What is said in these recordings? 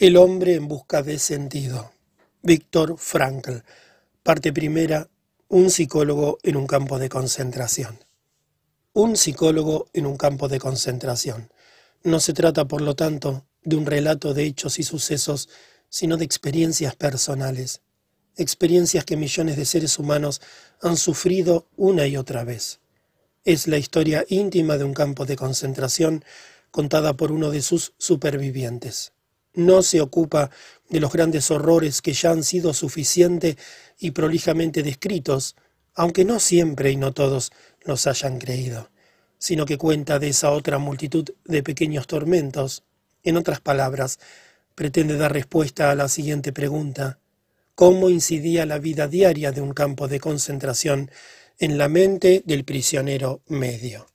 El hombre en busca de sentido. Víctor Frankl. Parte primera. Un psicólogo en un campo de concentración. Un psicólogo en un campo de concentración. No se trata, por lo tanto, de un relato de hechos y sucesos, sino de experiencias personales, experiencias que millones de seres humanos han sufrido una y otra vez. Es la historia íntima de un campo de concentración contada por uno de sus supervivientes. No se ocupa de los grandes horrores que ya han sido suficiente y prolijamente descritos, aunque no siempre y no todos los hayan creído, sino que cuenta de esa otra multitud de pequeños tormentos. En otras palabras, pretende dar respuesta a la siguiente pregunta. ¿Cómo incidía la vida diaria de un campo de concentración en la mente del prisionero medio.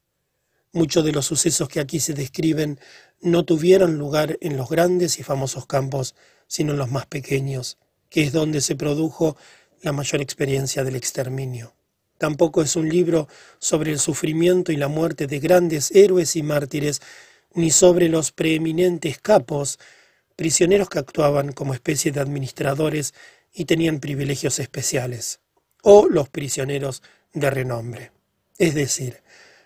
Muchos de los sucesos que aquí se describen no tuvieron lugar en los grandes y famosos campos, sino en los más pequeños, que es donde se produjo la mayor experiencia del exterminio. Tampoco es un libro sobre el sufrimiento y la muerte de grandes héroes y mártires, ni sobre los preeminentes capos, prisioneros que actuaban como especie de administradores y tenían privilegios especiales, o los prisioneros de renombre. Es decir,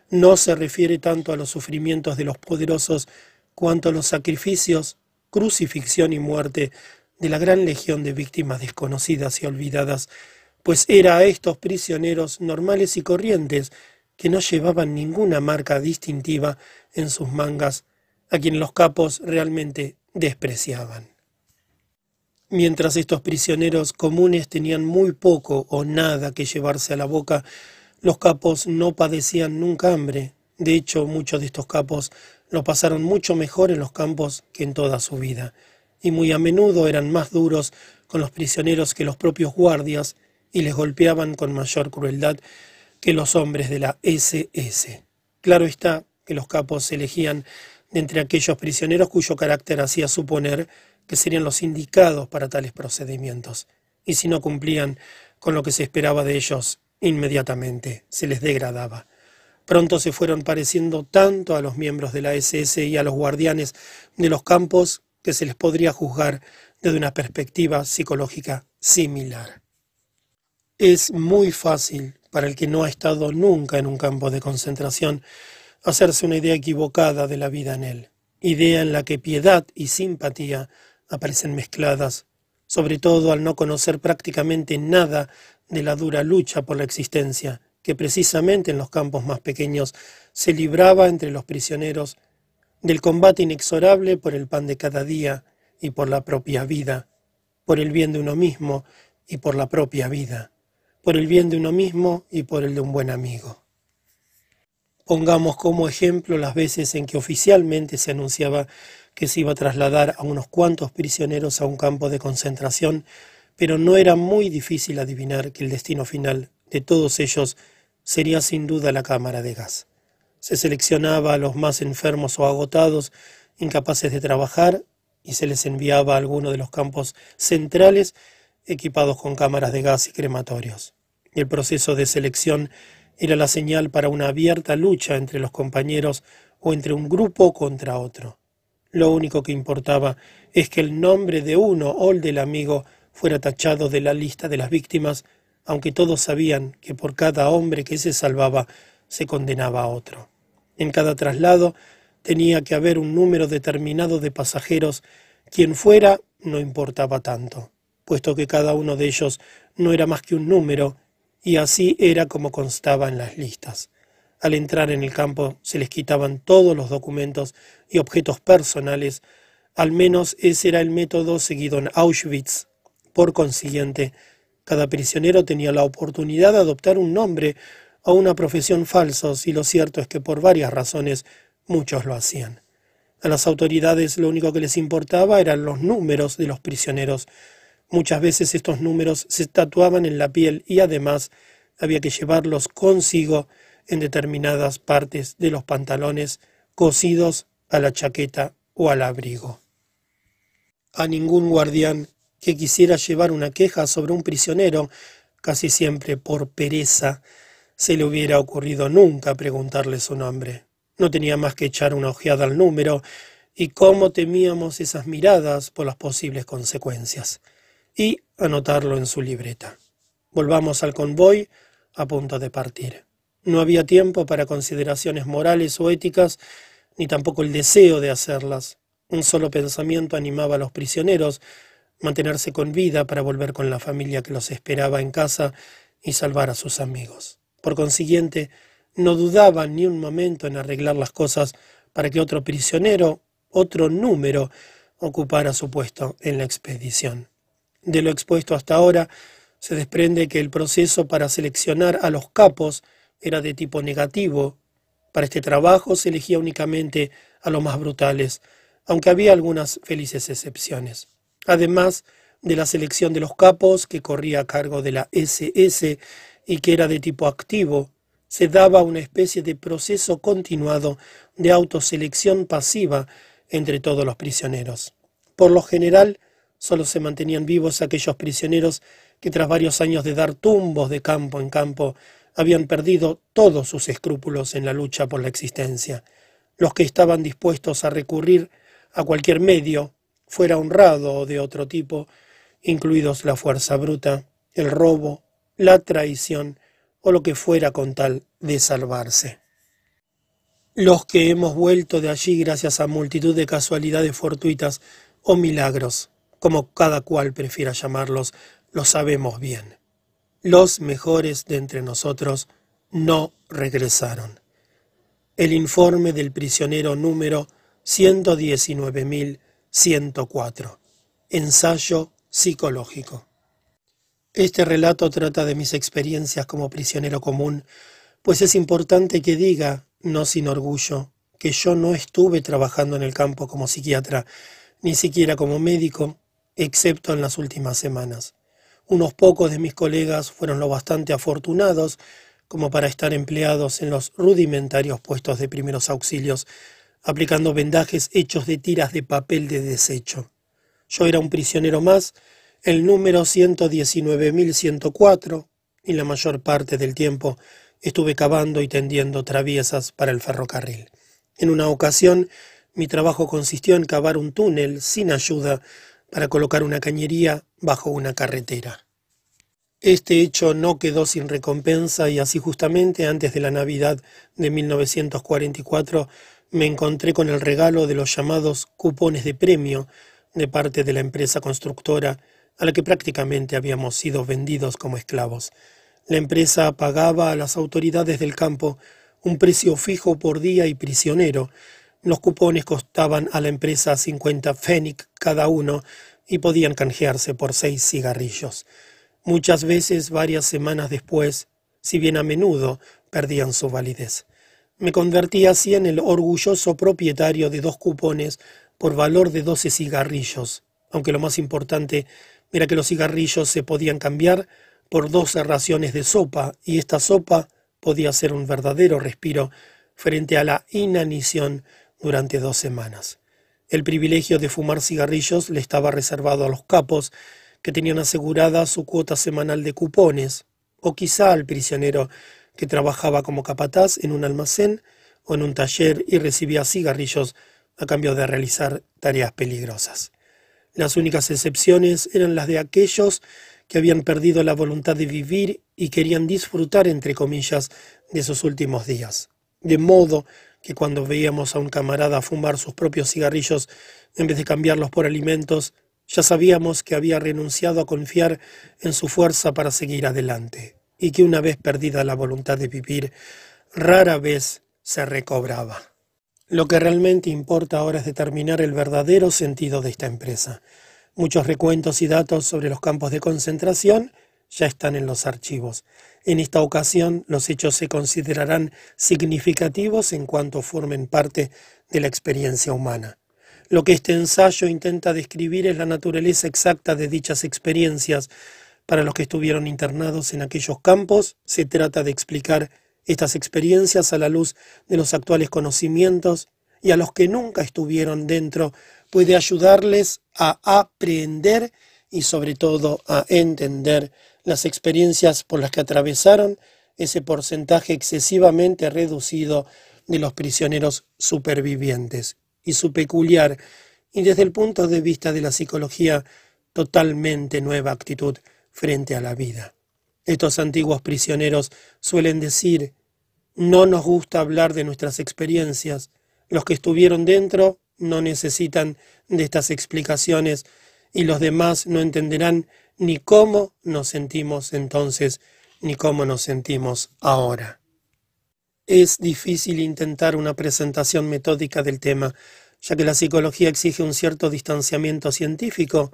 no se refiere tanto a los sufrimientos de los poderosos cuanto a los sacrificios, crucifixión y muerte de la gran legión de víctimas desconocidas y olvidadas, pues era a estos prisioneros normales y corrientes, que no llevaban ninguna marca distintiva en sus mangas, a quien los capos realmente despreciaban. Mientras estos prisioneros comunes tenían muy poco o nada que llevarse a la boca, los capos no padecían nunca hambre. De hecho, muchos de estos capos lo pasaron mucho mejor en los campos que en toda su vida, y muy a menudo eran más duros con los prisioneros que los propios guardias y les golpeaban con mayor crueldad que los hombres de la SS. Claro está que los capos elegían de entre aquellos prisioneros cuyo carácter hacía suponer que serían los indicados para tales procedimientos, y si no cumplían con lo que se esperaba de ellos, inmediatamente se les degradaba. Pronto se fueron pareciendo tanto a los miembros de la SS y a los guardianes de los campos que se les podría juzgar desde una perspectiva psicológica similar. Es muy fácil para el que no ha estado nunca en un campo de concentración hacerse una idea equivocada de la vida en él, idea en la que piedad y simpatía aparecen mezcladas, sobre todo al no conocer prácticamente nada de la dura lucha por la existencia, que precisamente en los campos más pequeños se libraba entre los prisioneros, del combate inexorable por el pan de cada día y por la propia vida, por el bien de uno mismo y por la propia vida, por el bien de uno mismo y por el de un buen amigo. Pongamos como ejemplo las veces en que oficialmente se anunciaba que se iba a trasladar a unos cuantos prisioneros a un campo de concentración, pero no era muy difícil adivinar que el destino final de todos ellos sería sin duda la cámara de gas. Se seleccionaba a los más enfermos o agotados, incapaces de trabajar, y se les enviaba a alguno de los campos centrales equipados con cámaras de gas y crematorios. El proceso de selección era la señal para una abierta lucha entre los compañeros o entre un grupo contra otro. Lo único que importaba es que el nombre de uno o el del amigo fuera tachado de la lista de las víctimas, aunque todos sabían que por cada hombre que se salvaba se condenaba a otro. En cada traslado tenía que haber un número determinado de pasajeros, quien fuera no importaba tanto, puesto que cada uno de ellos no era más que un número, y así era como constaba en las listas. Al entrar en el campo se les quitaban todos los documentos y objetos personales, al menos ese era el método seguido en Auschwitz. Por consiguiente, cada prisionero tenía la oportunidad de adoptar un nombre o una profesión falsos y lo cierto es que por varias razones muchos lo hacían. A las autoridades lo único que les importaba eran los números de los prisioneros. Muchas veces estos números se tatuaban en la piel y además había que llevarlos consigo en determinadas partes de los pantalones cosidos a la chaqueta o al abrigo. A ningún guardián que quisiera llevar una queja sobre un prisionero, casi siempre por pereza, se le hubiera ocurrido nunca preguntarle su nombre. No tenía más que echar una ojeada al número, y cómo temíamos esas miradas por las posibles consecuencias, y anotarlo en su libreta. Volvamos al convoy a punto de partir. No había tiempo para consideraciones morales o éticas, ni tampoco el deseo de hacerlas. Un solo pensamiento animaba a los prisioneros, mantenerse con vida para volver con la familia que los esperaba en casa y salvar a sus amigos. Por consiguiente, no dudaban ni un momento en arreglar las cosas para que otro prisionero, otro número, ocupara su puesto en la expedición. De lo expuesto hasta ahora, se desprende que el proceso para seleccionar a los capos era de tipo negativo. Para este trabajo se elegía únicamente a los más brutales, aunque había algunas felices excepciones. Además de la selección de los capos, que corría a cargo de la SS y que era de tipo activo, se daba una especie de proceso continuado de autoselección pasiva entre todos los prisioneros. Por lo general, solo se mantenían vivos aquellos prisioneros que tras varios años de dar tumbos de campo en campo habían perdido todos sus escrúpulos en la lucha por la existencia. Los que estaban dispuestos a recurrir a cualquier medio, fuera honrado o de otro tipo, incluidos la fuerza bruta, el robo, la traición o lo que fuera con tal de salvarse. Los que hemos vuelto de allí gracias a multitud de casualidades fortuitas o milagros, como cada cual prefiera llamarlos, lo sabemos bien. Los mejores de entre nosotros no regresaron. El informe del prisionero número 119.104. Ensayo psicológico. Este relato trata de mis experiencias como prisionero común, pues es importante que diga, no sin orgullo, que yo no estuve trabajando en el campo como psiquiatra, ni siquiera como médico, excepto en las últimas semanas. Unos pocos de mis colegas fueron lo bastante afortunados como para estar empleados en los rudimentarios puestos de primeros auxilios, aplicando vendajes hechos de tiras de papel de desecho. Yo era un prisionero más, el número 119.104, y la mayor parte del tiempo estuve cavando y tendiendo traviesas para el ferrocarril. En una ocasión, mi trabajo consistió en cavar un túnel sin ayuda para colocar una cañería bajo una carretera. Este hecho no quedó sin recompensa y así justamente antes de la Navidad de 1944 me encontré con el regalo de los llamados cupones de premio de parte de la empresa constructora a la que prácticamente habíamos sido vendidos como esclavos. La empresa pagaba a las autoridades del campo un precio fijo por día y prisionero, los cupones costaban a la empresa 50 pfennig cada uno y podían canjearse por seis cigarrillos. Muchas veces, varias semanas después, si bien a menudo, perdían su validez. Me convertí así en el orgulloso propietario de dos cupones por valor de doce cigarrillos, aunque lo más importante era que los cigarrillos se podían cambiar por doce raciones de sopa, y esta sopa podía ser un verdadero respiro frente a la inanición durante dos semanas. El privilegio de fumar cigarrillos le estaba reservado a los capos, que tenían asegurada su cuota semanal de cupones, o quizá al prisionero que trabajaba como capataz en un almacén o en un taller y recibía cigarrillos a cambio de realizar tareas peligrosas. Las únicas excepciones eran las de aquellos que habían perdido la voluntad de vivir y querían disfrutar, entre comillas, de sus últimos días. De modo que cuando veíamos a un camarada fumar sus propios cigarrillos en vez de cambiarlos por alimentos, ya sabíamos que había renunciado a confiar en su fuerza para seguir adelante, y que una vez perdida la voluntad de vivir, rara vez se recobraba. Lo que realmente importa ahora es determinar el verdadero sentido de esta empresa. Muchos recuentos y datos sobre los campos de concentración ya están en los archivos. En esta ocasión, los hechos se considerarán significativos en cuanto formen parte de la experiencia humana. Lo que este ensayo intenta describir es la naturaleza exacta de dichas experiencias. Para los que estuvieron internados en aquellos campos, se trata de explicar estas experiencias a la luz de los actuales conocimientos y a los que nunca estuvieron dentro puede ayudarles a aprender y sobre todo a entender las experiencias por las que atravesaron ese porcentaje excesivamente reducido de los prisioneros supervivientes. y su peculiar, y desde el punto de vista de la psicología, totalmente nueva actitud frente a la vida. Estos antiguos prisioneros suelen decir, no nos gusta hablar de nuestras experiencias, los que estuvieron dentro no necesitan de estas explicaciones y los demás no entenderán ni cómo nos sentimos entonces, ni cómo nos sentimos ahora. Es difícil intentar una presentación metódica del tema, ya que la psicología exige un cierto distanciamiento científico,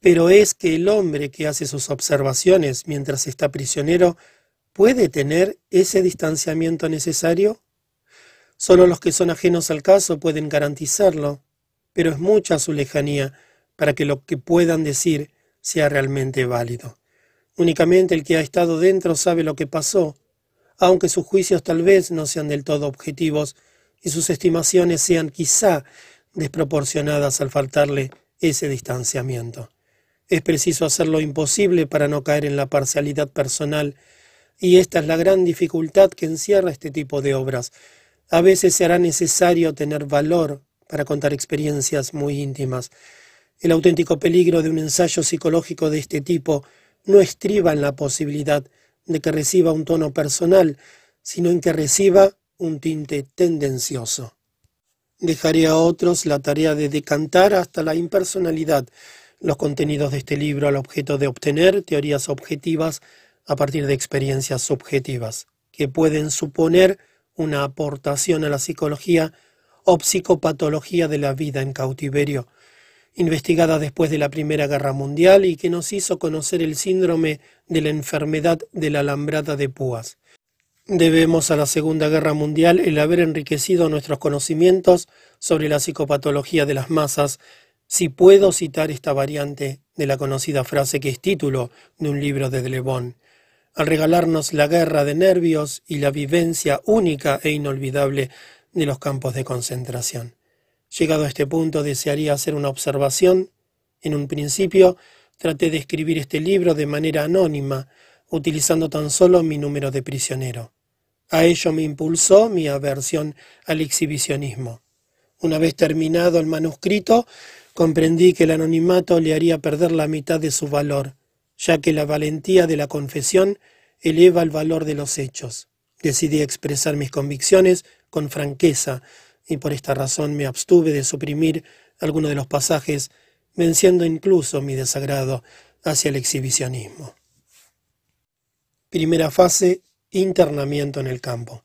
pero es que el hombre que hace sus observaciones mientras está prisionero puede tener ese distanciamiento necesario. Solo los que son ajenos al caso pueden garantizarlo, pero es mucha su lejanía para que lo que puedan decir sea realmente válido. Únicamente el que ha estado dentro sabe lo que pasó, aunque sus juicios tal vez no sean del todo objetivos y sus estimaciones sean quizá desproporcionadas al faltarle ese distanciamiento. Es preciso hacer lo imposible para no caer en la parcialidad personal, y esta es la gran dificultad que encierra este tipo de obras. A veces será necesario tener valor para contar experiencias muy íntimas. El auténtico peligro de un ensayo psicológico de este tipo no estriba en la posibilidad de que reciba un tono personal, sino en que reciba un tinte tendencioso. Dejaré a otros la tarea de decantar hasta la impersonalidad los contenidos de este libro al objeto de obtener teorías objetivas a partir de experiencias subjetivas, que pueden suponer una aportación a la psicología o psicopatología de la vida en cautiverio, investigada después de la Primera Guerra Mundial y que nos hizo conocer el síndrome de la enfermedad de la alambrada de púas. Debemos a la Segunda Guerra Mundial el haber enriquecido nuestros conocimientos sobre la psicopatología de las masas, si puedo citar esta variante de la conocida frase que es título de un libro de Delebón, al regalarnos la guerra de nervios y la vivencia única e inolvidable de los campos de concentración. Llegado a este punto, desearía hacer una observación. En un principio, traté de escribir este libro de manera anónima, utilizando tan solo mi número de prisionero. A ello me impulsó mi aversión al exhibicionismo. Una vez terminado el manuscrito, comprendí que el anonimato le haría perder la mitad de su valor, ya que la valentía de la confesión eleva el valor de los hechos. Decidí expresar mis convicciones con franqueza, y por esta razón me abstuve de suprimir algunos de los pasajes, venciendo incluso mi desagrado hacia el exhibicionismo. Primera fase, internamiento en el campo.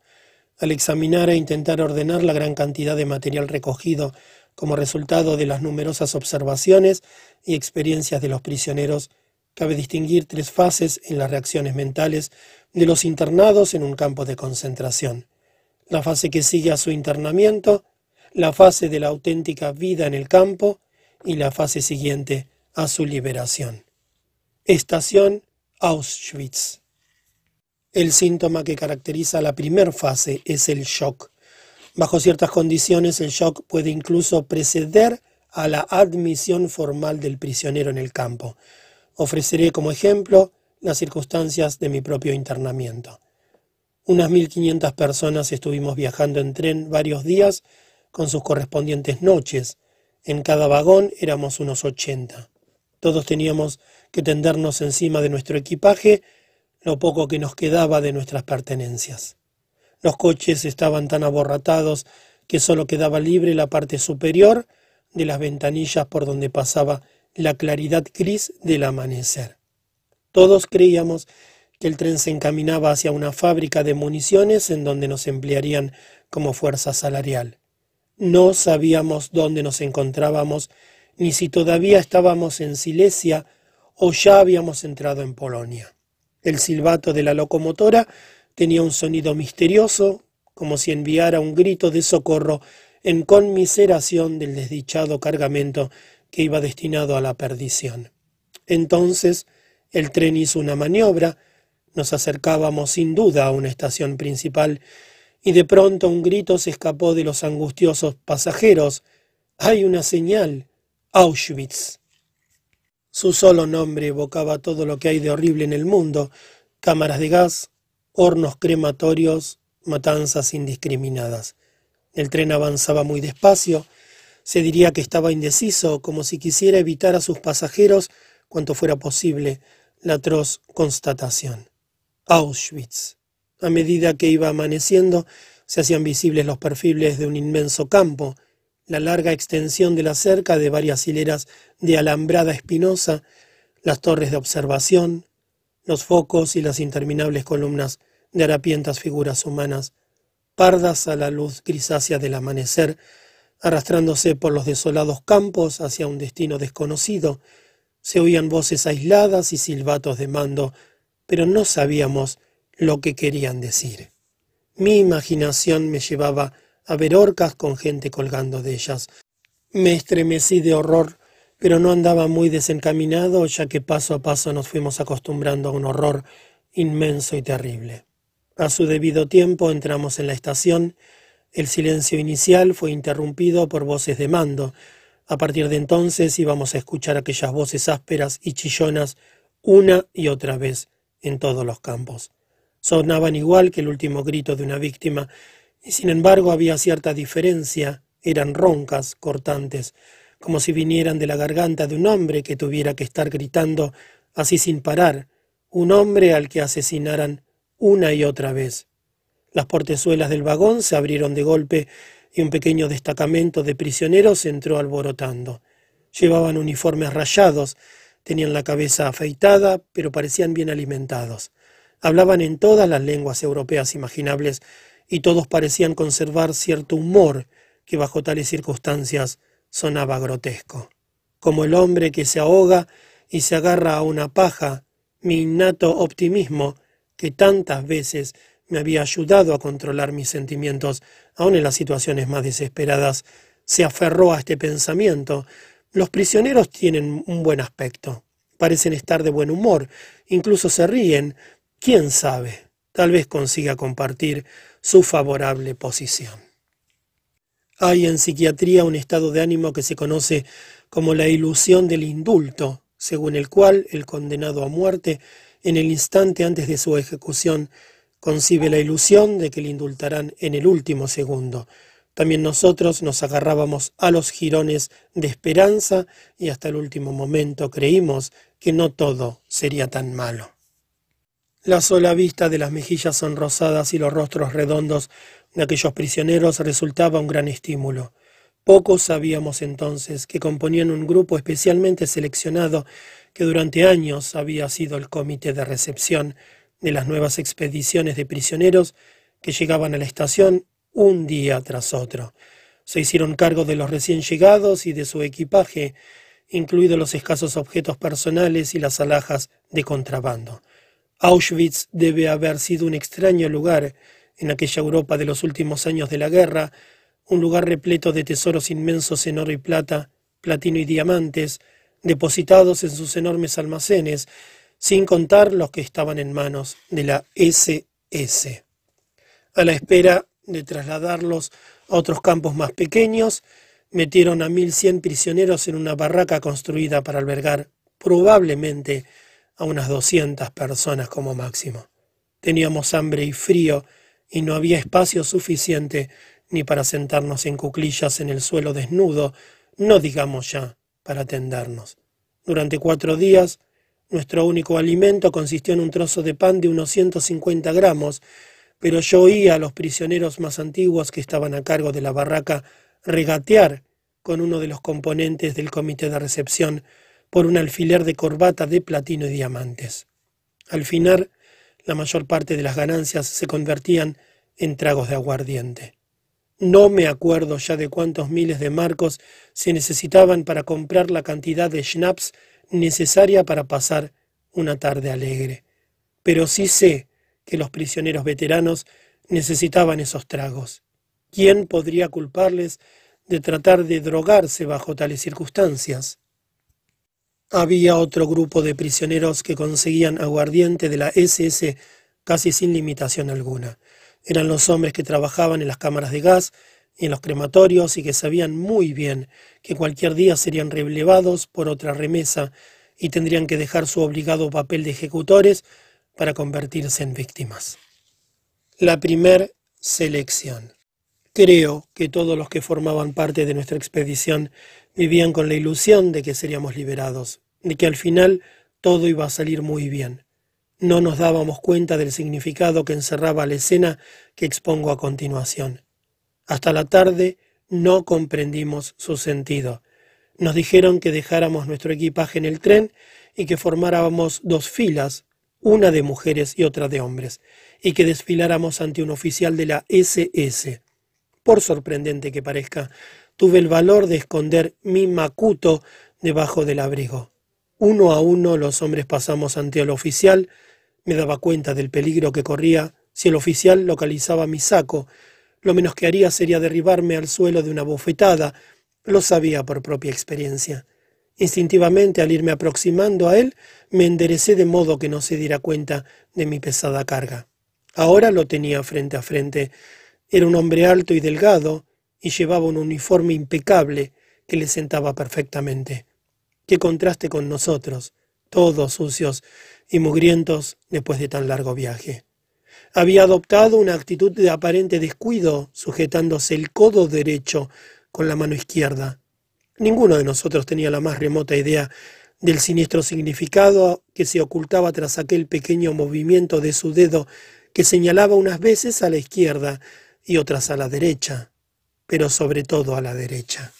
Al examinar e intentar ordenar la gran cantidad de material recogido como resultado de las numerosas observaciones y experiencias de los prisioneros, cabe distinguir tres fases en las reacciones mentales de los internados en un campo de concentración la fase que sigue a su internamiento, la fase de la auténtica vida en el campo y la fase siguiente a su liberación. Estación Auschwitz. El síntoma que caracteriza la primera fase es el shock. Bajo ciertas condiciones el shock puede incluso preceder a la admisión formal del prisionero en el campo. Ofreceré como ejemplo las circunstancias de mi propio internamiento. Unas 1.500 personas estuvimos viajando en tren varios días con sus correspondientes noches. En cada vagón éramos unos 80. Todos teníamos que tendernos encima de nuestro equipaje lo poco que nos quedaba de nuestras pertenencias. Los coches estaban tan aborratados que solo quedaba libre la parte superior de las ventanillas por donde pasaba la claridad gris del amanecer. Todos creíamos que el tren se encaminaba hacia una fábrica de municiones en donde nos emplearían como fuerza salarial. No sabíamos dónde nos encontrábamos, ni si todavía estábamos en Silesia o ya habíamos entrado en Polonia. El silbato de la locomotora tenía un sonido misterioso, como si enviara un grito de socorro en conmiseración del desdichado cargamento que iba destinado a la perdición. Entonces el tren hizo una maniobra, nos acercábamos sin duda a una estación principal, y de pronto un grito se escapó de los angustiosos pasajeros. Hay una señal. Auschwitz. Su solo nombre evocaba todo lo que hay de horrible en el mundo, cámaras de gas, hornos crematorios, matanzas indiscriminadas. El tren avanzaba muy despacio, se diría que estaba indeciso, como si quisiera evitar a sus pasajeros, cuanto fuera posible, la atroz constatación. Auschwitz. A medida que iba amaneciendo, se hacían visibles los perfiles de un inmenso campo, la larga extensión de la cerca de varias hileras de alambrada espinosa, las torres de observación, los focos y las interminables columnas de harapientas figuras humanas, pardas a la luz grisácea del amanecer, arrastrándose por los desolados campos hacia un destino desconocido. Se oían voces aisladas y silbatos de mando, pero no sabíamos lo que querían decir. Mi imaginación me llevaba a ver orcas con gente colgando de ellas. Me estremecí de horror, pero no andaba muy desencaminado, ya que paso a paso nos fuimos acostumbrando a un horror inmenso y terrible. A su debido tiempo entramos en la estación. El silencio inicial fue interrumpido por voces de mando. A partir de entonces íbamos a escuchar aquellas voces ásperas y chillonas una y otra vez en todos los campos. Sonaban igual que el último grito de una víctima, y sin embargo había cierta diferencia, eran roncas, cortantes, como si vinieran de la garganta de un hombre que tuviera que estar gritando así sin parar, un hombre al que asesinaran una y otra vez. Las portezuelas del vagón se abrieron de golpe y un pequeño destacamento de prisioneros entró alborotando. Llevaban uniformes rayados, tenían la cabeza afeitada, pero parecían bien alimentados. Hablaban en todas las lenguas europeas imaginables y todos parecían conservar cierto humor que bajo tales circunstancias sonaba grotesco. Como el hombre que se ahoga y se agarra a una paja, mi innato optimismo, que tantas veces me había ayudado a controlar mis sentimientos, aun en las situaciones más desesperadas, se aferró a este pensamiento. Los prisioneros tienen un buen aspecto, parecen estar de buen humor, incluso se ríen. ¿Quién sabe? Tal vez consiga compartir su favorable posición. Hay en psiquiatría un estado de ánimo que se conoce como la ilusión del indulto, según el cual el condenado a muerte, en el instante antes de su ejecución, concibe la ilusión de que le indultarán en el último segundo. También nosotros nos agarrábamos a los jirones de esperanza y hasta el último momento creímos que no todo sería tan malo. La sola vista de las mejillas sonrosadas y los rostros redondos de aquellos prisioneros resultaba un gran estímulo. Pocos sabíamos entonces que componían un grupo especialmente seleccionado que durante años había sido el comité de recepción de las nuevas expediciones de prisioneros que llegaban a la estación un día tras otro. Se hicieron cargo de los recién llegados y de su equipaje, incluidos los escasos objetos personales y las alhajas de contrabando. Auschwitz debe haber sido un extraño lugar en aquella Europa de los últimos años de la guerra, un lugar repleto de tesoros inmensos en oro y plata, platino y diamantes, depositados en sus enormes almacenes, sin contar los que estaban en manos de la SS. A la espera de trasladarlos a otros campos más pequeños, metieron a mil cien prisioneros en una barraca construida para albergar probablemente a unas doscientas personas como máximo. Teníamos hambre y frío y no había espacio suficiente ni para sentarnos en cuclillas en el suelo desnudo, no digamos ya para atendernos. Durante cuatro días, nuestro único alimento consistió en un trozo de pan de unos 150 gramos, pero yo oía a los prisioneros más antiguos que estaban a cargo de la barraca regatear con uno de los componentes del comité de recepción por un alfiler de corbata de platino y diamantes. Al final, la mayor parte de las ganancias se convertían en tragos de aguardiente. No me acuerdo ya de cuántos miles de marcos se necesitaban para comprar la cantidad de schnapps necesaria para pasar una tarde alegre, pero sí sé que los prisioneros veteranos necesitaban esos tragos. ¿Quién podría culparles de tratar de drogarse bajo tales circunstancias? Había otro grupo de prisioneros que conseguían aguardiente de la SS casi sin limitación alguna. Eran los hombres que trabajaban en las cámaras de gas y en los crematorios y que sabían muy bien que cualquier día serían relevados por otra remesa y tendrían que dejar su obligado papel de ejecutores para convertirse en víctimas. La primer selección. Creo que todos los que formaban parte de nuestra expedición vivían con la ilusión de que seríamos liberados, de que al final todo iba a salir muy bien. No nos dábamos cuenta del significado que encerraba la escena que expongo a continuación. Hasta la tarde no comprendimos su sentido. Nos dijeron que dejáramos nuestro equipaje en el tren y que formáramos dos filas, una de mujeres y otra de hombres, y que desfiláramos ante un oficial de la SS. Por sorprendente que parezca, tuve el valor de esconder mi macuto debajo del abrigo. Uno a uno los hombres pasamos ante el oficial, me daba cuenta del peligro que corría si el oficial localizaba mi saco. Lo menos que haría sería derribarme al suelo de una bofetada. Lo sabía por propia experiencia. Instintivamente, al irme aproximando a él, me enderecé de modo que no se diera cuenta de mi pesada carga. Ahora lo tenía frente a frente. Era un hombre alto y delgado, y llevaba un uniforme impecable que le sentaba perfectamente. Qué contraste con nosotros, todos sucios y mugrientos después de tan largo viaje. Había adoptado una actitud de aparente descuido, sujetándose el codo derecho con la mano izquierda. Ninguno de nosotros tenía la más remota idea del siniestro significado que se ocultaba tras aquel pequeño movimiento de su dedo que señalaba unas veces a la izquierda y otras a la derecha, pero sobre todo a la derecha.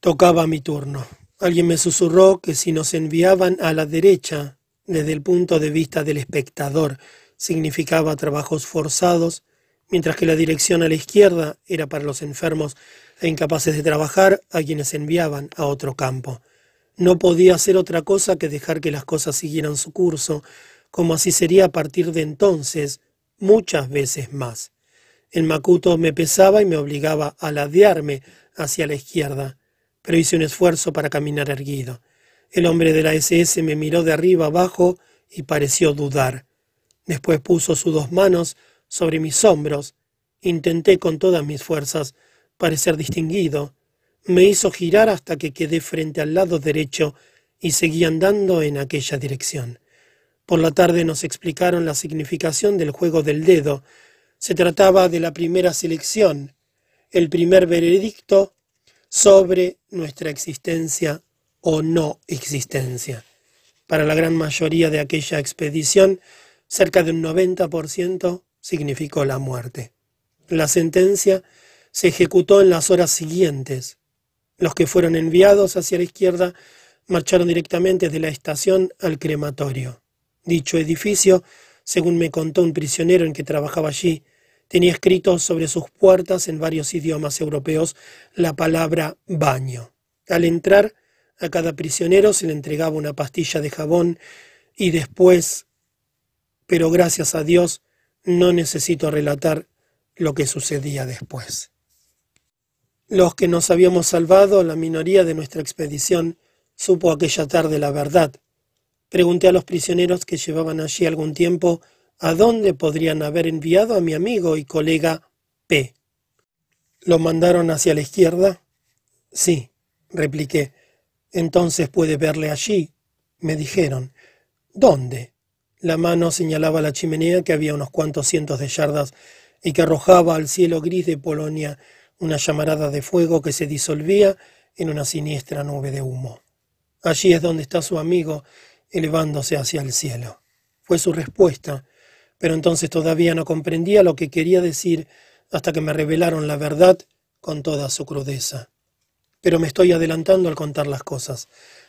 Tocaba mi turno. Alguien me susurró que si nos enviaban a la derecha, desde el punto de vista del espectador, significaba trabajos forzados, mientras que la dirección a la izquierda era para los enfermos e incapaces de trabajar a quienes enviaban a otro campo. No podía hacer otra cosa que dejar que las cosas siguieran su curso, como así sería a partir de entonces, muchas veces más. El macuto me pesaba y me obligaba a ladearme hacia la izquierda, pero hice un esfuerzo para caminar erguido. El hombre de la SS me miró de arriba abajo y pareció dudar. Después puso sus dos manos sobre mis hombros. Intenté con todas mis fuerzas parecer distinguido. Me hizo girar hasta que quedé frente al lado derecho y seguí andando en aquella dirección. Por la tarde nos explicaron la significación del juego del dedo. Se trataba de la primera selección, el primer veredicto sobre nuestra existencia o no existencia. Para la gran mayoría de aquella expedición, cerca de un 90% significó la muerte. La sentencia se ejecutó en las horas siguientes. Los que fueron enviados hacia la izquierda marcharon directamente de la estación al crematorio. Dicho edificio, según me contó un prisionero en que trabajaba allí, tenía escrito sobre sus puertas en varios idiomas europeos la palabra baño. Al entrar, a cada prisionero se le entregaba una pastilla de jabón y después, pero gracias a Dios, no necesito relatar lo que sucedía después. Los que nos habíamos salvado, la minoría de nuestra expedición, supo aquella tarde la verdad. Pregunté a los prisioneros que llevaban allí algún tiempo a dónde podrían haber enviado a mi amigo y colega P. ¿Lo mandaron hacia la izquierda? Sí, repliqué. Entonces puede verle allí, me dijeron. ¿Dónde? La mano señalaba la chimenea que había unos cuantos cientos de yardas y que arrojaba al cielo gris de Polonia una llamarada de fuego que se disolvía en una siniestra nube de humo. Allí es donde está su amigo, elevándose hacia el cielo. Fue su respuesta, pero entonces todavía no comprendía lo que quería decir hasta que me revelaron la verdad con toda su crudeza. Pero me estoy adelantando al contar las cosas.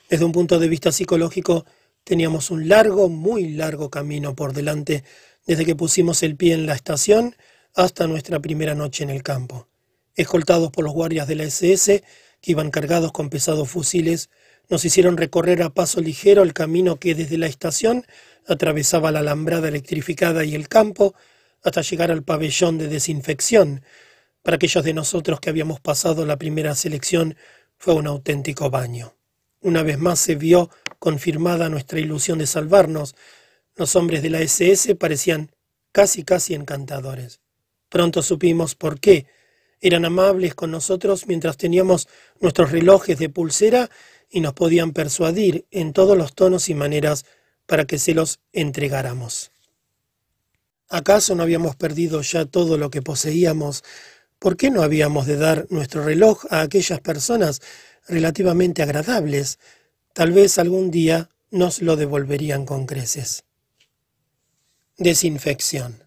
Desde un punto de vista psicológico, teníamos un largo, muy largo camino por delante desde que pusimos el pie en la estación hasta nuestra primera noche en el campo escoltados por los guardias de la SS, que iban cargados con pesados fusiles, nos hicieron recorrer a paso ligero el camino que desde la estación atravesaba la alambrada electrificada y el campo hasta llegar al pabellón de desinfección. Para aquellos de nosotros que habíamos pasado la primera selección fue un auténtico baño. Una vez más se vio confirmada nuestra ilusión de salvarnos. Los hombres de la SS parecían casi casi encantadores. Pronto supimos por qué eran amables con nosotros mientras teníamos nuestros relojes de pulsera y nos podían persuadir en todos los tonos y maneras para que se los entregáramos. ¿Acaso no habíamos perdido ya todo lo que poseíamos? ¿Por qué no habíamos de dar nuestro reloj a aquellas personas relativamente agradables? Tal vez algún día nos lo devolverían con creces. Desinfección.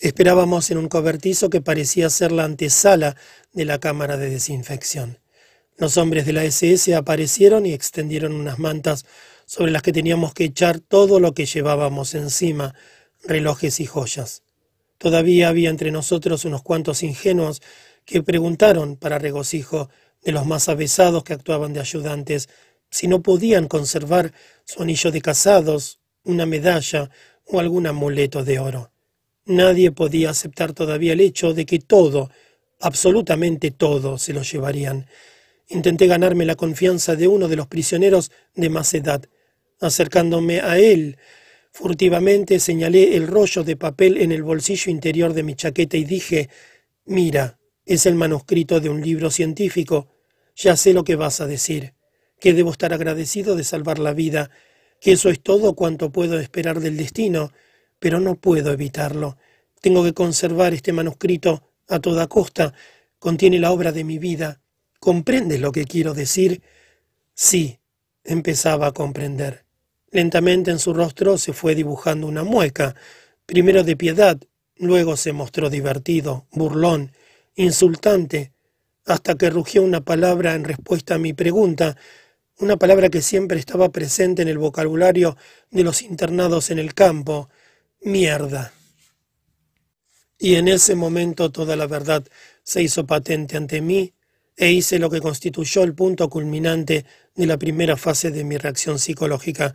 Esperábamos en un cobertizo que parecía ser la antesala de la cámara de desinfección. Los hombres de la SS aparecieron y extendieron unas mantas sobre las que teníamos que echar todo lo que llevábamos encima, relojes y joyas. Todavía había entre nosotros unos cuantos ingenuos que preguntaron, para regocijo de los más avesados que actuaban de ayudantes, si no podían conservar su anillo de casados, una medalla o algún amuleto de oro. Nadie podía aceptar todavía el hecho de que todo, absolutamente todo, se lo llevarían. Intenté ganarme la confianza de uno de los prisioneros de más edad. Acercándome a él, furtivamente señalé el rollo de papel en el bolsillo interior de mi chaqueta y dije, Mira, es el manuscrito de un libro científico. Ya sé lo que vas a decir, que debo estar agradecido de salvar la vida, que eso es todo cuanto puedo esperar del destino, pero no puedo evitarlo. Tengo que conservar este manuscrito a toda costa. Contiene la obra de mi vida. ¿Comprendes lo que quiero decir? Sí, empezaba a comprender. Lentamente en su rostro se fue dibujando una mueca, primero de piedad, luego se mostró divertido, burlón, insultante, hasta que rugió una palabra en respuesta a mi pregunta, una palabra que siempre estaba presente en el vocabulario de los internados en el campo, mierda. Y en ese momento toda la verdad se hizo patente ante mí e hice lo que constituyó el punto culminante de la primera fase de mi reacción psicológica.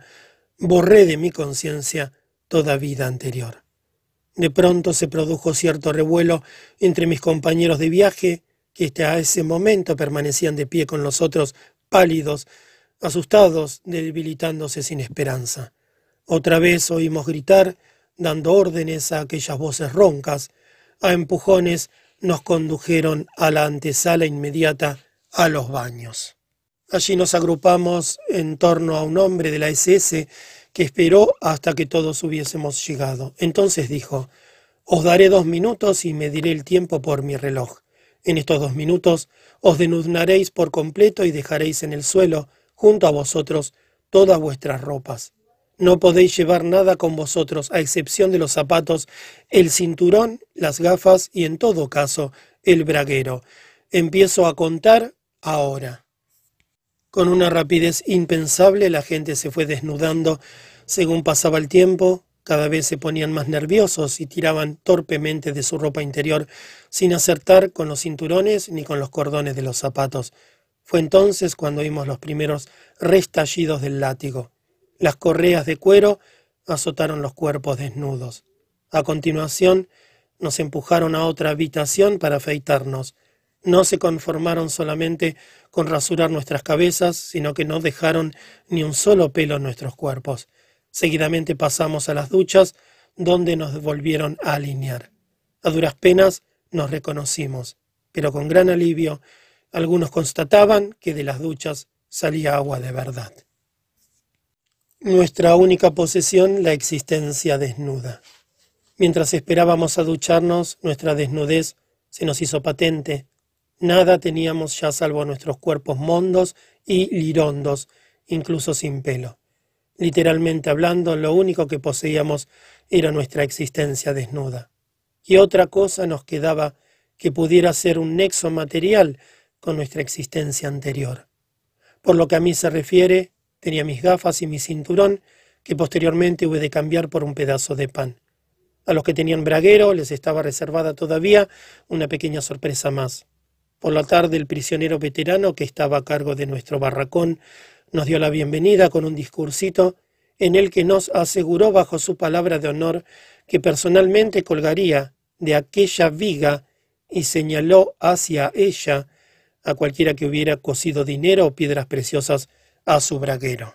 Borré de mi conciencia toda vida anterior. De pronto se produjo cierto revuelo entre mis compañeros de viaje, que hasta ese momento permanecían de pie con los otros pálidos, asustados, debilitándose sin esperanza. Otra vez oímos gritar dando órdenes a aquellas voces roncas, a empujones nos condujeron a la antesala inmediata a los baños. Allí nos agrupamos en torno a un hombre de la SS que esperó hasta que todos hubiésemos llegado. Entonces dijo, Os daré dos minutos y mediré el tiempo por mi reloj. En estos dos minutos os denudaréis por completo y dejaréis en el suelo, junto a vosotros, todas vuestras ropas. No podéis llevar nada con vosotros, a excepción de los zapatos, el cinturón, las gafas y, en todo caso, el braguero. Empiezo a contar ahora. Con una rapidez impensable la gente se fue desnudando según pasaba el tiempo, cada vez se ponían más nerviosos y tiraban torpemente de su ropa interior sin acertar con los cinturones ni con los cordones de los zapatos. Fue entonces cuando oímos los primeros restallidos del látigo. Las correas de cuero azotaron los cuerpos desnudos. A continuación, nos empujaron a otra habitación para afeitarnos. No se conformaron solamente con rasurar nuestras cabezas, sino que no dejaron ni un solo pelo en nuestros cuerpos. Seguidamente pasamos a las duchas, donde nos volvieron a alinear. A duras penas nos reconocimos, pero con gran alivio algunos constataban que de las duchas salía agua de verdad nuestra única posesión la existencia desnuda. Mientras esperábamos a ducharnos, nuestra desnudez se nos hizo patente. Nada teníamos ya salvo nuestros cuerpos mondos y lirondos, incluso sin pelo. Literalmente hablando, lo único que poseíamos era nuestra existencia desnuda. Y otra cosa nos quedaba que pudiera ser un nexo material con nuestra existencia anterior. Por lo que a mí se refiere, Tenía mis gafas y mi cinturón, que posteriormente hube de cambiar por un pedazo de pan. A los que tenían braguero les estaba reservada todavía una pequeña sorpresa más. Por la tarde el prisionero veterano que estaba a cargo de nuestro barracón nos dio la bienvenida con un discursito en el que nos aseguró bajo su palabra de honor que personalmente colgaría de aquella viga y señaló hacia ella a cualquiera que hubiera cosido dinero o piedras preciosas a su braguero.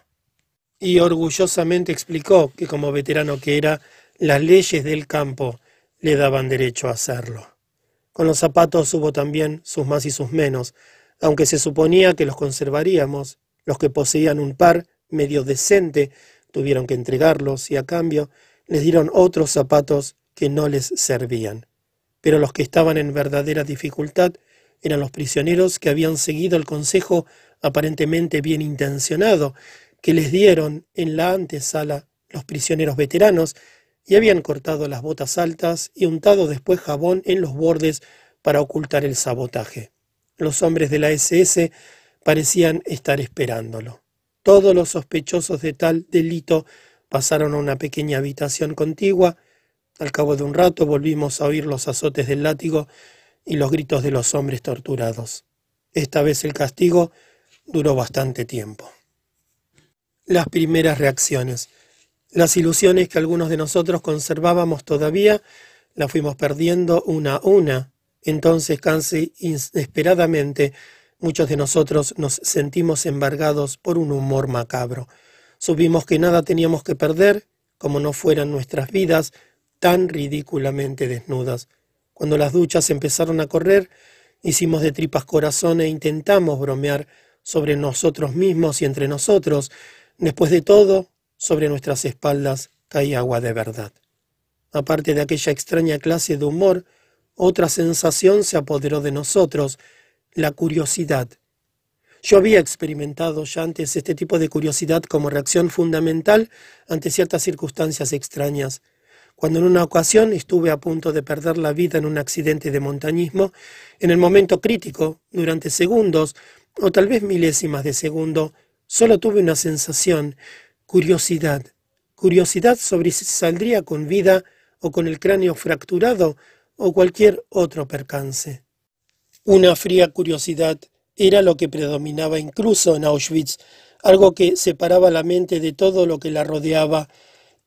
Y orgullosamente explicó que como veterano que era, las leyes del campo le daban derecho a hacerlo. Con los zapatos hubo también sus más y sus menos, aunque se suponía que los conservaríamos, los que poseían un par medio decente tuvieron que entregarlos y a cambio les dieron otros zapatos que no les servían. Pero los que estaban en verdadera dificultad eran los prisioneros que habían seguido el consejo aparentemente bien intencionado que les dieron en la antesala los prisioneros veteranos y habían cortado las botas altas y untado después jabón en los bordes para ocultar el sabotaje. Los hombres de la SS parecían estar esperándolo. Todos los sospechosos de tal delito pasaron a una pequeña habitación contigua. Al cabo de un rato volvimos a oír los azotes del látigo y los gritos de los hombres torturados. Esta vez el castigo duró bastante tiempo. Las primeras reacciones. Las ilusiones que algunos de nosotros conservábamos todavía las fuimos perdiendo una a una. Entonces, casi inesperadamente, Muchos de nosotros nos sentimos embargados por un humor macabro. Supimos que nada teníamos que perder, como no fueran nuestras vidas tan ridículamente desnudas. Cuando las duchas empezaron a correr, hicimos de tripas corazón e intentamos bromear sobre nosotros mismos y entre nosotros. Después de todo, sobre nuestras espaldas caía agua de verdad. Aparte de aquella extraña clase de humor, otra sensación se apoderó de nosotros, la curiosidad. Yo había experimentado ya antes este tipo de curiosidad como reacción fundamental ante ciertas circunstancias extrañas. Cuando en una ocasión estuve a punto de perder la vida en un accidente de montañismo, en el momento crítico, durante segundos, o tal vez milésimas de segundo, solo tuve una sensación, curiosidad, curiosidad sobre si saldría con vida o con el cráneo fracturado o cualquier otro percance. Una fría curiosidad era lo que predominaba incluso en Auschwitz, algo que separaba la mente de todo lo que la rodeaba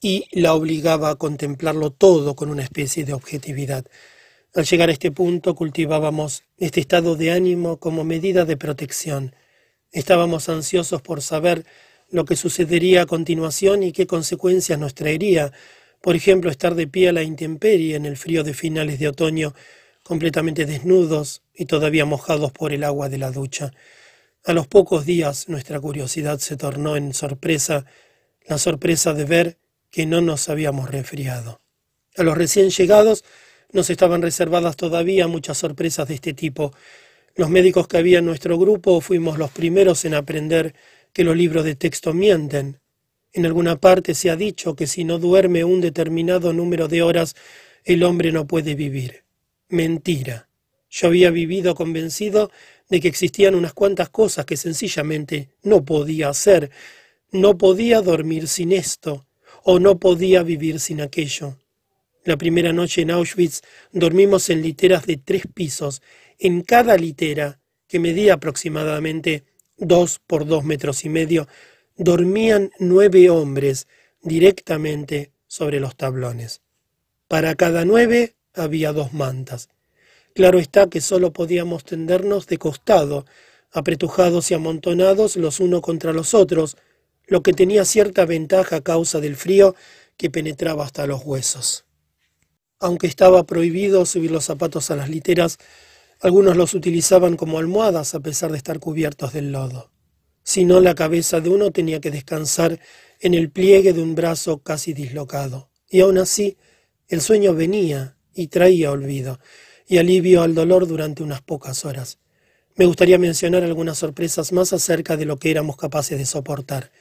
y la obligaba a contemplarlo todo con una especie de objetividad. Al llegar a este punto cultivábamos este estado de ánimo como medida de protección. Estábamos ansiosos por saber lo que sucedería a continuación y qué consecuencias nos traería. Por ejemplo, estar de pie a la intemperie en el frío de finales de otoño completamente desnudos y todavía mojados por el agua de la ducha. A los pocos días nuestra curiosidad se tornó en sorpresa, la sorpresa de ver que no nos habíamos resfriado. A los recién llegados nos estaban reservadas todavía muchas sorpresas de este tipo. Los médicos que había en nuestro grupo fuimos los primeros en aprender que los libros de texto mienten. En alguna parte se ha dicho que si no duerme un determinado número de horas, el hombre no puede vivir. Mentira. Yo había vivido convencido de que existían unas cuantas cosas que sencillamente no podía hacer. No podía dormir sin esto, o no podía vivir sin aquello. La primera noche en Auschwitz dormimos en literas de tres pisos. En cada litera, que medía aproximadamente dos por dos metros y medio, dormían nueve hombres directamente sobre los tablones. Para cada nueve había dos mantas. Claro está que sólo podíamos tendernos de costado, apretujados y amontonados los unos contra los otros, lo que tenía cierta ventaja a causa del frío que penetraba hasta los huesos. Aunque estaba prohibido subir los zapatos a las literas, algunos los utilizaban como almohadas a pesar de estar cubiertos del lodo. Si no, la cabeza de uno tenía que descansar en el pliegue de un brazo casi dislocado. Y aún así, el sueño venía y traía olvido y alivio al dolor durante unas pocas horas. Me gustaría mencionar algunas sorpresas más acerca de lo que éramos capaces de soportar.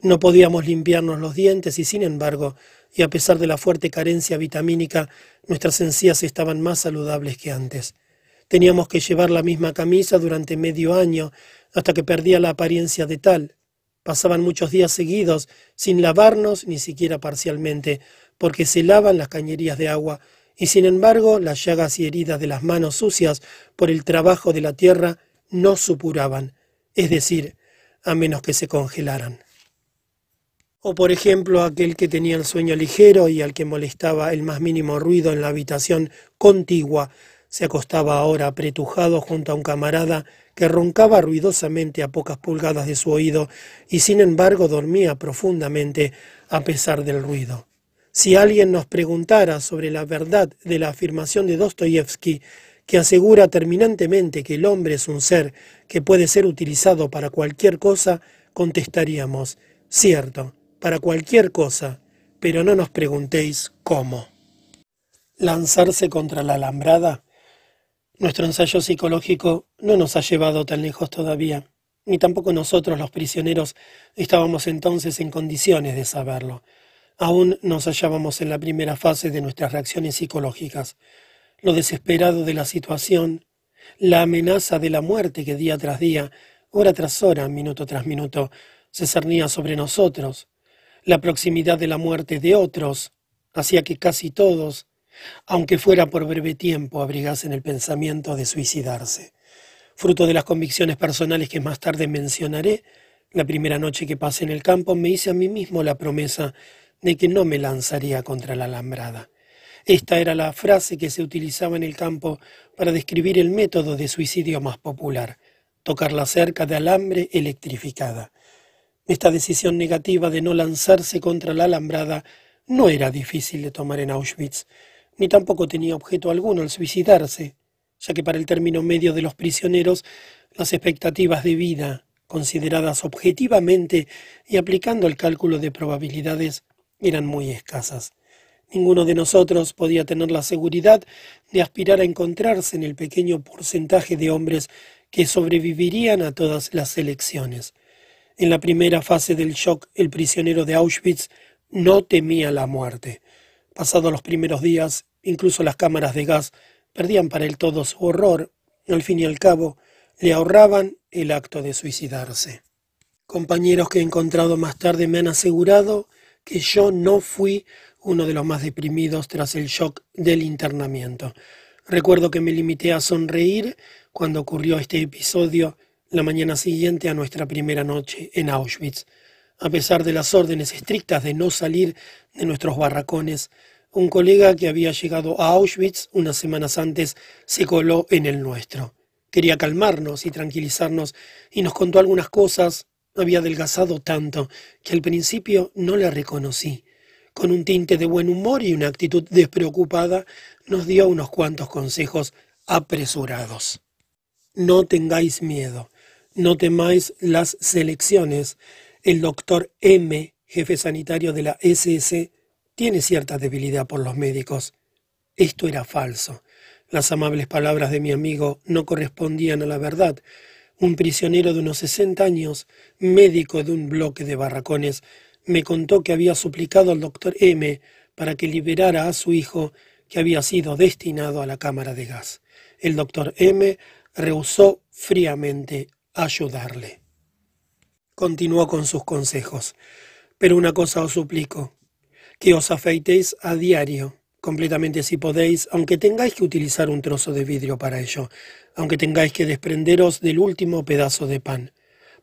No podíamos limpiarnos los dientes y sin embargo, y a pesar de la fuerte carencia vitamínica, nuestras encías estaban más saludables que antes. Teníamos que llevar la misma camisa durante medio año hasta que perdía la apariencia de tal. Pasaban muchos días seguidos sin lavarnos ni siquiera parcialmente, porque se lavan las cañerías de agua y sin embargo las llagas y heridas de las manos sucias por el trabajo de la tierra no supuraban, es decir, a menos que se congelaran. O por ejemplo aquel que tenía el sueño ligero y al que molestaba el más mínimo ruido en la habitación contigua, se acostaba ahora apretujado junto a un camarada que roncaba ruidosamente a pocas pulgadas de su oído y sin embargo dormía profundamente a pesar del ruido. Si alguien nos preguntara sobre la verdad de la afirmación de Dostoyevsky, que asegura terminantemente que el hombre es un ser que puede ser utilizado para cualquier cosa, contestaríamos, cierto, para cualquier cosa, pero no nos preguntéis cómo. lanzarse contra la alambrada. Nuestro ensayo psicológico no nos ha llevado tan lejos todavía, ni tampoco nosotros los prisioneros estábamos entonces en condiciones de saberlo. Aún nos hallábamos en la primera fase de nuestras reacciones psicológicas. Lo desesperado de la situación, la amenaza de la muerte que día tras día, hora tras hora, minuto tras minuto, se cernía sobre nosotros, la proximidad de la muerte de otros hacía que casi todos aunque fuera por breve tiempo, abrigasen el pensamiento de suicidarse. Fruto de las convicciones personales que más tarde mencionaré, la primera noche que pasé en el campo me hice a mí mismo la promesa de que no me lanzaría contra la alambrada. Esta era la frase que se utilizaba en el campo para describir el método de suicidio más popular, tocar la cerca de alambre electrificada. Esta decisión negativa de no lanzarse contra la alambrada no era difícil de tomar en Auschwitz ni tampoco tenía objeto alguno el suicidarse, ya que para el término medio de los prisioneros las expectativas de vida, consideradas objetivamente y aplicando el cálculo de probabilidades, eran muy escasas. Ninguno de nosotros podía tener la seguridad de aspirar a encontrarse en el pequeño porcentaje de hombres que sobrevivirían a todas las elecciones. En la primera fase del shock, el prisionero de Auschwitz no temía la muerte. Pasados los primeros días, incluso las cámaras de gas perdían para él todo su horror. Al fin y al cabo, le ahorraban el acto de suicidarse. Compañeros que he encontrado más tarde me han asegurado que yo no fui uno de los más deprimidos tras el shock del internamiento. Recuerdo que me limité a sonreír cuando ocurrió este episodio la mañana siguiente a nuestra primera noche en Auschwitz. A pesar de las órdenes estrictas de no salir de nuestros barracones, un colega que había llegado a Auschwitz unas semanas antes se coló en el nuestro. Quería calmarnos y tranquilizarnos y nos contó algunas cosas. Había adelgazado tanto que al principio no le reconocí. Con un tinte de buen humor y una actitud despreocupada, nos dio unos cuantos consejos apresurados. No tengáis miedo, no temáis las selecciones, el doctor M, jefe sanitario de la SS, tiene cierta debilidad por los médicos. Esto era falso. Las amables palabras de mi amigo no correspondían a la verdad. Un prisionero de unos sesenta años, médico de un bloque de barracones, me contó que había suplicado al doctor M para que liberara a su hijo que había sido destinado a la cámara de gas. El doctor M rehusó fríamente ayudarle. Continuó con sus consejos. Pero una cosa os suplico, que os afeitéis a diario, completamente si podéis, aunque tengáis que utilizar un trozo de vidrio para ello, aunque tengáis que desprenderos del último pedazo de pan.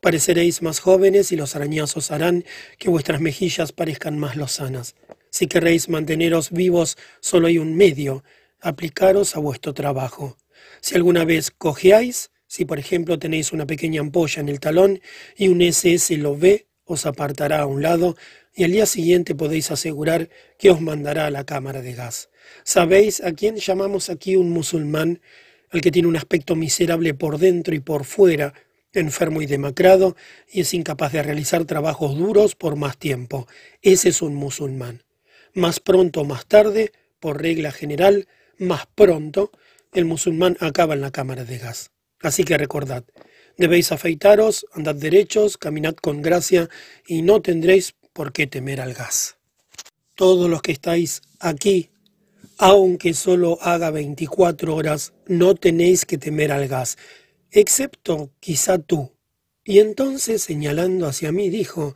Pareceréis más jóvenes y los arañazos harán que vuestras mejillas parezcan más lozanas. Si queréis manteneros vivos, solo hay un medio, aplicaros a vuestro trabajo. Si alguna vez cojeáis, si por ejemplo tenéis una pequeña ampolla en el talón y un SS lo ve, os apartará a un lado y al día siguiente podéis asegurar que os mandará a la cámara de gas. ¿Sabéis a quién llamamos aquí un musulmán? Al que tiene un aspecto miserable por dentro y por fuera, enfermo y demacrado, y es incapaz de realizar trabajos duros por más tiempo. Ese es un musulmán. Más pronto o más tarde, por regla general, más pronto, el musulmán acaba en la cámara de gas. Así que recordad, debéis afeitaros, andad derechos, caminad con gracia, y no tendréis por qué temer al gas. Todos los que estáis aquí, aunque solo haga 24 horas, no tenéis que temer al gas, excepto quizá tú. Y entonces, señalando hacia mí, dijo,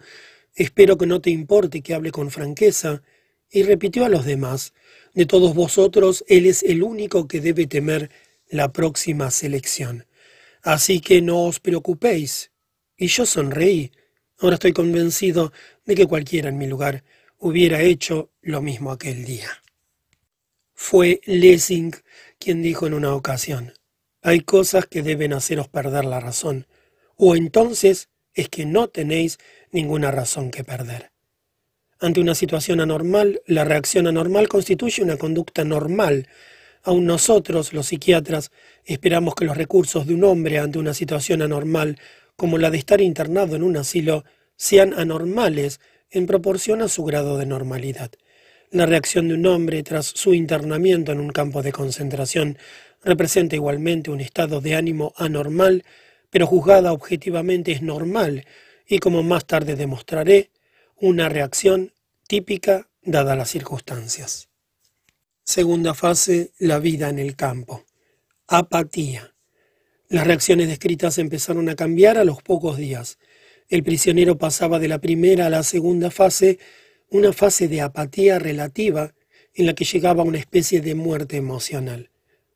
Espero que no te importe que hable con franqueza, y repitió a los demás, De todos vosotros, él es el único que debe temer la próxima selección. Así que no os preocupéis. Y yo sonreí. Ahora estoy convencido de que cualquiera en mi lugar hubiera hecho lo mismo aquel día. Fue Lessing quien dijo en una ocasión, hay cosas que deben haceros perder la razón, o entonces es que no tenéis ninguna razón que perder. Ante una situación anormal, la reacción anormal constituye una conducta normal, Aun nosotros, los psiquiatras, esperamos que los recursos de un hombre ante una situación anormal, como la de estar internado en un asilo, sean anormales en proporción a su grado de normalidad. La reacción de un hombre tras su internamiento en un campo de concentración representa igualmente un estado de ánimo anormal, pero juzgada objetivamente es normal y, como más tarde demostraré, una reacción típica dadas las circunstancias. Segunda fase, la vida en el campo. Apatía. Las reacciones descritas empezaron a cambiar a los pocos días. El prisionero pasaba de la primera a la segunda fase una fase de apatía relativa en la que llegaba una especie de muerte emocional.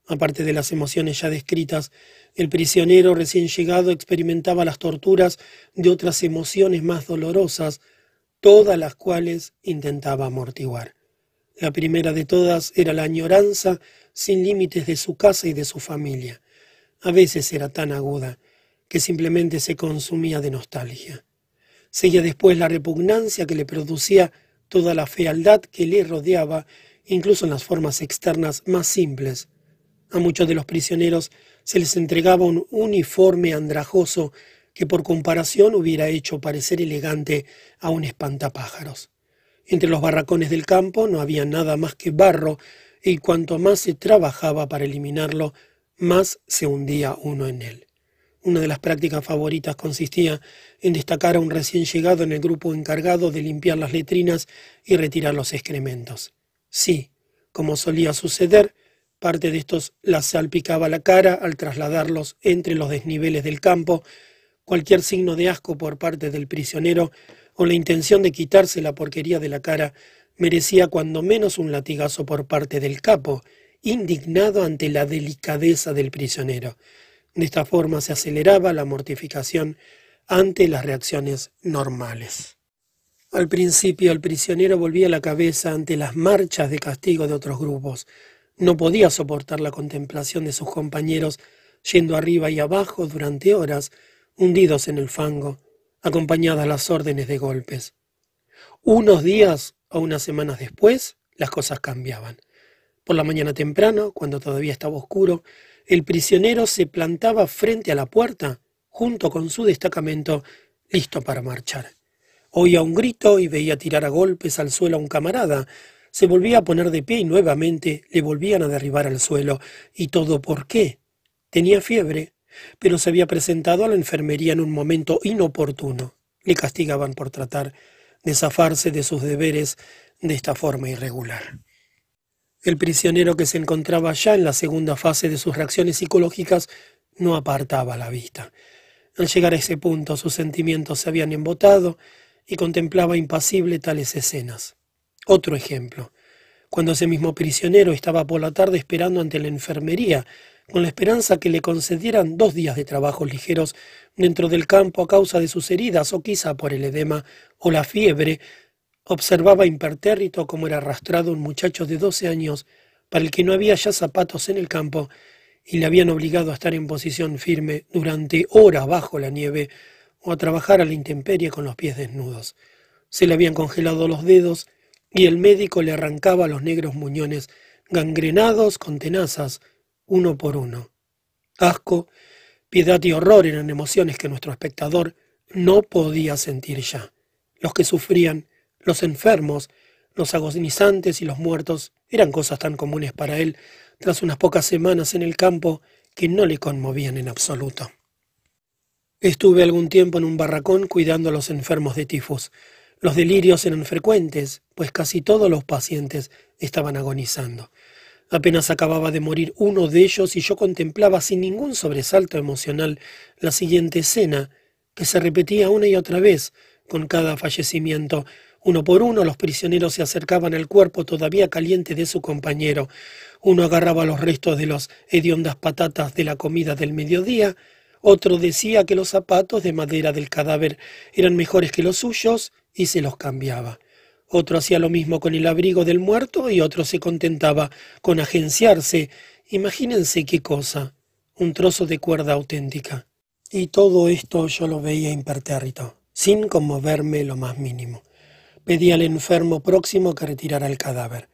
Aparte de las emociones ya descritas, el prisionero recién llegado experimentaba las torturas de otras emociones más dolorosas, todas las cuales intentaba amortiguar. La primera de todas era la añoranza sin límites de su casa y de su familia. A veces era tan aguda que simplemente se consumía de nostalgia. Seguía después la repugnancia que le producía toda la fealdad que le rodeaba, incluso en las formas externas más simples. A muchos de los prisioneros se les entregaba un uniforme andrajoso que por comparación hubiera hecho parecer elegante a un espantapájaros. Entre los barracones del campo no había nada más que barro, y cuanto más se trabajaba para eliminarlo, más se hundía uno en él. Una de las prácticas favoritas consistía en destacar a un recién llegado en el grupo encargado de limpiar las letrinas y retirar los excrementos. Sí, como solía suceder, parte de estos las salpicaba la cara al trasladarlos entre los desniveles del campo. Cualquier signo de asco por parte del prisionero o la intención de quitarse la porquería de la cara merecía cuando menos un latigazo por parte del capo, indignado ante la delicadeza del prisionero. De esta forma se aceleraba la mortificación ante las reacciones normales. Al principio el prisionero volvía la cabeza ante las marchas de castigo de otros grupos. No podía soportar la contemplación de sus compañeros yendo arriba y abajo durante horas, hundidos en el fango, acompañadas las órdenes de golpes. Unos días o unas semanas después, las cosas cambiaban. Por la mañana temprano, cuando todavía estaba oscuro, el prisionero se plantaba frente a la puerta, junto con su destacamento, listo para marchar. Oía un grito y veía tirar a golpes al suelo a un camarada. Se volvía a poner de pie y nuevamente le volvían a derribar al suelo. ¿Y todo por qué? Tenía fiebre, pero se había presentado a la enfermería en un momento inoportuno. Le castigaban por tratar de zafarse de sus deberes de esta forma irregular. El prisionero que se encontraba ya en la segunda fase de sus reacciones psicológicas no apartaba la vista. Al llegar a ese punto sus sentimientos se habían embotado y contemplaba impasible tales escenas. Otro ejemplo. Cuando ese mismo prisionero estaba por la tarde esperando ante la enfermería, con la esperanza que le concedieran dos días de trabajos ligeros dentro del campo a causa de sus heridas o quizá por el edema o la fiebre, Observaba impertérrito cómo era arrastrado un muchacho de doce años para el que no había ya zapatos en el campo y le habían obligado a estar en posición firme durante horas bajo la nieve o a trabajar a la intemperie con los pies desnudos. Se le habían congelado los dedos y el médico le arrancaba los negros muñones gangrenados con tenazas, uno por uno. Asco, piedad y horror eran emociones que nuestro espectador no podía sentir ya. Los que sufrían los enfermos, los agonizantes y los muertos eran cosas tan comunes para él tras unas pocas semanas en el campo que no le conmovían en absoluto. Estuve algún tiempo en un barracón cuidando a los enfermos de tifus. Los delirios eran frecuentes, pues casi todos los pacientes estaban agonizando. Apenas acababa de morir uno de ellos y yo contemplaba sin ningún sobresalto emocional la siguiente escena, que se repetía una y otra vez con cada fallecimiento, uno por uno los prisioneros se acercaban al cuerpo todavía caliente de su compañero. Uno agarraba los restos de las hediondas patatas de la comida del mediodía, otro decía que los zapatos de madera del cadáver eran mejores que los suyos y se los cambiaba. Otro hacía lo mismo con el abrigo del muerto y otro se contentaba con agenciarse. Imagínense qué cosa, un trozo de cuerda auténtica. Y todo esto yo lo veía impertérrito, sin conmoverme lo más mínimo. Pedía al enfermo próximo que retirara el cadáver.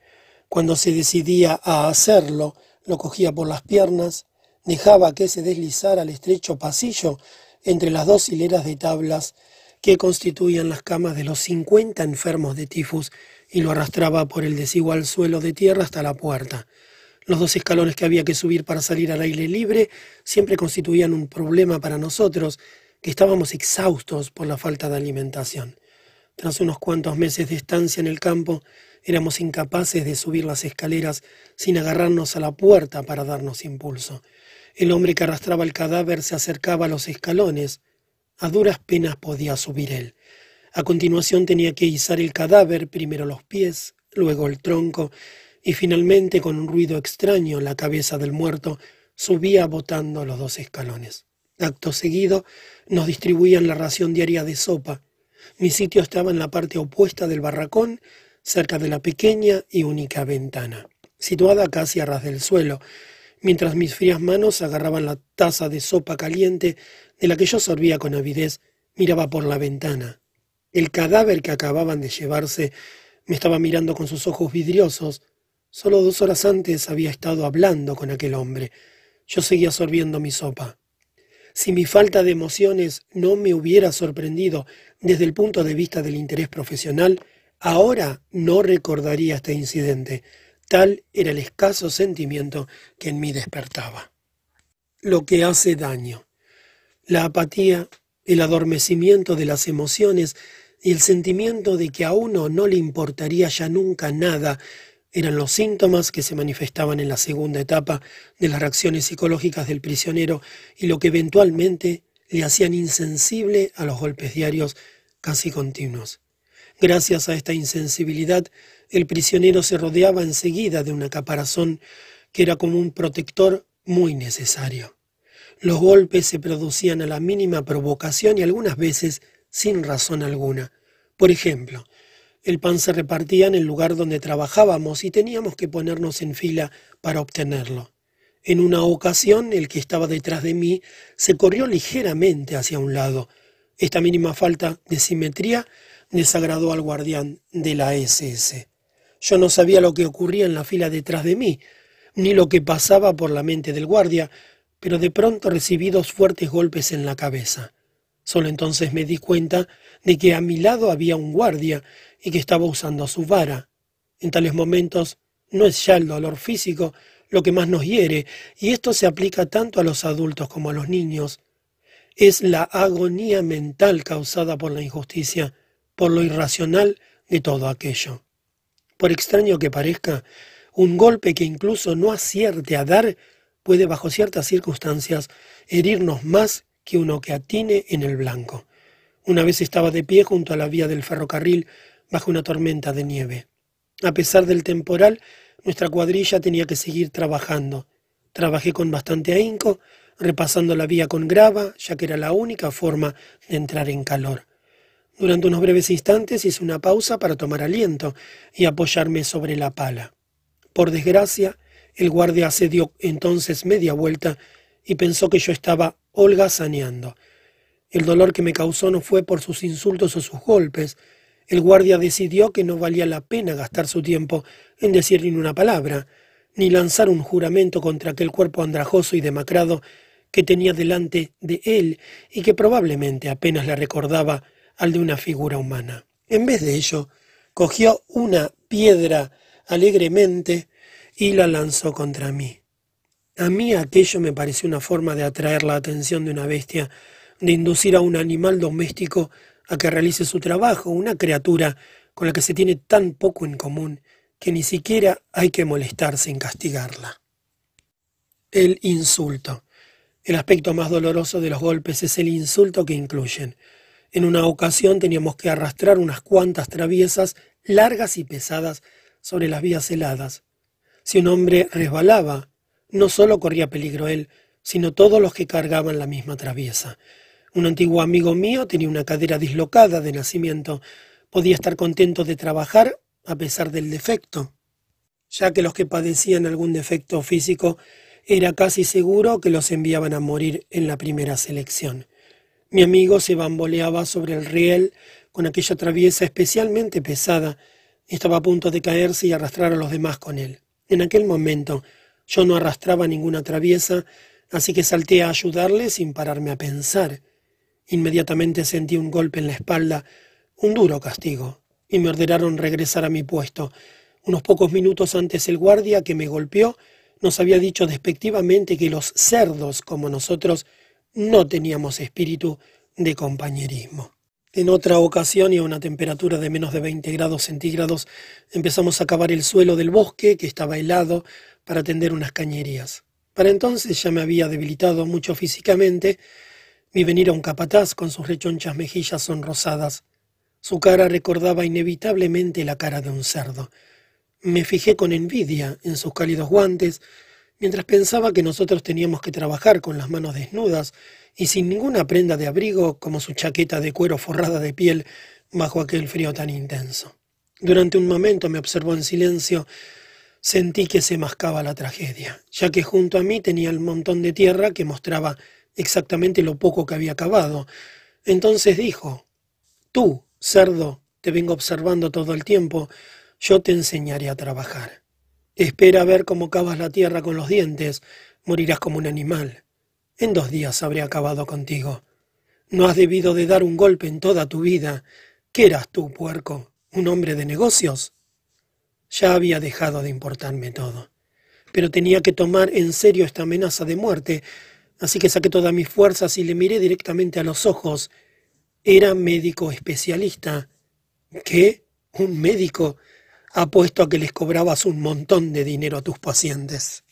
Cuando se decidía a hacerlo, lo cogía por las piernas, dejaba que se deslizara al estrecho pasillo entre las dos hileras de tablas que constituían las camas de los cincuenta enfermos de tifus y lo arrastraba por el desigual suelo de tierra hasta la puerta. Los dos escalones que había que subir para salir al aire libre siempre constituían un problema para nosotros, que estábamos exhaustos por la falta de alimentación. Tras unos cuantos meses de estancia en el campo, éramos incapaces de subir las escaleras sin agarrarnos a la puerta para darnos impulso. El hombre que arrastraba el cadáver se acercaba a los escalones. A duras penas podía subir él. A continuación tenía que izar el cadáver, primero los pies, luego el tronco, y finalmente, con un ruido extraño, la cabeza del muerto subía botando los dos escalones. Acto seguido, nos distribuían la ración diaria de sopa, mi sitio estaba en la parte opuesta del barracón, cerca de la pequeña y única ventana, situada casi a ras del suelo, mientras mis frías manos agarraban la taza de sopa caliente de la que yo sorbía con avidez, miraba por la ventana. El cadáver que acababan de llevarse me estaba mirando con sus ojos vidriosos. Solo dos horas antes había estado hablando con aquel hombre. Yo seguía sorbiendo mi sopa. Si mi falta de emociones no me hubiera sorprendido desde el punto de vista del interés profesional, ahora no recordaría este incidente. Tal era el escaso sentimiento que en mí despertaba. Lo que hace daño. La apatía, el adormecimiento de las emociones y el sentimiento de que a uno no le importaría ya nunca nada eran los síntomas que se manifestaban en la segunda etapa de las reacciones psicológicas del prisionero y lo que eventualmente le hacían insensible a los golpes diarios casi continuos. Gracias a esta insensibilidad, el prisionero se rodeaba enseguida de una caparazón que era como un protector muy necesario. Los golpes se producían a la mínima provocación y algunas veces sin razón alguna. Por ejemplo, el pan se repartía en el lugar donde trabajábamos y teníamos que ponernos en fila para obtenerlo. En una ocasión el que estaba detrás de mí se corrió ligeramente hacia un lado. Esta mínima falta de simetría desagradó al guardián de la SS. Yo no sabía lo que ocurría en la fila detrás de mí, ni lo que pasaba por la mente del guardia, pero de pronto recibí dos fuertes golpes en la cabeza. Solo entonces me di cuenta de que a mi lado había un guardia y que estaba usando su vara. En tales momentos no es ya el dolor físico lo que más nos hiere, y esto se aplica tanto a los adultos como a los niños. Es la agonía mental causada por la injusticia, por lo irracional de todo aquello. Por extraño que parezca, un golpe que incluso no acierte a dar puede bajo ciertas circunstancias herirnos más que uno que atine en el blanco. Una vez estaba de pie junto a la vía del ferrocarril bajo una tormenta de nieve. A pesar del temporal, nuestra cuadrilla tenía que seguir trabajando. Trabajé con bastante ahínco, repasando la vía con grava, ya que era la única forma de entrar en calor. Durante unos breves instantes hice una pausa para tomar aliento y apoyarme sobre la pala. Por desgracia, el guardia se dio entonces media vuelta y pensó que yo estaba holgazaneando. El dolor que me causó no fue por sus insultos o sus golpes, el guardia decidió que no valía la pena gastar su tiempo en decir ni una palabra, ni lanzar un juramento contra aquel cuerpo andrajoso y demacrado que tenía delante de él y que probablemente apenas le recordaba al de una figura humana. En vez de ello, cogió una piedra alegremente y la lanzó contra mí. A mí aquello me pareció una forma de atraer la atención de una bestia, de inducir a un animal doméstico a que realice su trabajo, una criatura con la que se tiene tan poco en común que ni siquiera hay que molestarse en castigarla. El insulto. El aspecto más doloroso de los golpes es el insulto que incluyen. En una ocasión teníamos que arrastrar unas cuantas traviesas largas y pesadas sobre las vías heladas. Si un hombre resbalaba, no solo corría peligro él, sino todos los que cargaban la misma traviesa. Un antiguo amigo mío tenía una cadera dislocada de nacimiento. Podía estar contento de trabajar a pesar del defecto, ya que los que padecían algún defecto físico era casi seguro que los enviaban a morir en la primera selección. Mi amigo se bamboleaba sobre el riel con aquella traviesa especialmente pesada. Estaba a punto de caerse y arrastrar a los demás con él. En aquel momento yo no arrastraba ninguna traviesa, así que salté a ayudarle sin pararme a pensar. Inmediatamente sentí un golpe en la espalda, un duro castigo. y me ordenaron regresar a mi puesto. Unos pocos minutos antes el guardia que me golpeó nos había dicho despectivamente que los cerdos como nosotros no teníamos espíritu de compañerismo. En otra ocasión y a una temperatura de menos de 20 grados centígrados empezamos a cavar el suelo del bosque que estaba helado para tender unas cañerías. Para entonces ya me había debilitado mucho físicamente vi venir a un capataz con sus rechonchas mejillas sonrosadas. Su cara recordaba inevitablemente la cara de un cerdo. Me fijé con envidia en sus cálidos guantes, mientras pensaba que nosotros teníamos que trabajar con las manos desnudas y sin ninguna prenda de abrigo como su chaqueta de cuero forrada de piel bajo aquel frío tan intenso. Durante un momento me observó en silencio. Sentí que se mascaba la tragedia, ya que junto a mí tenía el montón de tierra que mostraba exactamente lo poco que había acabado. Entonces dijo, Tú, cerdo, te vengo observando todo el tiempo, yo te enseñaré a trabajar. Espera ver cómo cavas la tierra con los dientes, morirás como un animal. En dos días habré acabado contigo. No has debido de dar un golpe en toda tu vida. ¿Qué eras tú, puerco? ¿Un hombre de negocios? Ya había dejado de importarme todo. Pero tenía que tomar en serio esta amenaza de muerte, Así que saqué todas mis fuerzas y le miré directamente a los ojos. Era médico especialista. ¿Qué? ¿Un médico? Apuesto a que les cobrabas un montón de dinero a tus pacientes.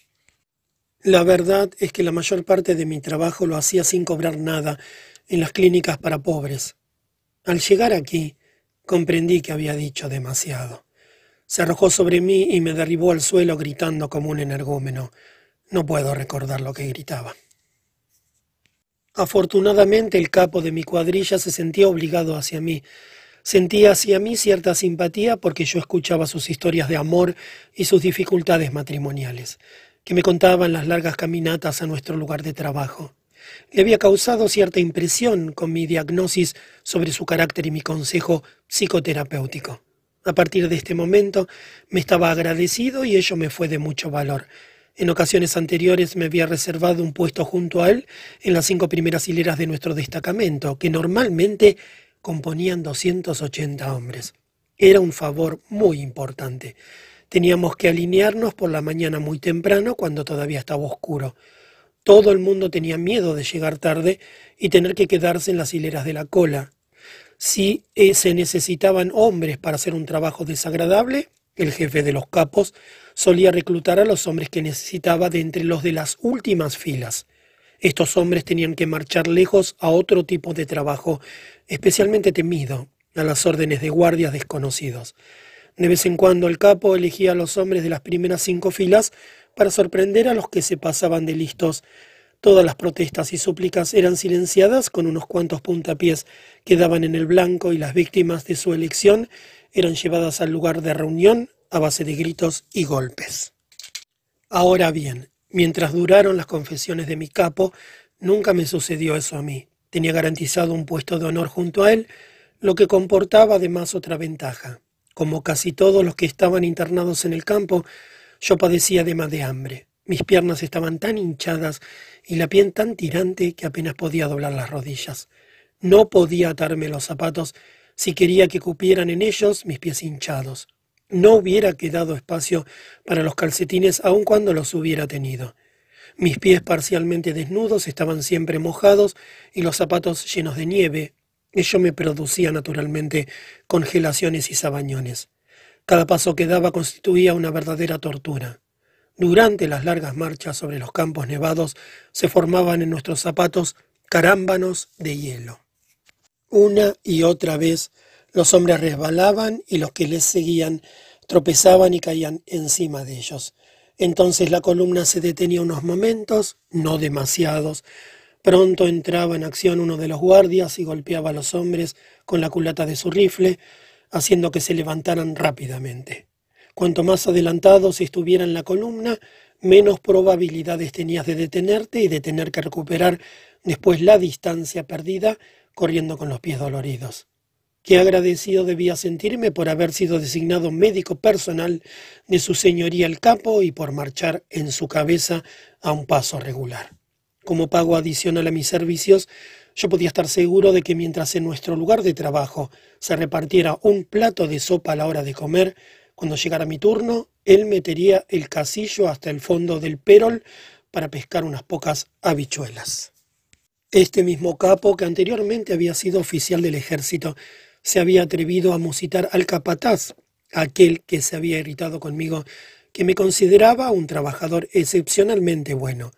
La verdad es que la mayor parte de mi trabajo lo hacía sin cobrar nada en las clínicas para pobres. Al llegar aquí, comprendí que había dicho demasiado. Se arrojó sobre mí y me derribó al suelo gritando como un energúmeno. No puedo recordar lo que gritaba. Afortunadamente el capo de mi cuadrilla se sentía obligado hacia mí. Sentía hacia mí cierta simpatía porque yo escuchaba sus historias de amor y sus dificultades matrimoniales, que me contaban las largas caminatas a nuestro lugar de trabajo. Le había causado cierta impresión con mi diagnosis sobre su carácter y mi consejo psicoterapéutico. A partir de este momento me estaba agradecido y ello me fue de mucho valor. En ocasiones anteriores me había reservado un puesto junto a él en las cinco primeras hileras de nuestro destacamento, que normalmente componían 280 hombres. Era un favor muy importante. Teníamos que alinearnos por la mañana muy temprano cuando todavía estaba oscuro. Todo el mundo tenía miedo de llegar tarde y tener que quedarse en las hileras de la cola. Si eh, se necesitaban hombres para hacer un trabajo desagradable, el jefe de los capos solía reclutar a los hombres que necesitaba de entre los de las últimas filas. Estos hombres tenían que marchar lejos a otro tipo de trabajo, especialmente temido, a las órdenes de guardias desconocidos. De vez en cuando el capo elegía a los hombres de las primeras cinco filas para sorprender a los que se pasaban de listos. Todas las protestas y súplicas eran silenciadas con unos cuantos puntapiés que daban en el blanco y las víctimas de su elección eran llevadas al lugar de reunión a base de gritos y golpes. Ahora bien, mientras duraron las confesiones de mi capo, nunca me sucedió eso a mí. Tenía garantizado un puesto de honor junto a él, lo que comportaba además otra ventaja. Como casi todos los que estaban internados en el campo, yo padecía además de hambre. Mis piernas estaban tan hinchadas y la piel tan tirante que apenas podía doblar las rodillas. No podía atarme los zapatos si quería que cupieran en ellos mis pies hinchados. No hubiera quedado espacio para los calcetines aun cuando los hubiera tenido. Mis pies parcialmente desnudos estaban siempre mojados y los zapatos llenos de nieve. Ello me producía naturalmente congelaciones y sabañones. Cada paso que daba constituía una verdadera tortura. Durante las largas marchas sobre los campos nevados se formaban en nuestros zapatos carámbanos de hielo. Una y otra vez los hombres resbalaban y los que les seguían tropezaban y caían encima de ellos. Entonces la columna se detenía unos momentos, no demasiados. Pronto entraba en acción uno de los guardias y golpeaba a los hombres con la culata de su rifle, haciendo que se levantaran rápidamente. Cuanto más adelantados estuviera en la columna, menos probabilidades tenías de detenerte y de tener que recuperar después la distancia perdida corriendo con los pies doloridos. Qué agradecido debía sentirme por haber sido designado médico personal de su señoría el capo y por marchar en su cabeza a un paso regular. Como pago adicional a mis servicios, Yo podía estar seguro de que mientras en nuestro lugar de trabajo se repartiera un plato de sopa a la hora de comer, cuando llegara mi turno, él metería el casillo hasta el fondo del perol para pescar unas pocas habichuelas. Este mismo capo, que anteriormente había sido oficial del ejército, se había atrevido a musitar al capataz, aquel que se había irritado conmigo, que me consideraba un trabajador excepcionalmente bueno.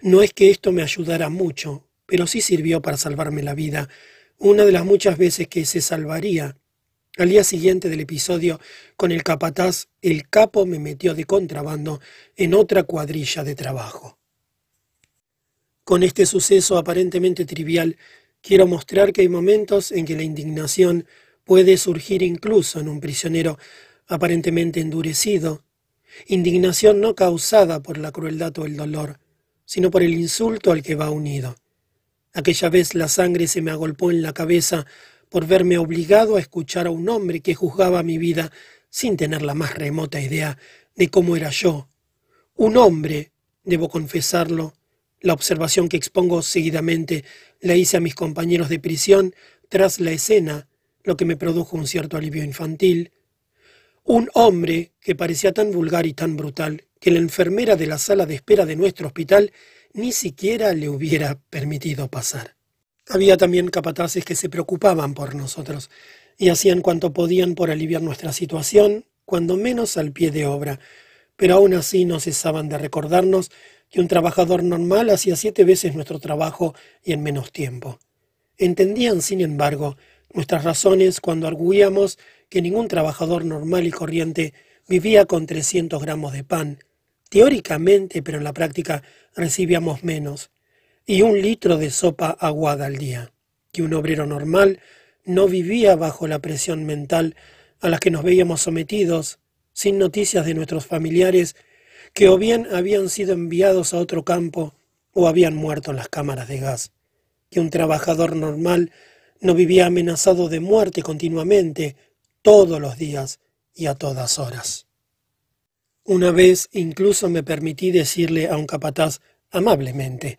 No es que esto me ayudara mucho, pero sí sirvió para salvarme la vida, una de las muchas veces que se salvaría. Al día siguiente del episodio con el capataz, el capo me metió de contrabando en otra cuadrilla de trabajo. Con este suceso aparentemente trivial, quiero mostrar que hay momentos en que la indignación puede surgir incluso en un prisionero aparentemente endurecido, indignación no causada por la crueldad o el dolor, sino por el insulto al que va unido. Aquella vez la sangre se me agolpó en la cabeza por verme obligado a escuchar a un hombre que juzgaba mi vida sin tener la más remota idea de cómo era yo. Un hombre, debo confesarlo, la observación que expongo seguidamente la hice a mis compañeros de prisión tras la escena, lo que me produjo un cierto alivio infantil. Un hombre que parecía tan vulgar y tan brutal que la enfermera de la sala de espera de nuestro hospital ni siquiera le hubiera permitido pasar. Había también capataces que se preocupaban por nosotros y hacían cuanto podían por aliviar nuestra situación, cuando menos al pie de obra, pero aún así no cesaban de recordarnos que un trabajador normal hacía siete veces nuestro trabajo y en menos tiempo. Entendían, sin embargo, nuestras razones cuando arguíamos que ningún trabajador normal y corriente vivía con 300 gramos de pan, teóricamente, pero en la práctica recibíamos menos, y un litro de sopa aguada al día, que un obrero normal no vivía bajo la presión mental a la que nos veíamos sometidos, sin noticias de nuestros familiares, que o bien habían sido enviados a otro campo o habían muerto en las cámaras de gas, que un trabajador normal no vivía amenazado de muerte continuamente, todos los días y a todas horas. Una vez incluso me permití decirle a un capataz amablemente,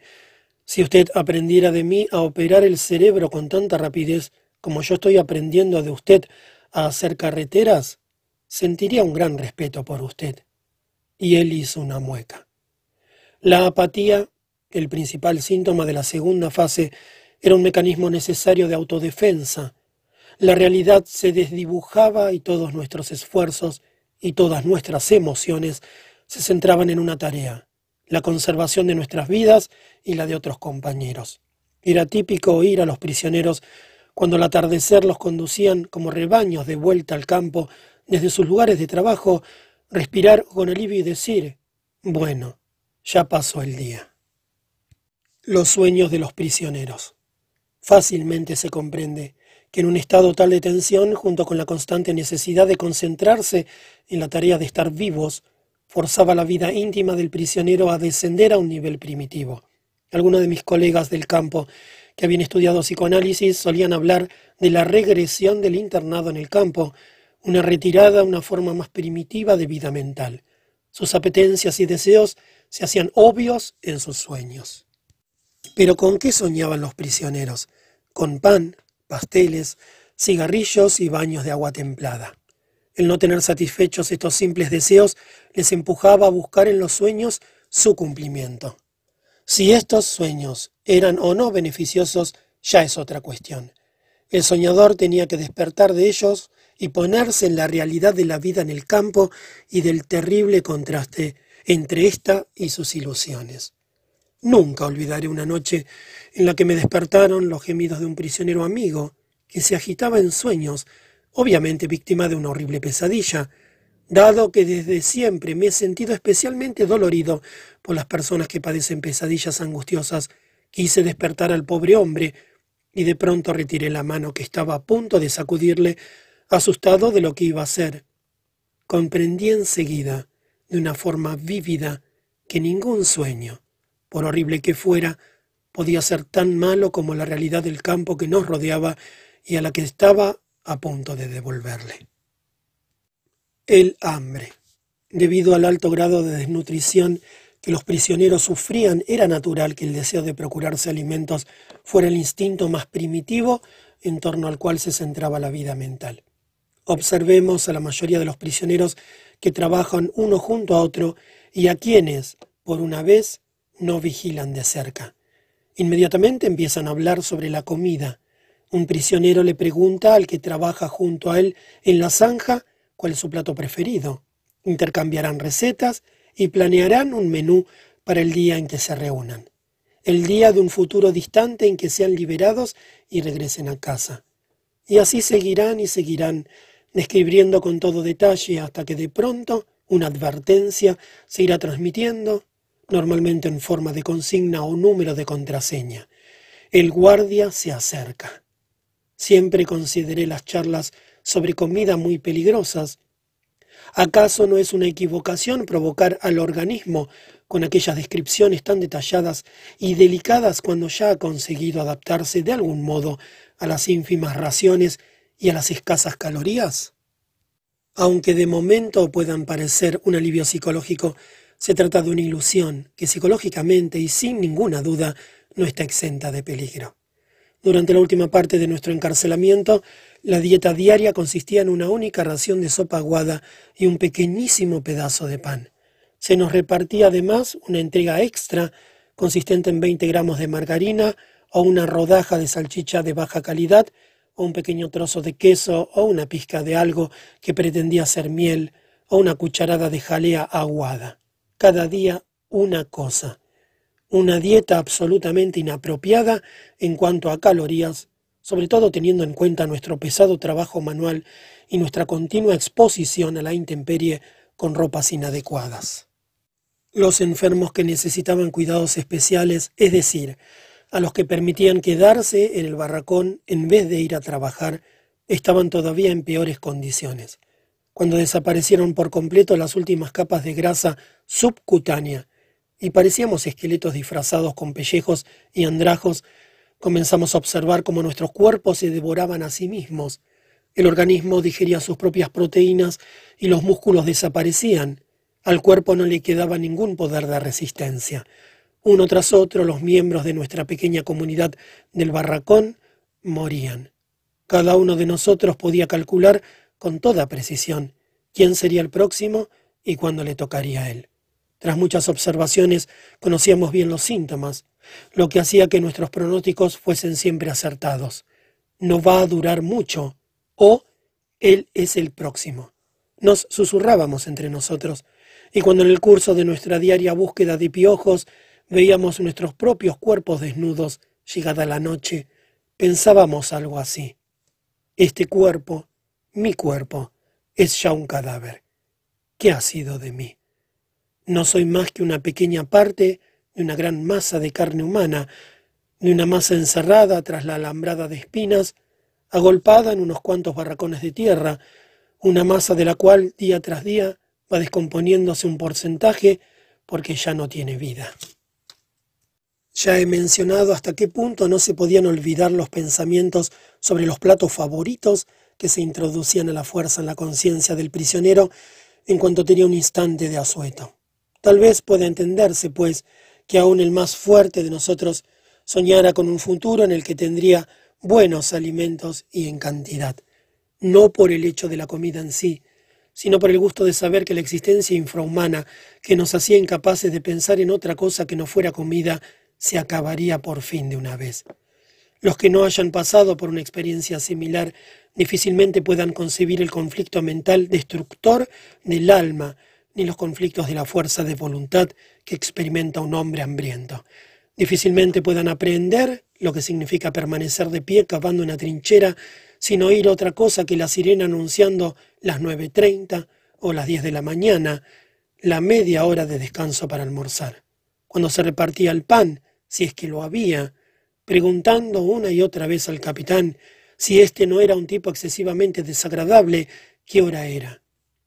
si usted aprendiera de mí a operar el cerebro con tanta rapidez como yo estoy aprendiendo de usted a hacer carreteras, sentiría un gran respeto por usted. Y él hizo una mueca. La apatía, el principal síntoma de la segunda fase, era un mecanismo necesario de autodefensa. La realidad se desdibujaba y todos nuestros esfuerzos y todas nuestras emociones se centraban en una tarea, la conservación de nuestras vidas y la de otros compañeros. Era típico oír a los prisioneros cuando al atardecer los conducían como rebaños de vuelta al campo desde sus lugares de trabajo, respirar con alivio y decir, bueno, ya pasó el día. Los sueños de los prisioneros. Fácilmente se comprende que en un estado tal de tensión, junto con la constante necesidad de concentrarse en la tarea de estar vivos, forzaba la vida íntima del prisionero a descender a un nivel primitivo. Algunos de mis colegas del campo que habían estudiado psicoanálisis solían hablar de la regresión del internado en el campo, una retirada una forma más primitiva de vida mental. Sus apetencias y deseos se hacían obvios en sus sueños. Pero ¿con qué soñaban los prisioneros? Con pan, pasteles, cigarrillos y baños de agua templada. El no tener satisfechos estos simples deseos les empujaba a buscar en los sueños su cumplimiento. Si estos sueños eran o no beneficiosos, ya es otra cuestión. El soñador tenía que despertar de ellos y ponerse en la realidad de la vida en el campo y del terrible contraste entre ésta y sus ilusiones. Nunca olvidaré una noche en la que me despertaron los gemidos de un prisionero amigo que se agitaba en sueños, obviamente víctima de una horrible pesadilla, dado que desde siempre me he sentido especialmente dolorido por las personas que padecen pesadillas angustiosas, quise despertar al pobre hombre y de pronto retiré la mano que estaba a punto de sacudirle, asustado de lo que iba a hacer. Comprendí enseguida, de una forma vívida, que ningún sueño, por horrible que fuera, podía ser tan malo como la realidad del campo que nos rodeaba y a la que estaba a punto de devolverle. El hambre. Debido al alto grado de desnutrición que los prisioneros sufrían, era natural que el deseo de procurarse alimentos fuera el instinto más primitivo en torno al cual se centraba la vida mental. Observemos a la mayoría de los prisioneros que trabajan uno junto a otro y a quienes, por una vez, no vigilan de cerca. Inmediatamente empiezan a hablar sobre la comida. Un prisionero le pregunta al que trabaja junto a él en la zanja cuál es su plato preferido. Intercambiarán recetas y planearán un menú para el día en que se reúnan, el día de un futuro distante en que sean liberados y regresen a casa. Y así seguirán y seguirán, describiendo con todo detalle hasta que de pronto una advertencia se irá transmitiendo, normalmente en forma de consigna o número de contraseña. El guardia se acerca. Siempre consideré las charlas sobre comida muy peligrosas, ¿Acaso no es una equivocación provocar al organismo con aquellas descripciones tan detalladas y delicadas cuando ya ha conseguido adaptarse de algún modo a las ínfimas raciones y a las escasas calorías? Aunque de momento puedan parecer un alivio psicológico, se trata de una ilusión que psicológicamente y sin ninguna duda no está exenta de peligro. Durante la última parte de nuestro encarcelamiento, la dieta diaria consistía en una única ración de sopa aguada y un pequeñísimo pedazo de pan. Se nos repartía además una entrega extra consistente en 20 gramos de margarina o una rodaja de salchicha de baja calidad o un pequeño trozo de queso o una pizca de algo que pretendía ser miel o una cucharada de jalea aguada. Cada día una cosa. Una dieta absolutamente inapropiada en cuanto a calorías sobre todo teniendo en cuenta nuestro pesado trabajo manual y nuestra continua exposición a la intemperie con ropas inadecuadas. Los enfermos que necesitaban cuidados especiales, es decir, a los que permitían quedarse en el barracón en vez de ir a trabajar, estaban todavía en peores condiciones. Cuando desaparecieron por completo las últimas capas de grasa subcutánea y parecíamos esqueletos disfrazados con pellejos y andrajos, Comenzamos a observar cómo nuestros cuerpos se devoraban a sí mismos. El organismo digería sus propias proteínas y los músculos desaparecían. Al cuerpo no le quedaba ningún poder de resistencia. Uno tras otro los miembros de nuestra pequeña comunidad del barracón morían. Cada uno de nosotros podía calcular con toda precisión quién sería el próximo y cuándo le tocaría a él. Tras muchas observaciones conocíamos bien los síntomas, lo que hacía que nuestros pronósticos fuesen siempre acertados. No va a durar mucho, o él es el próximo. Nos susurrábamos entre nosotros, y cuando en el curso de nuestra diaria búsqueda de piojos veíamos nuestros propios cuerpos desnudos, llegada la noche, pensábamos algo así. Este cuerpo, mi cuerpo, es ya un cadáver. ¿Qué ha sido de mí? No soy más que una pequeña parte de una gran masa de carne humana, de una masa encerrada tras la alambrada de espinas, agolpada en unos cuantos barracones de tierra, una masa de la cual día tras día va descomponiéndose un porcentaje porque ya no tiene vida. Ya he mencionado hasta qué punto no se podían olvidar los pensamientos sobre los platos favoritos que se introducían a la fuerza en la conciencia del prisionero en cuanto tenía un instante de asueto. Tal vez pueda entenderse, pues, que aún el más fuerte de nosotros soñara con un futuro en el que tendría buenos alimentos y en cantidad, no por el hecho de la comida en sí, sino por el gusto de saber que la existencia infrahumana que nos hacía incapaces de pensar en otra cosa que no fuera comida se acabaría por fin de una vez. Los que no hayan pasado por una experiencia similar difícilmente puedan concebir el conflicto mental destructor del alma ni los conflictos de la fuerza de voluntad que experimenta un hombre hambriento. Difícilmente puedan aprender lo que significa permanecer de pie cavando una trinchera sin oír otra cosa que la sirena anunciando las nueve treinta o las diez de la mañana, la media hora de descanso para almorzar. Cuando se repartía el pan, si es que lo había, preguntando una y otra vez al capitán si éste no era un tipo excesivamente desagradable, qué hora era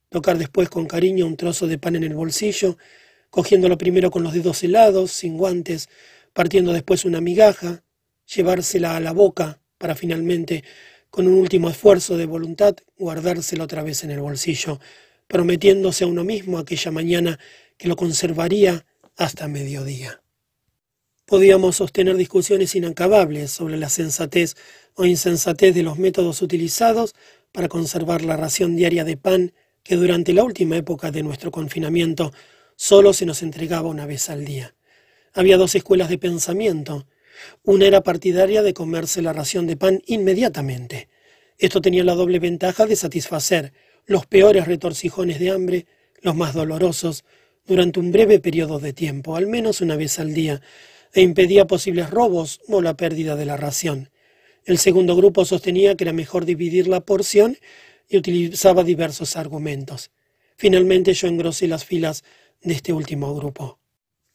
tocar después con cariño un trozo de pan en el bolsillo, cogiéndolo primero con los dedos helados, sin guantes, partiendo después una migaja, llevársela a la boca para finalmente, con un último esfuerzo de voluntad, guardársela otra vez en el bolsillo, prometiéndose a uno mismo aquella mañana que lo conservaría hasta mediodía. Podíamos sostener discusiones inacabables sobre la sensatez o insensatez de los métodos utilizados para conservar la ración diaria de pan que durante la última época de nuestro confinamiento solo se nos entregaba una vez al día. Había dos escuelas de pensamiento. Una era partidaria de comerse la ración de pan inmediatamente. Esto tenía la doble ventaja de satisfacer los peores retorcijones de hambre, los más dolorosos, durante un breve periodo de tiempo, al menos una vez al día, e impedía posibles robos o la pérdida de la ración. El segundo grupo sostenía que era mejor dividir la porción y utilizaba diversos argumentos. Finalmente yo engrosé las filas de este último grupo.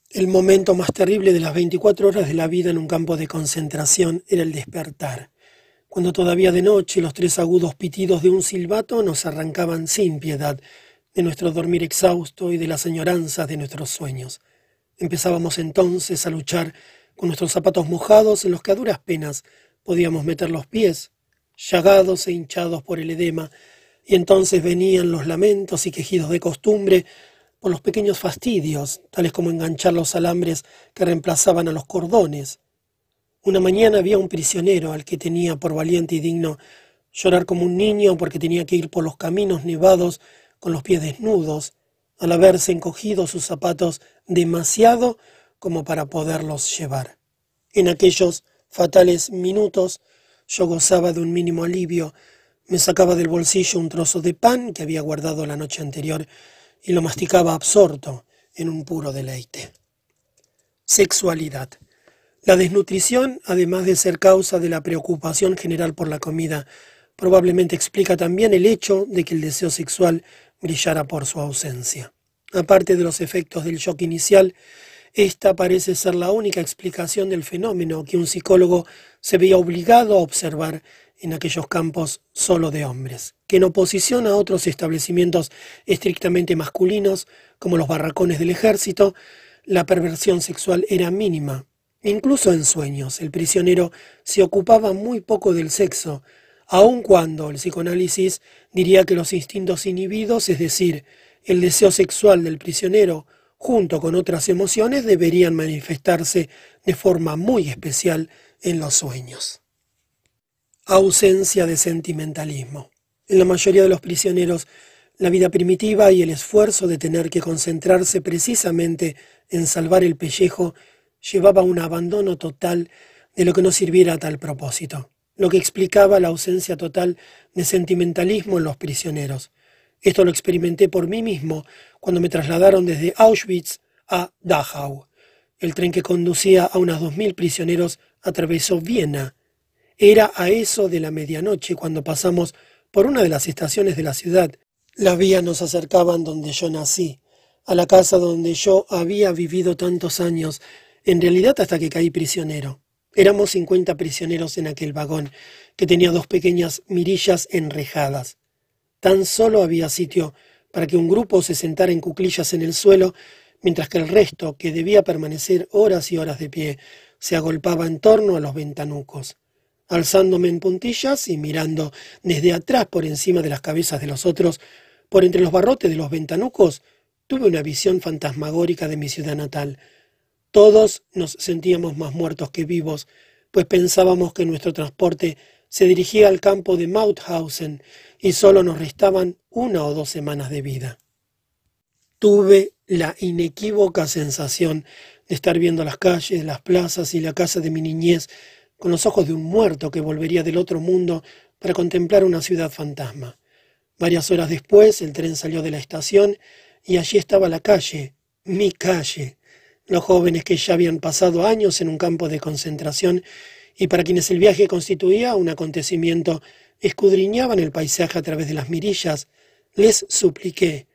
El momento más terrible de las 24 horas de la vida en un campo de concentración era el despertar, cuando todavía de noche los tres agudos pitidos de un silbato nos arrancaban sin piedad de nuestro dormir exhausto y de las añoranzas de nuestros sueños. Empezábamos entonces a luchar con nuestros zapatos mojados en los que a duras penas podíamos meter los pies, llagados e hinchados por el edema, y entonces venían los lamentos y quejidos de costumbre por los pequeños fastidios, tales como enganchar los alambres que reemplazaban a los cordones. Una mañana había un prisionero al que tenía por valiente y digno llorar como un niño porque tenía que ir por los caminos nevados con los pies desnudos, al haberse encogido sus zapatos demasiado como para poderlos llevar. En aquellos fatales minutos yo gozaba de un mínimo alivio, me sacaba del bolsillo un trozo de pan que había guardado la noche anterior y lo masticaba absorto en un puro deleite. Sexualidad. La desnutrición, además de ser causa de la preocupación general por la comida, probablemente explica también el hecho de que el deseo sexual brillara por su ausencia. Aparte de los efectos del shock inicial, esta parece ser la única explicación del fenómeno que un psicólogo se veía obligado a observar en aquellos campos solo de hombres, que en oposición a otros establecimientos estrictamente masculinos, como los barracones del ejército, la perversión sexual era mínima. Incluso en sueños, el prisionero se ocupaba muy poco del sexo, aun cuando el psicoanálisis diría que los instintos inhibidos, es decir, el deseo sexual del prisionero, junto con otras emociones, deberían manifestarse de forma muy especial en los sueños. Ausencia de sentimentalismo. En la mayoría de los prisioneros, la vida primitiva y el esfuerzo de tener que concentrarse precisamente en salvar el pellejo llevaba a un abandono total de lo que no sirviera a tal propósito, lo que explicaba la ausencia total de sentimentalismo en los prisioneros. Esto lo experimenté por mí mismo cuando me trasladaron desde Auschwitz a Dachau. El tren que conducía a unos dos mil prisioneros atravesó Viena. Era a eso de la medianoche cuando pasamos por una de las estaciones de la ciudad. Las vías nos acercaban donde yo nací, a la casa donde yo había vivido tantos años, en realidad hasta que caí prisionero. Éramos cincuenta prisioneros en aquel vagón, que tenía dos pequeñas mirillas enrejadas. Tan solo había sitio para que un grupo se sentara en cuclillas en el suelo, mientras que el resto, que debía permanecer horas y horas de pie, se agolpaba en torno a los ventanucos. Alzándome en puntillas y mirando desde atrás por encima de las cabezas de los otros, por entre los barrotes de los ventanucos, tuve una visión fantasmagórica de mi ciudad natal. Todos nos sentíamos más muertos que vivos, pues pensábamos que nuestro transporte se dirigía al campo de Mauthausen y solo nos restaban una o dos semanas de vida. Tuve la inequívoca sensación de estar viendo las calles, las plazas y la casa de mi niñez con los ojos de un muerto que volvería del otro mundo para contemplar una ciudad fantasma. Varias horas después el tren salió de la estación y allí estaba la calle, mi calle. Los jóvenes que ya habían pasado años en un campo de concentración y para quienes el viaje constituía un acontecimiento, escudriñaban el paisaje a través de las mirillas, les supliqué,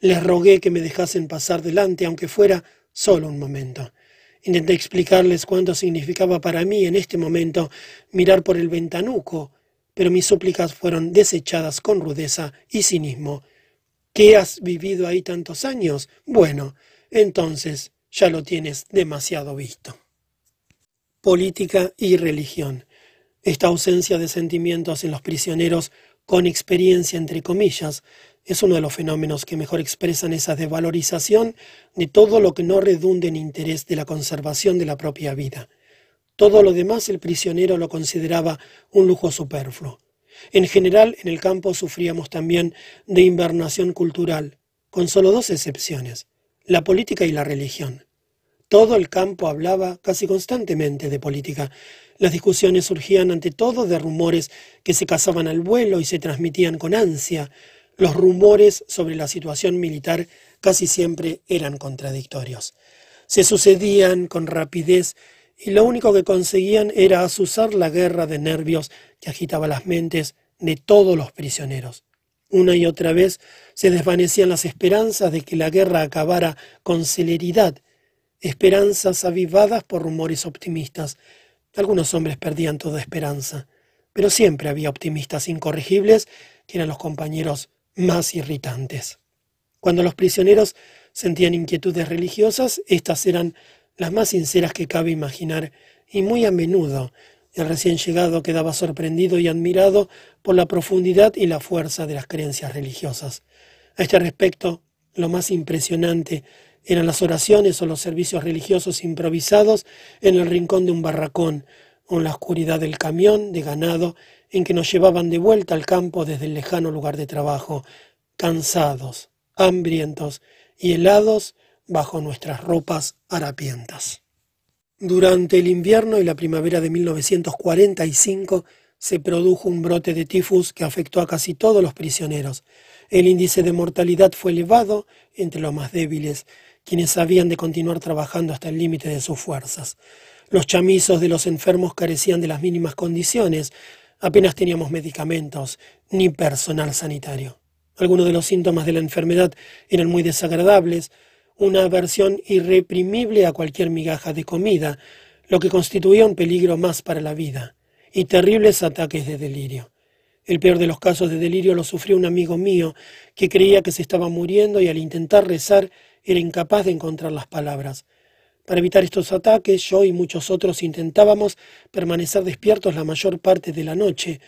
les rogué que me dejasen pasar delante, aunque fuera solo un momento. Intenté explicarles cuánto significaba para mí en este momento mirar por el ventanuco, pero mis súplicas fueron desechadas con rudeza y cinismo. ¿Qué has vivido ahí tantos años? Bueno, entonces ya lo tienes demasiado visto política y religión. Esta ausencia de sentimientos en los prisioneros con experiencia, entre comillas, es uno de los fenómenos que mejor expresan esa desvalorización de todo lo que no redunde en interés de la conservación de la propia vida. Todo lo demás el prisionero lo consideraba un lujo superfluo. En general, en el campo sufríamos también de invernación cultural, con solo dos excepciones, la política y la religión. Todo el campo hablaba casi constantemente de política. Las discusiones surgían ante todo de rumores que se cazaban al vuelo y se transmitían con ansia. Los rumores sobre la situación militar casi siempre eran contradictorios. Se sucedían con rapidez y lo único que conseguían era azuzar la guerra de nervios que agitaba las mentes de todos los prisioneros. Una y otra vez se desvanecían las esperanzas de que la guerra acabara con celeridad, esperanzas avivadas por rumores optimistas. Algunos hombres perdían toda esperanza, pero siempre había optimistas incorregibles que eran los compañeros más irritantes. Cuando los prisioneros sentían inquietudes religiosas, éstas eran las más sinceras que cabe imaginar, y muy a menudo el recién llegado quedaba sorprendido y admirado por la profundidad y la fuerza de las creencias religiosas. A este respecto, lo más impresionante eran las oraciones o los servicios religiosos improvisados en el rincón de un barracón o en la oscuridad del camión de ganado en que nos llevaban de vuelta al campo desde el lejano lugar de trabajo, cansados, hambrientos y helados bajo nuestras ropas harapientas. Durante el invierno y la primavera de 1945 se produjo un brote de tifus que afectó a casi todos los prisioneros. El índice de mortalidad fue elevado entre los más débiles, quienes habían de continuar trabajando hasta el límite de sus fuerzas. Los chamizos de los enfermos carecían de las mínimas condiciones, apenas teníamos medicamentos ni personal sanitario. Algunos de los síntomas de la enfermedad eran muy desagradables, una aversión irreprimible a cualquier migaja de comida, lo que constituía un peligro más para la vida, y terribles ataques de delirio. El peor de los casos de delirio lo sufrió un amigo mío, que creía que se estaba muriendo y al intentar rezar era incapaz de encontrar las palabras. Para evitar estos ataques, yo y muchos otros intentábamos permanecer despiertos la mayor parte de la noche.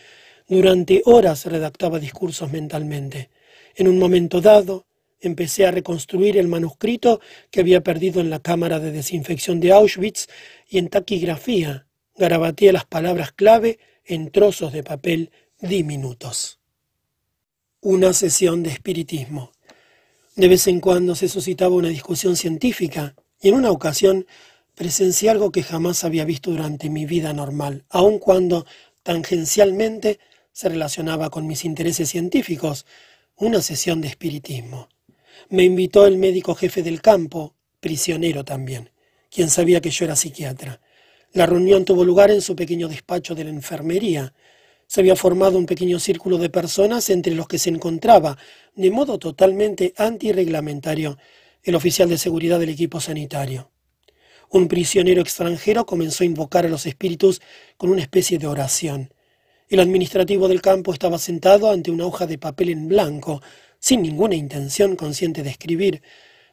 Durante horas redactaba discursos mentalmente. En un momento dado, Empecé a reconstruir el manuscrito que había perdido en la cámara de desinfección de Auschwitz y en taquigrafía garabateé las palabras clave en trozos de papel diminutos. Una sesión de espiritismo. De vez en cuando se suscitaba una discusión científica y en una ocasión presencié algo que jamás había visto durante mi vida normal, aun cuando tangencialmente se relacionaba con mis intereses científicos, una sesión de espiritismo. Me invitó el médico jefe del campo, prisionero también, quien sabía que yo era psiquiatra. La reunión tuvo lugar en su pequeño despacho de la enfermería. Se había formado un pequeño círculo de personas entre los que se encontraba, de modo totalmente antirreglamentario, el oficial de seguridad del equipo sanitario. Un prisionero extranjero comenzó a invocar a los espíritus con una especie de oración. El administrativo del campo estaba sentado ante una hoja de papel en blanco, sin ninguna intención consciente de escribir,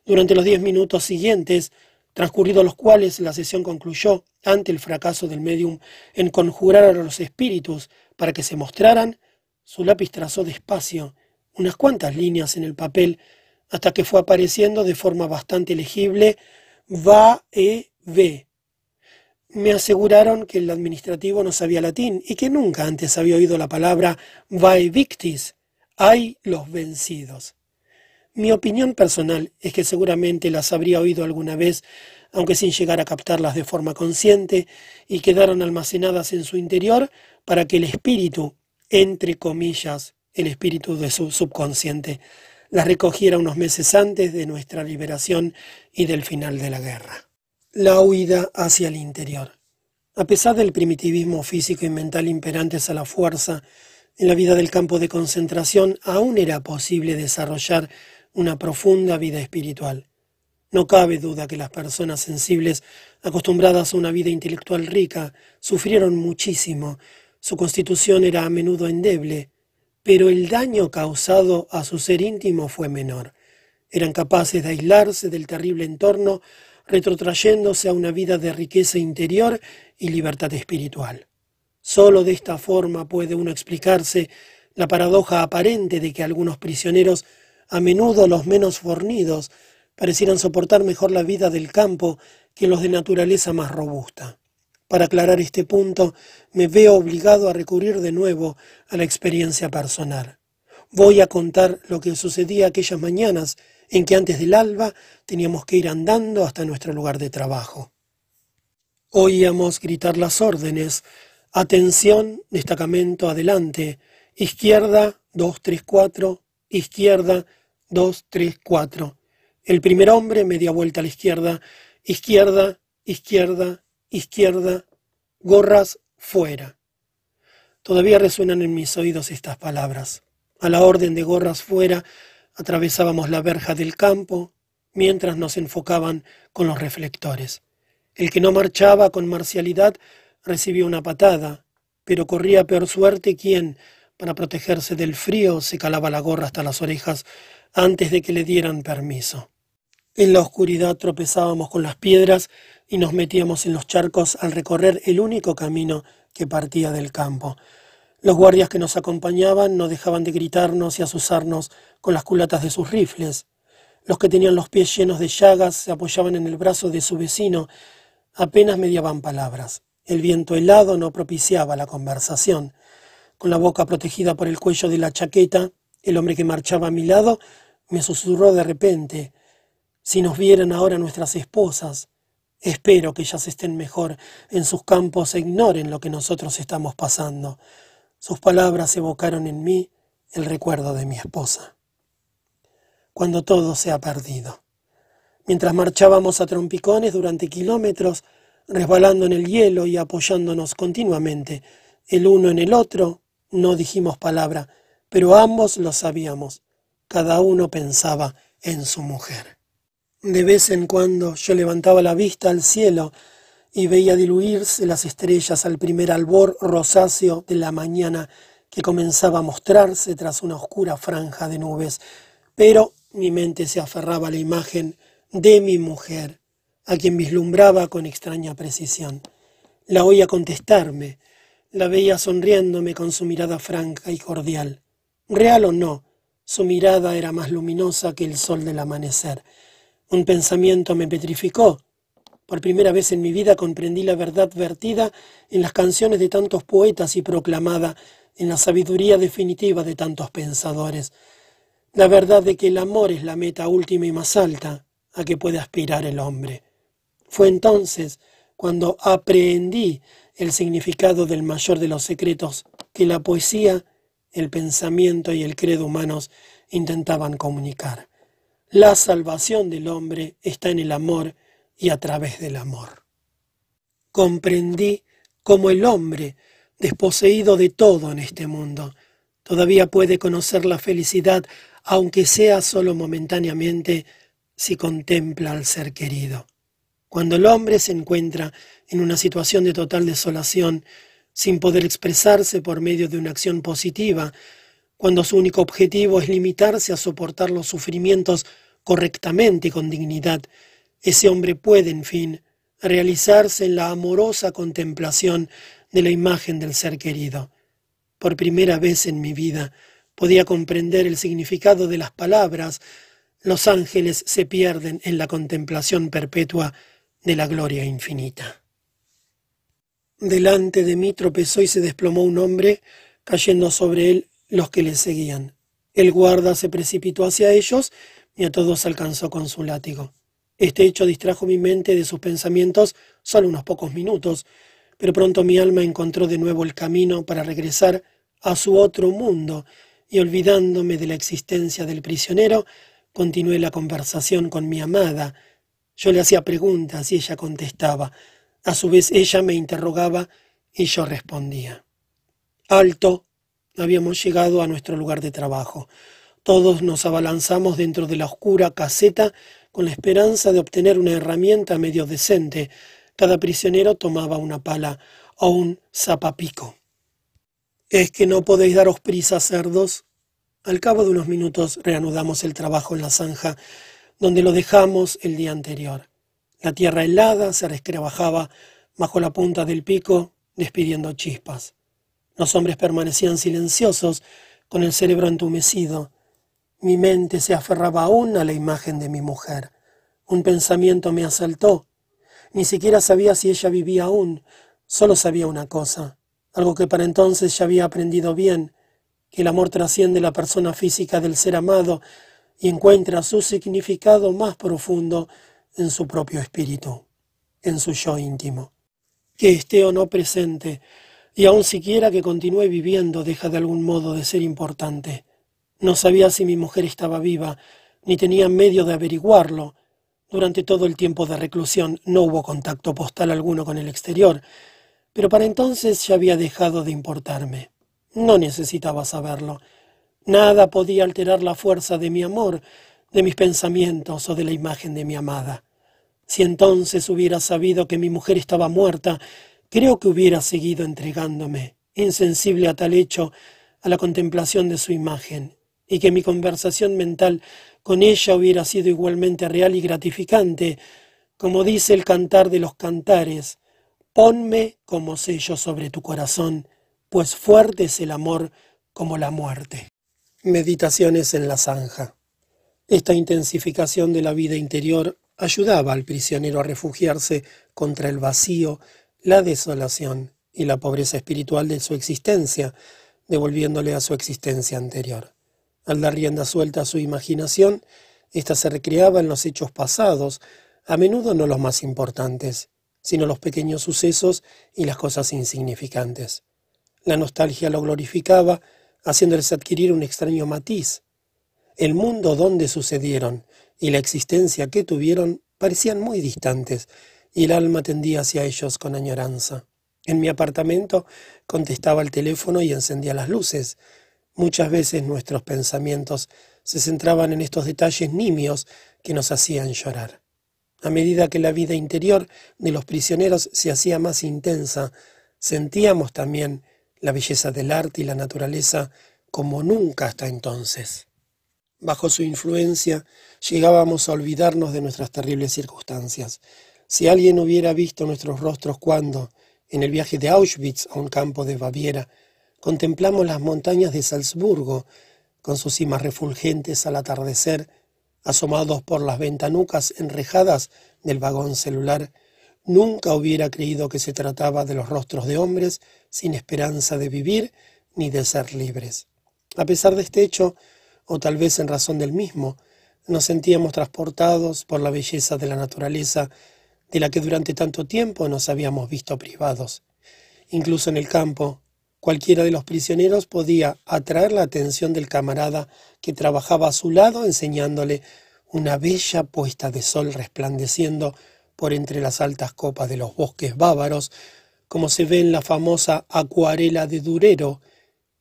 durante los diez minutos siguientes, transcurridos los cuales la sesión concluyó ante el fracaso del medium en conjurar a los espíritus para que se mostraran, su lápiz trazó despacio unas cuantas líneas en el papel hasta que fue apareciendo de forma bastante legible va e ve. Me aseguraron que el administrativo no sabía latín y que nunca antes había oído la palabra vae victis, hay los vencidos. Mi opinión personal es que seguramente las habría oído alguna vez, aunque sin llegar a captarlas de forma consciente, y quedaron almacenadas en su interior para que el espíritu, entre comillas, el espíritu de su subconsciente, las recogiera unos meses antes de nuestra liberación y del final de la guerra. La huida hacia el interior. A pesar del primitivismo físico y mental imperantes a la fuerza, en la vida del campo de concentración aún era posible desarrollar una profunda vida espiritual. No cabe duda que las personas sensibles, acostumbradas a una vida intelectual rica, sufrieron muchísimo. Su constitución era a menudo endeble, pero el daño causado a su ser íntimo fue menor. Eran capaces de aislarse del terrible entorno, retrotrayéndose a una vida de riqueza interior y libertad espiritual. Solo de esta forma puede uno explicarse la paradoja aparente de que algunos prisioneros, a menudo los menos fornidos, parecieran soportar mejor la vida del campo que los de naturaleza más robusta. Para aclarar este punto, me veo obligado a recurrir de nuevo a la experiencia personal. Voy a contar lo que sucedía aquellas mañanas en que antes del alba teníamos que ir andando hasta nuestro lugar de trabajo. Oíamos gritar las órdenes. Atención, destacamento adelante. Izquierda, 2, 3, 4. Izquierda, 2, 3, 4. El primer hombre, media vuelta a la izquierda. Izquierda, izquierda, izquierda. Gorras fuera. Todavía resuenan en mis oídos estas palabras. A la orden de gorras fuera, atravesábamos la verja del campo, mientras nos enfocaban con los reflectores. El que no marchaba con marcialidad recibía una patada, pero corría peor suerte quien, para protegerse del frío, se calaba la gorra hasta las orejas antes de que le dieran permiso. En la oscuridad tropezábamos con las piedras y nos metíamos en los charcos al recorrer el único camino que partía del campo. Los guardias que nos acompañaban no dejaban de gritarnos y azuzarnos con las culatas de sus rifles. Los que tenían los pies llenos de llagas se apoyaban en el brazo de su vecino Apenas mediaban palabras. El viento helado no propiciaba la conversación. Con la boca protegida por el cuello de la chaqueta, el hombre que marchaba a mi lado me susurró de repente, si nos vieran ahora nuestras esposas, espero que ellas estén mejor en sus campos e ignoren lo que nosotros estamos pasando. Sus palabras evocaron en mí el recuerdo de mi esposa. Cuando todo se ha perdido. Mientras marchábamos a trompicones durante kilómetros, resbalando en el hielo y apoyándonos continuamente, el uno en el otro, no dijimos palabra, pero ambos lo sabíamos. Cada uno pensaba en su mujer. De vez en cuando yo levantaba la vista al cielo y veía diluirse las estrellas al primer albor rosáceo de la mañana que comenzaba a mostrarse tras una oscura franja de nubes, pero mi mente se aferraba a la imagen de mi mujer, a quien vislumbraba con extraña precisión. La oía contestarme, la veía sonriéndome con su mirada franca y cordial. Real o no, su mirada era más luminosa que el sol del amanecer. Un pensamiento me petrificó. Por primera vez en mi vida comprendí la verdad vertida en las canciones de tantos poetas y proclamada en la sabiduría definitiva de tantos pensadores. La verdad de que el amor es la meta última y más alta, a que puede aspirar el hombre. Fue entonces cuando aprehendí el significado del mayor de los secretos que la poesía, el pensamiento y el credo humanos intentaban comunicar. La salvación del hombre está en el amor y a través del amor. Comprendí cómo el hombre, desposeído de todo en este mundo, todavía puede conocer la felicidad, aunque sea solo momentáneamente, si contempla al ser querido. Cuando el hombre se encuentra en una situación de total desolación, sin poder expresarse por medio de una acción positiva, cuando su único objetivo es limitarse a soportar los sufrimientos correctamente y con dignidad, ese hombre puede, en fin, realizarse en la amorosa contemplación de la imagen del ser querido. Por primera vez en mi vida podía comprender el significado de las palabras los ángeles se pierden en la contemplación perpetua de la gloria infinita. Delante de mí tropezó y se desplomó un hombre, cayendo sobre él los que le seguían. El guarda se precipitó hacia ellos y a todos alcanzó con su látigo. Este hecho distrajo mi mente de sus pensamientos solo unos pocos minutos, pero pronto mi alma encontró de nuevo el camino para regresar a su otro mundo, y olvidándome de la existencia del prisionero, Continué la conversación con mi amada. Yo le hacía preguntas y ella contestaba. A su vez ella me interrogaba y yo respondía. Alto. Habíamos llegado a nuestro lugar de trabajo. Todos nos abalanzamos dentro de la oscura caseta con la esperanza de obtener una herramienta medio decente. Cada prisionero tomaba una pala o un zapapico. ¿Es que no podéis daros prisa, cerdos? Al cabo de unos minutos reanudamos el trabajo en la zanja donde lo dejamos el día anterior. La tierra helada se resquebrajaba bajo la punta del pico, despidiendo chispas. Los hombres permanecían silenciosos, con el cerebro entumecido. Mi mente se aferraba aún a la imagen de mi mujer. Un pensamiento me asaltó. Ni siquiera sabía si ella vivía aún, solo sabía una cosa, algo que para entonces ya había aprendido bien, que el amor trasciende la persona física del ser amado y encuentra su significado más profundo en su propio espíritu, en su yo íntimo. Que esté o no presente, y aun siquiera que continúe viviendo, deja de algún modo de ser importante. No sabía si mi mujer estaba viva, ni tenía medio de averiguarlo. Durante todo el tiempo de reclusión no hubo contacto postal alguno con el exterior, pero para entonces ya había dejado de importarme. No necesitaba saberlo. Nada podía alterar la fuerza de mi amor, de mis pensamientos o de la imagen de mi amada. Si entonces hubiera sabido que mi mujer estaba muerta, creo que hubiera seguido entregándome, insensible a tal hecho, a la contemplación de su imagen, y que mi conversación mental con ella hubiera sido igualmente real y gratificante, como dice el cantar de los cantares, ponme como sello sobre tu corazón, pues fuerte es el amor como la muerte. Meditaciones en la zanja. Esta intensificación de la vida interior ayudaba al prisionero a refugiarse contra el vacío, la desolación y la pobreza espiritual de su existencia, devolviéndole a su existencia anterior. Al dar rienda suelta a su imaginación, ésta se recreaba en los hechos pasados, a menudo no los más importantes, sino los pequeños sucesos y las cosas insignificantes. La nostalgia lo glorificaba, haciéndoles adquirir un extraño matiz. El mundo donde sucedieron y la existencia que tuvieron parecían muy distantes, y el alma tendía hacia ellos con añoranza. En mi apartamento contestaba el teléfono y encendía las luces. Muchas veces nuestros pensamientos se centraban en estos detalles nimios que nos hacían llorar. A medida que la vida interior de los prisioneros se hacía más intensa, sentíamos también la belleza del arte y la naturaleza como nunca hasta entonces. Bajo su influencia llegábamos a olvidarnos de nuestras terribles circunstancias. Si alguien hubiera visto nuestros rostros cuando, en el viaje de Auschwitz a un campo de Baviera, contemplamos las montañas de Salzburgo, con sus cimas refulgentes al atardecer, asomados por las ventanucas enrejadas del vagón celular, Nunca hubiera creído que se trataba de los rostros de hombres sin esperanza de vivir ni de ser libres. A pesar de este hecho, o tal vez en razón del mismo, nos sentíamos transportados por la belleza de la naturaleza de la que durante tanto tiempo nos habíamos visto privados. Incluso en el campo, cualquiera de los prisioneros podía atraer la atención del camarada que trabajaba a su lado enseñándole una bella puesta de sol resplandeciendo por entre las altas copas de los bosques bávaros, como se ve en la famosa acuarela de Durero,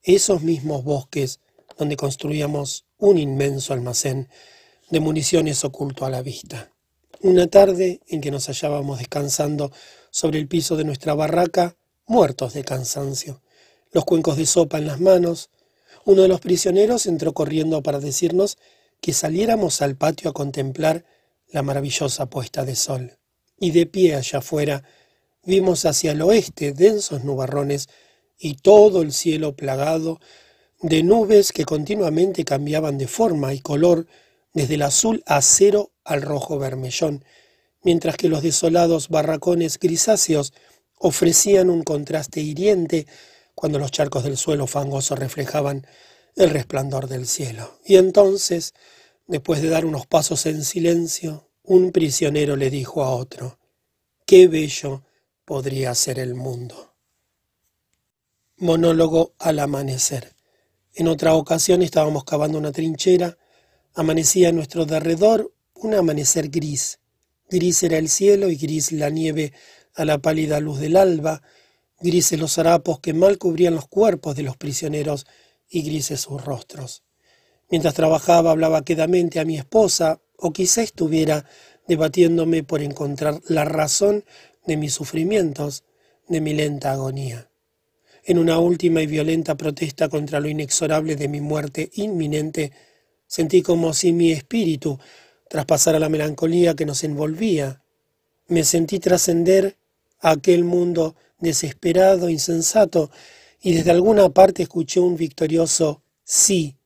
esos mismos bosques donde construíamos un inmenso almacén de municiones oculto a la vista. Una tarde en que nos hallábamos descansando sobre el piso de nuestra barraca, muertos de cansancio, los cuencos de sopa en las manos, uno de los prisioneros entró corriendo para decirnos que saliéramos al patio a contemplar la maravillosa puesta de sol y de pie allá afuera vimos hacia el oeste densos nubarrones y todo el cielo plagado de nubes que continuamente cambiaban de forma y color desde el azul acero al rojo vermellón, mientras que los desolados barracones grisáceos ofrecían un contraste hiriente cuando los charcos del suelo fangoso reflejaban el resplandor del cielo. Y entonces, después de dar unos pasos en silencio, un prisionero le dijo a otro, qué bello podría ser el mundo. Monólogo al amanecer. En otra ocasión estábamos cavando una trinchera, amanecía a nuestro derredor un amanecer gris. Gris era el cielo y gris la nieve a la pálida luz del alba, grises los harapos que mal cubrían los cuerpos de los prisioneros y grises sus rostros. Mientras trabajaba hablaba quedamente a mi esposa, o quizá estuviera debatiéndome por encontrar la razón de mis sufrimientos, de mi lenta agonía. En una última y violenta protesta contra lo inexorable de mi muerte inminente, sentí como si mi espíritu traspasara la melancolía que nos envolvía. Me sentí trascender a aquel mundo desesperado, insensato, y desde alguna parte escuché un victorioso sí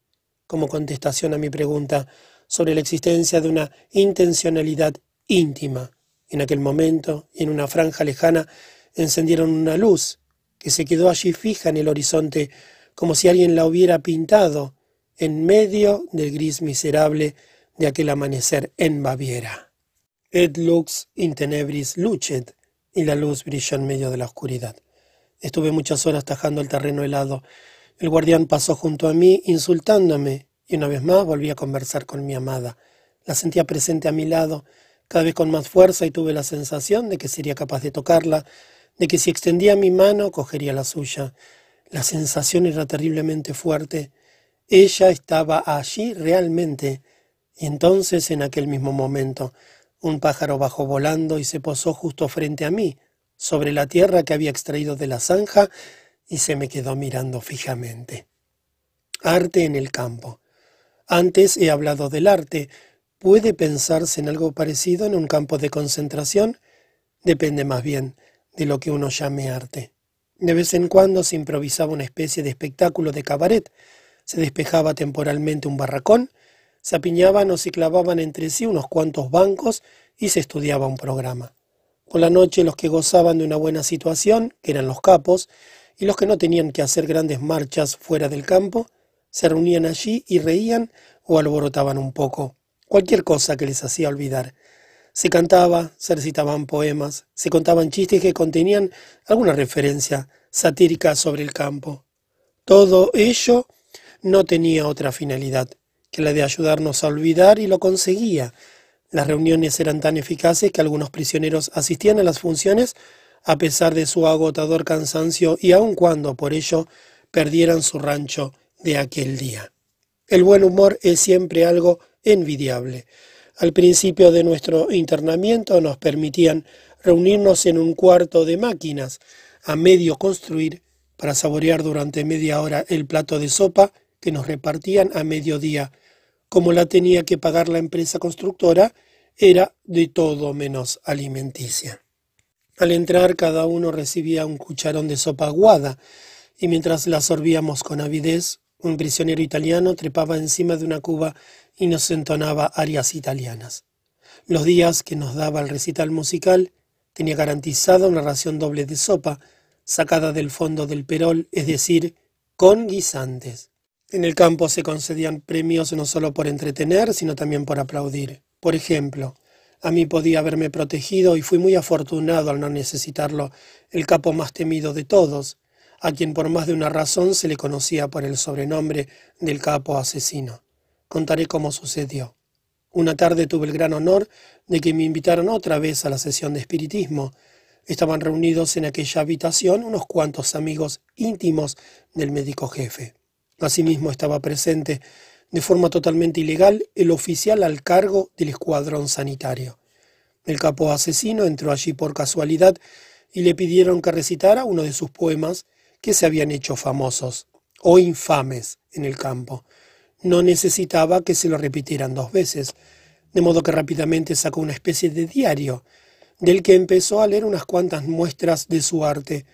como contestación a mi pregunta sobre la existencia de una intencionalidad íntima. En aquel momento, y en una franja lejana, encendieron una luz que se quedó allí fija en el horizonte, como si alguien la hubiera pintado en medio del gris miserable de aquel amanecer en Baviera. Et lux in tenebris lucet, y la luz brilló en medio de la oscuridad. Estuve muchas horas tajando el terreno helado. El guardián pasó junto a mí, insultándome, y una vez más volví a conversar con mi amada. La sentía presente a mi lado, cada vez con más fuerza, y tuve la sensación de que sería capaz de tocarla, de que si extendía mi mano cogería la suya. La sensación era terriblemente fuerte. Ella estaba allí realmente. Y entonces, en aquel mismo momento, un pájaro bajó volando y se posó justo frente a mí, sobre la tierra que había extraído de la zanja, y se me quedó mirando fijamente. Arte en el campo. Antes he hablado del arte. ¿Puede pensarse en algo parecido en un campo de concentración? Depende más bien de lo que uno llame arte. De vez en cuando se improvisaba una especie de espectáculo de cabaret, se despejaba temporalmente un barracón, se apiñaban o se clavaban entre sí unos cuantos bancos y se estudiaba un programa. Por la noche los que gozaban de una buena situación, que eran los capos, y los que no tenían que hacer grandes marchas fuera del campo, se reunían allí y reían o alborotaban un poco, cualquier cosa que les hacía olvidar. Se cantaba, se recitaban poemas, se contaban chistes que contenían alguna referencia satírica sobre el campo. Todo ello no tenía otra finalidad que la de ayudarnos a olvidar y lo conseguía. Las reuniones eran tan eficaces que algunos prisioneros asistían a las funciones a pesar de su agotador cansancio y aun cuando por ello perdieran su rancho de aquel día. El buen humor es siempre algo envidiable. Al principio de nuestro internamiento nos permitían reunirnos en un cuarto de máquinas, a medio construir, para saborear durante media hora el plato de sopa que nos repartían a mediodía. Como la tenía que pagar la empresa constructora, era de todo menos alimenticia. Al entrar cada uno recibía un cucharón de sopa aguada, y mientras la sorbíamos con avidez, un prisionero italiano trepaba encima de una cuba y nos entonaba arias italianas. Los días que nos daba el recital musical tenía garantizada una ración doble de sopa, sacada del fondo del perol, es decir, con guisantes. En el campo se concedían premios no solo por entretener, sino también por aplaudir. Por ejemplo, a mí podía haberme protegido y fui muy afortunado al no necesitarlo, el capo más temido de todos, a quien por más de una razón se le conocía por el sobrenombre del capo asesino. Contaré cómo sucedió. Una tarde tuve el gran honor de que me invitaran otra vez a la sesión de espiritismo. Estaban reunidos en aquella habitación unos cuantos amigos íntimos del médico jefe. Asimismo estaba presente, de forma totalmente ilegal, el oficial al cargo del escuadrón sanitario. El capo asesino entró allí por casualidad y le pidieron que recitara uno de sus poemas que se habían hecho famosos o infames en el campo no necesitaba que se lo repitieran dos veces, de modo que rápidamente sacó una especie de diario, del que empezó a leer unas cuantas muestras de su arte.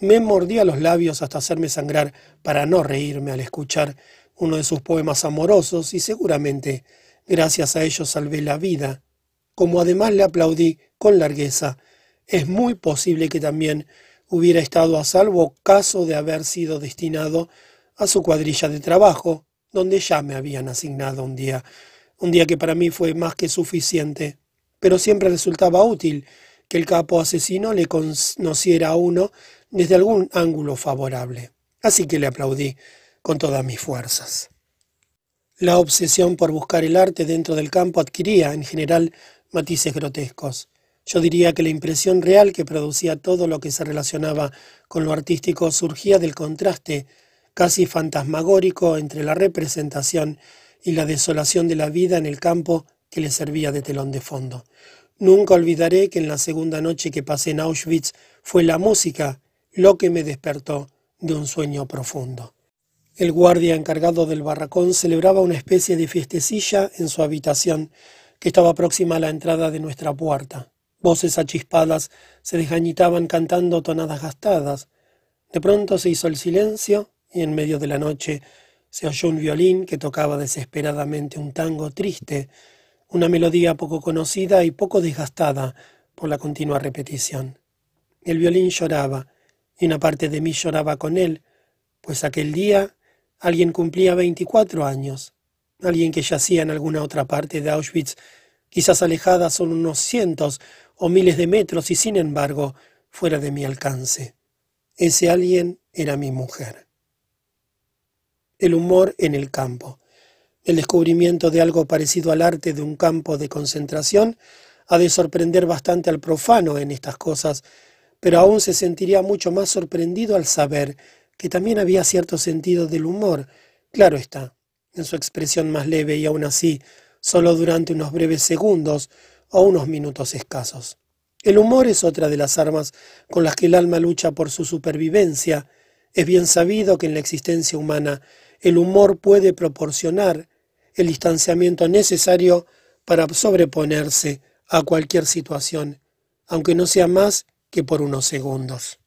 Me mordía los labios hasta hacerme sangrar para no reírme al escuchar uno de sus poemas amorosos y seguramente gracias a ello salvé la vida. Como además le aplaudí con largueza, es muy posible que también hubiera estado a salvo caso de haber sido destinado a su cuadrilla de trabajo, donde ya me habían asignado un día, un día que para mí fue más que suficiente, pero siempre resultaba útil que el capo asesino le conociera a uno desde algún ángulo favorable. Así que le aplaudí con todas mis fuerzas. La obsesión por buscar el arte dentro del campo adquiría, en general, matices grotescos. Yo diría que la impresión real que producía todo lo que se relacionaba con lo artístico surgía del contraste casi fantasmagórico entre la representación y la desolación de la vida en el campo que le servía de telón de fondo. Nunca olvidaré que en la segunda noche que pasé en Auschwitz fue la música lo que me despertó de un sueño profundo. El guardia encargado del barracón celebraba una especie de fiestecilla en su habitación que estaba próxima a la entrada de nuestra puerta. Voces achispadas se desgañitaban cantando tonadas gastadas. De pronto se hizo el silencio y en medio de la noche Se oyó un violín que tocaba desesperadamente un tango triste, una melodía poco conocida y poco desgastada por la continua repetición. El violín lloraba, y una parte de mí lloraba con él, pues aquel día alguien cumplía veinticuatro años, alguien que yacía en alguna otra parte de Auschwitz, quizás alejada son unos cientos o miles de metros y sin embargo fuera de mi alcance. Ese alguien era mi mujer. El humor en el campo. El descubrimiento de algo parecido al arte de un campo de concentración ha de sorprender bastante al profano en estas cosas, pero aún se sentiría mucho más sorprendido al saber que también había cierto sentido del humor, claro está, en su expresión más leve y aún así, solo durante unos breves segundos o unos minutos escasos. El humor es otra de las armas con las que el alma lucha por su supervivencia. Es bien sabido que en la existencia humana el humor puede proporcionar el distanciamiento necesario para sobreponerse a cualquier situación, aunque no sea más que por unos segundos.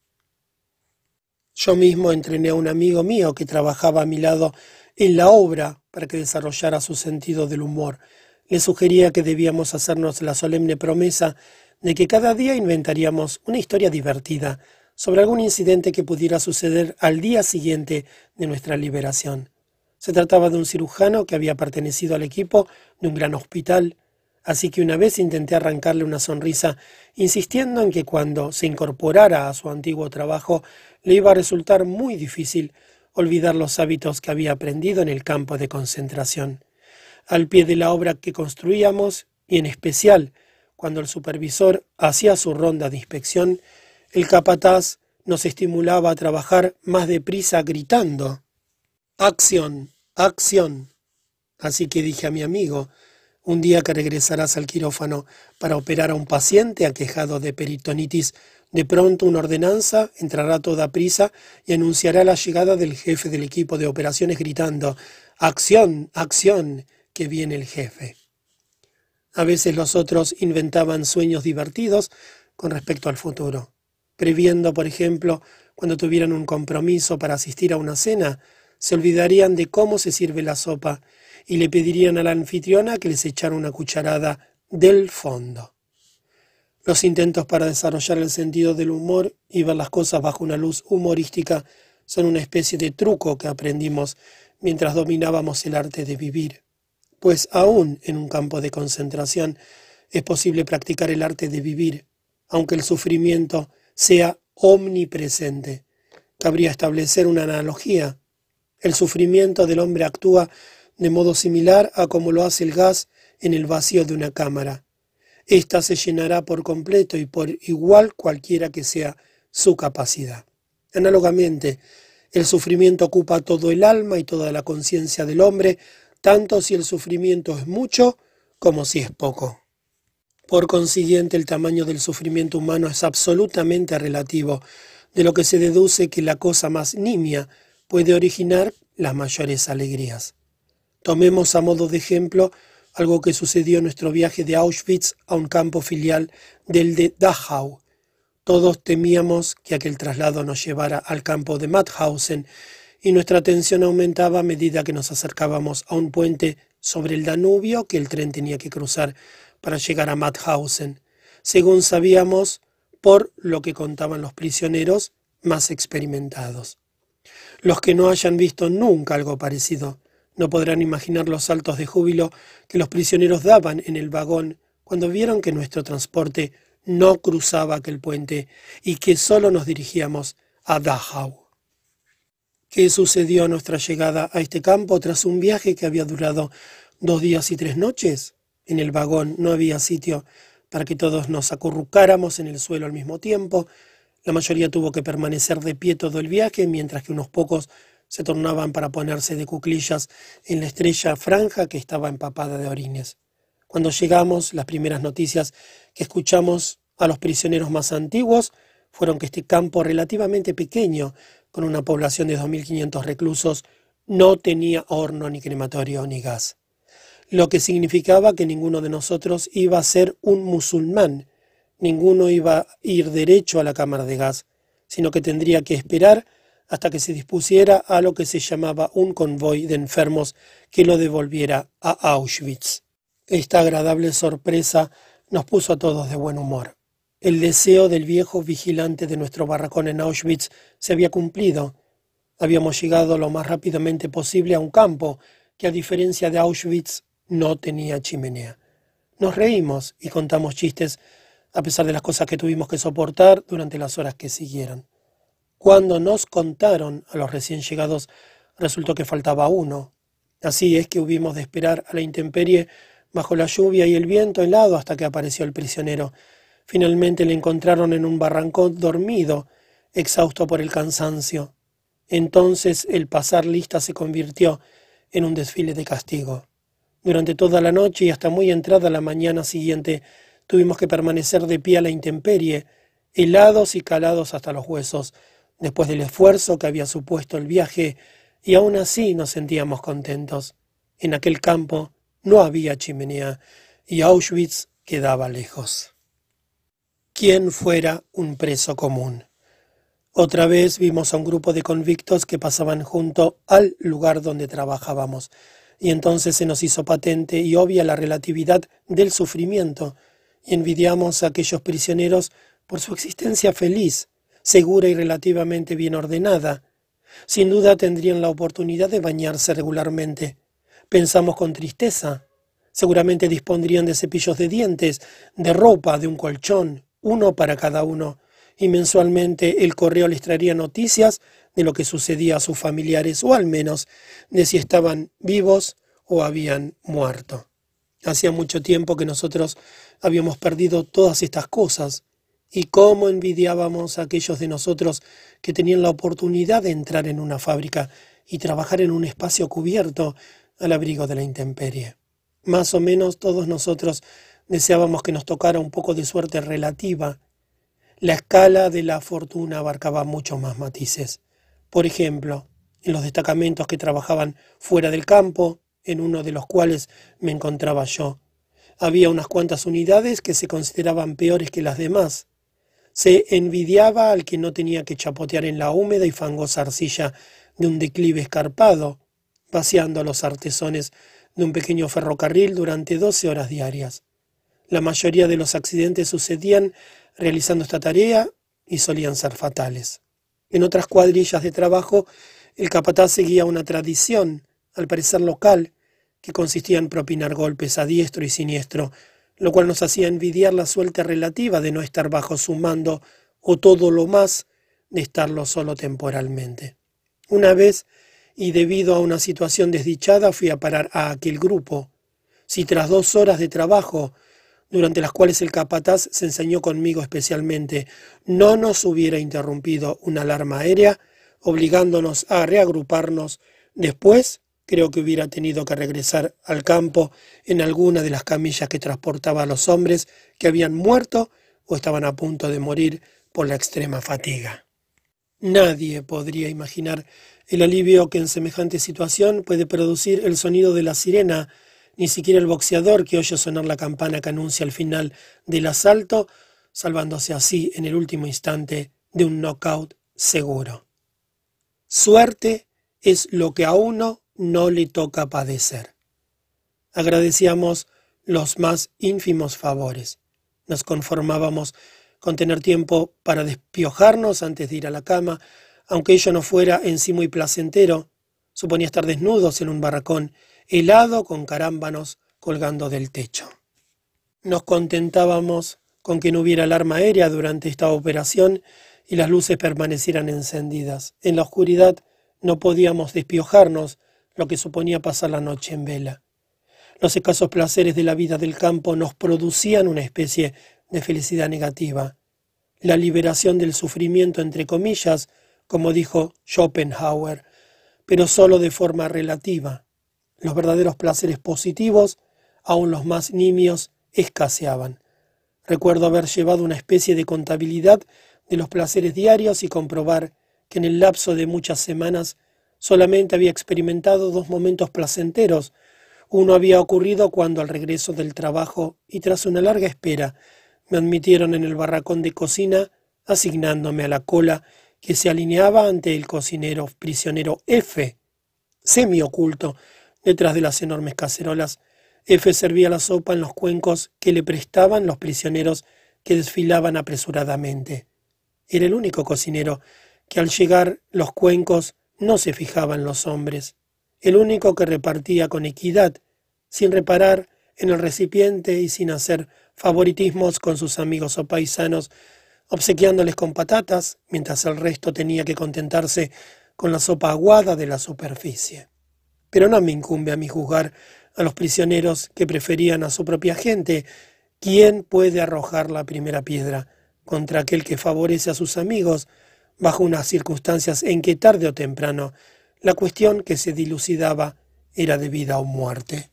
Yo mismo entrené a un amigo mío que trabajaba a mi lado en la obra para que desarrollara su sentido del humor. Le sugería que debíamos hacernos la solemne promesa de que cada día inventaríamos una historia divertida sobre algún incidente que pudiera suceder al día siguiente de nuestra liberación. Se trataba de un cirujano que había pertenecido al equipo de un gran hospital Así que una vez intenté arrancarle una sonrisa, insistiendo en que cuando se incorporara a su antiguo trabajo le iba a resultar muy difícil olvidar los hábitos que había aprendido en el campo de concentración. Al pie de la obra que construíamos, y en especial cuando el supervisor hacía su ronda de inspección, el capataz nos estimulaba a trabajar más deprisa gritando Acción, acción. Así que dije a mi amigo, un día que regresarás al quirófano para operar a un paciente aquejado de peritonitis, de pronto una ordenanza entrará toda prisa y anunciará la llegada del jefe del equipo de operaciones gritando Acción, acción, que viene el jefe. A veces los otros inventaban sueños divertidos con respecto al futuro, previendo, por ejemplo, cuando tuvieran un compromiso para asistir a una cena, se olvidarían de cómo se sirve la sopa y le pedirían a la anfitriona que les echara una cucharada del fondo. Los intentos para desarrollar el sentido del humor y ver las cosas bajo una luz humorística son una especie de truco que aprendimos mientras dominábamos el arte de vivir, pues aún en un campo de concentración es posible practicar el arte de vivir, aunque el sufrimiento sea omnipresente. Cabría establecer una analogía. El sufrimiento del hombre actúa de modo similar a como lo hace el gas en el vacío de una cámara. Esta se llenará por completo y por igual cualquiera que sea su capacidad. Análogamente, el sufrimiento ocupa todo el alma y toda la conciencia del hombre, tanto si el sufrimiento es mucho como si es poco. Por consiguiente, el tamaño del sufrimiento humano es absolutamente relativo, de lo que se deduce que la cosa más nimia puede originar las mayores alegrías. Tomemos a modo de ejemplo algo que sucedió en nuestro viaje de Auschwitz a un campo filial del de Dachau. Todos temíamos que aquel traslado nos llevara al campo de Mauthausen y nuestra tensión aumentaba a medida que nos acercábamos a un puente sobre el Danubio que el tren tenía que cruzar para llegar a Mauthausen, según sabíamos por lo que contaban los prisioneros más experimentados. Los que no hayan visto nunca algo parecido no podrán imaginar los saltos de júbilo que los prisioneros daban en el vagón cuando vieron que nuestro transporte no cruzaba aquel puente y que solo nos dirigíamos a Dachau. ¿Qué sucedió a nuestra llegada a este campo tras un viaje que había durado dos días y tres noches? En el vagón no había sitio para que todos nos acurrucáramos en el suelo al mismo tiempo. La mayoría tuvo que permanecer de pie todo el viaje, mientras que unos pocos se tornaban para ponerse de cuclillas en la estrella franja que estaba empapada de orines. Cuando llegamos, las primeras noticias que escuchamos a los prisioneros más antiguos fueron que este campo relativamente pequeño, con una población de 2.500 reclusos, no tenía horno ni crematorio ni gas, lo que significaba que ninguno de nosotros iba a ser un musulmán, ninguno iba a ir derecho a la cámara de gas, sino que tendría que esperar hasta que se dispusiera a lo que se llamaba un convoy de enfermos que lo devolviera a Auschwitz. Esta agradable sorpresa nos puso a todos de buen humor. El deseo del viejo vigilante de nuestro barracón en Auschwitz se había cumplido. Habíamos llegado lo más rápidamente posible a un campo que, a diferencia de Auschwitz, no tenía chimenea. Nos reímos y contamos chistes a pesar de las cosas que tuvimos que soportar durante las horas que siguieron. Cuando nos contaron a los recién llegados, resultó que faltaba uno. Así es que hubimos de esperar a la intemperie bajo la lluvia y el viento helado hasta que apareció el prisionero. Finalmente le encontraron en un barrancón dormido, exhausto por el cansancio. Entonces el pasar lista se convirtió en un desfile de castigo. Durante toda la noche y hasta muy entrada la mañana siguiente tuvimos que permanecer de pie a la intemperie, helados y calados hasta los huesos, después del esfuerzo que había supuesto el viaje, y aún así nos sentíamos contentos. En aquel campo no había chimenea y Auschwitz quedaba lejos. ¿Quién fuera un preso común? Otra vez vimos a un grupo de convictos que pasaban junto al lugar donde trabajábamos, y entonces se nos hizo patente y obvia la relatividad del sufrimiento, y envidiamos a aquellos prisioneros por su existencia feliz, segura y relativamente bien ordenada. Sin duda tendrían la oportunidad de bañarse regularmente. Pensamos con tristeza. Seguramente dispondrían de cepillos de dientes, de ropa, de un colchón, uno para cada uno, y mensualmente el correo les traería noticias de lo que sucedía a sus familiares, o al menos de si estaban vivos o habían muerto. Hacía mucho tiempo que nosotros habíamos perdido todas estas cosas, y cómo envidiábamos a aquellos de nosotros que tenían la oportunidad de entrar en una fábrica y trabajar en un espacio cubierto al abrigo de la intemperie. Más o menos todos nosotros deseábamos que nos tocara un poco de suerte relativa. La escala de la fortuna abarcaba muchos más matices. Por ejemplo, en los destacamentos que trabajaban fuera del campo, en uno de los cuales me encontraba yo, había unas cuantas unidades que se consideraban peores que las demás. Se envidiaba al que no tenía que chapotear en la húmeda y fangosa arcilla de un declive escarpado, paseando a los artesones de un pequeño ferrocarril durante doce horas diarias. La mayoría de los accidentes sucedían realizando esta tarea y solían ser fatales. En otras cuadrillas de trabajo, el capataz seguía una tradición, al parecer local, que consistía en propinar golpes a diestro y siniestro, lo cual nos hacía envidiar la suerte relativa de no estar bajo su mando o todo lo más de estarlo solo temporalmente. Una vez, y debido a una situación desdichada, fui a parar a aquel grupo. Si tras dos horas de trabajo, durante las cuales el capataz se enseñó conmigo especialmente, no nos hubiera interrumpido una alarma aérea, obligándonos a reagruparnos, después Creo que hubiera tenido que regresar al campo en alguna de las camillas que transportaba a los hombres que habían muerto o estaban a punto de morir por la extrema fatiga. Nadie podría imaginar el alivio que en semejante situación puede producir el sonido de la sirena, ni siquiera el boxeador que oye sonar la campana que anuncia el final del asalto, salvándose así en el último instante de un knockout seguro. Suerte es lo que a uno no le toca padecer. Agradecíamos los más ínfimos favores. Nos conformábamos con tener tiempo para despiojarnos antes de ir a la cama, aunque ello no fuera en sí muy placentero. Suponía estar desnudos en un barracón, helado con carámbanos colgando del techo. Nos contentábamos con que no hubiera alarma aérea durante esta operación y las luces permanecieran encendidas. En la oscuridad no podíamos despiojarnos lo que suponía pasar la noche en vela. Los escasos placeres de la vida del campo nos producían una especie de felicidad negativa. La liberación del sufrimiento, entre comillas, como dijo Schopenhauer, pero sólo de forma relativa. Los verdaderos placeres positivos, aun los más nimios, escaseaban. Recuerdo haber llevado una especie de contabilidad de los placeres diarios y comprobar que en el lapso de muchas semanas Solamente había experimentado dos momentos placenteros. Uno había ocurrido cuando al regreso del trabajo y tras una larga espera me admitieron en el barracón de cocina, asignándome a la cola que se alineaba ante el cocinero prisionero F, semi-oculto, detrás de las enormes cacerolas. F servía la sopa en los cuencos que le prestaban los prisioneros que desfilaban apresuradamente. Era el único cocinero que al llegar los cuencos no se fijaba en los hombres, el único que repartía con equidad, sin reparar en el recipiente y sin hacer favoritismos con sus amigos o paisanos, obsequiándoles con patatas, mientras el resto tenía que contentarse con la sopa aguada de la superficie. Pero no me incumbe a mí juzgar a los prisioneros que preferían a su propia gente. ¿Quién puede arrojar la primera piedra contra aquel que favorece a sus amigos bajo unas circunstancias en que tarde o temprano la cuestión que se dilucidaba era de vida o muerte?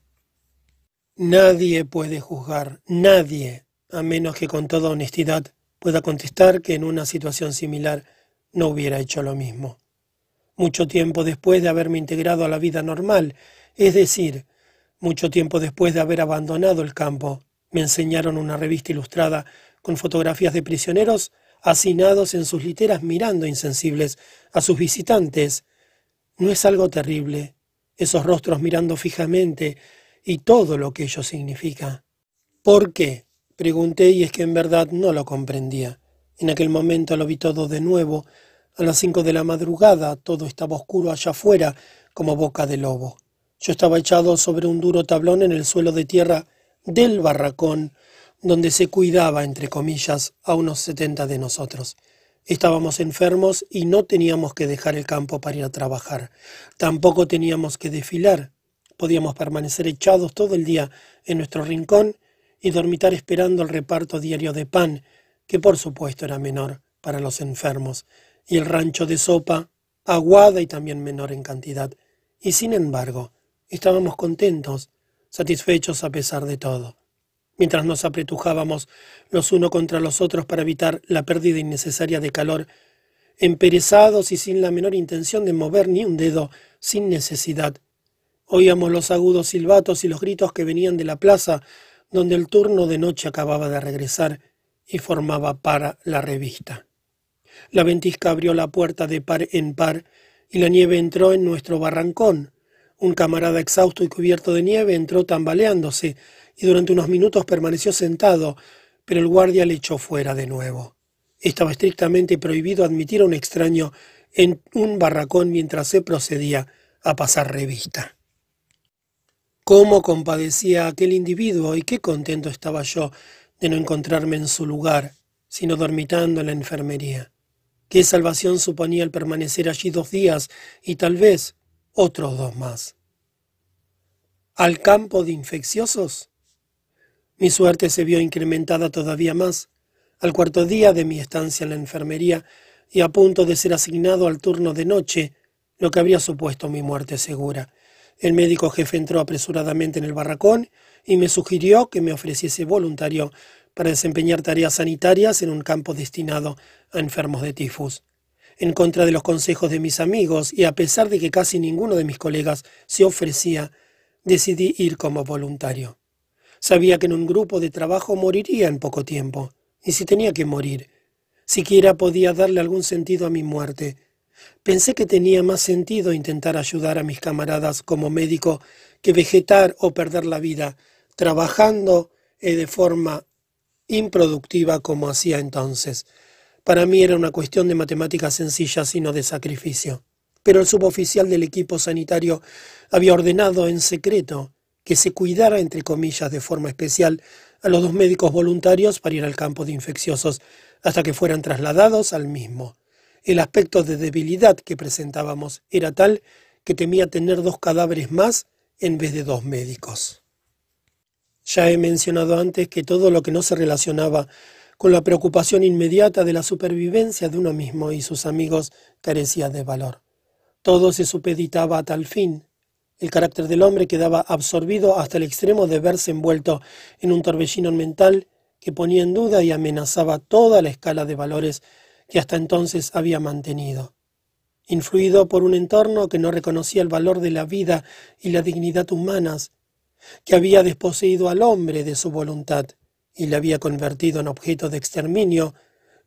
Nadie puede juzgar, nadie, a menos que con toda honestidad pueda contestar que en una situación similar no hubiera hecho lo mismo. Mucho tiempo después de haberme integrado a la vida normal, es decir, mucho tiempo después de haber abandonado el campo, me enseñaron una revista ilustrada con fotografías de prisioneros hacinados en sus literas mirando insensibles a sus visitantes. ¿No es algo terrible? Esos rostros mirando fijamente y todo lo que ello significa. ¿Por qué? Pregunté y es que en verdad no lo comprendía. En aquel momento lo vi todo de nuevo. A las cinco de la madrugada todo estaba oscuro allá afuera, como boca de lobo. Yo estaba echado sobre un duro tablón en el suelo de tierra del barracón, donde se cuidaba, entre comillas, a unos setenta de nosotros. Estábamos enfermos y no teníamos que dejar el campo para ir a trabajar. Tampoco teníamos que desfilar. Podíamos permanecer echados todo el día en nuestro rincón y dormitar esperando el reparto diario de pan, que por supuesto era menor para los enfermos, y el rancho de sopa, aguada y también menor en cantidad. Y sin embargo, estábamos contentos, satisfechos a pesar de todo. Mientras nos apretujábamos los unos contra los otros para evitar la pérdida innecesaria de calor, emperezados y sin la menor intención de mover ni un dedo, sin necesidad, Oíamos los agudos silbatos y los gritos que venían de la plaza, donde el turno de noche acababa de regresar y formaba para la revista. La ventisca abrió la puerta de par en par y la nieve entró en nuestro barrancón. Un camarada exhausto y cubierto de nieve entró tambaleándose y durante unos minutos permaneció sentado, pero el guardia le echó fuera de nuevo. Estaba estrictamente prohibido admitir a un extraño en un barracón mientras se procedía a pasar revista. Cómo compadecía aquel individuo y qué contento estaba yo de no encontrarme en su lugar, sino dormitando en la enfermería. Qué salvación suponía el permanecer allí dos días y tal vez otros dos más. ¿Al campo de infecciosos? Mi suerte se vio incrementada todavía más. Al cuarto día de mi estancia en la enfermería y a punto de ser asignado al turno de noche, lo que habría supuesto mi muerte segura, el médico jefe entró apresuradamente en el barracón y me sugirió que me ofreciese voluntario para desempeñar tareas sanitarias en un campo destinado a enfermos de tifus. En contra de los consejos de mis amigos y a pesar de que casi ninguno de mis colegas se ofrecía, decidí ir como voluntario. Sabía que en un grupo de trabajo moriría en poco tiempo, y si tenía que morir, siquiera podía darle algún sentido a mi muerte, Pensé que tenía más sentido intentar ayudar a mis camaradas como médico que vegetar o perder la vida trabajando eh, de forma improductiva como hacía entonces. Para mí era una cuestión de matemáticas sencillas y no de sacrificio. Pero el suboficial del equipo sanitario había ordenado en secreto que se cuidara, entre comillas, de forma especial a los dos médicos voluntarios para ir al campo de infecciosos hasta que fueran trasladados al mismo. El aspecto de debilidad que presentábamos era tal que temía tener dos cadáveres más en vez de dos médicos. Ya he mencionado antes que todo lo que no se relacionaba con la preocupación inmediata de la supervivencia de uno mismo y sus amigos carecía de valor. Todo se supeditaba a tal fin. El carácter del hombre quedaba absorbido hasta el extremo de verse envuelto en un torbellino mental que ponía en duda y amenazaba toda la escala de valores que hasta entonces había mantenido. Influido por un entorno que no reconocía el valor de la vida y la dignidad humanas, que había desposeído al hombre de su voluntad y le había convertido en objeto de exterminio,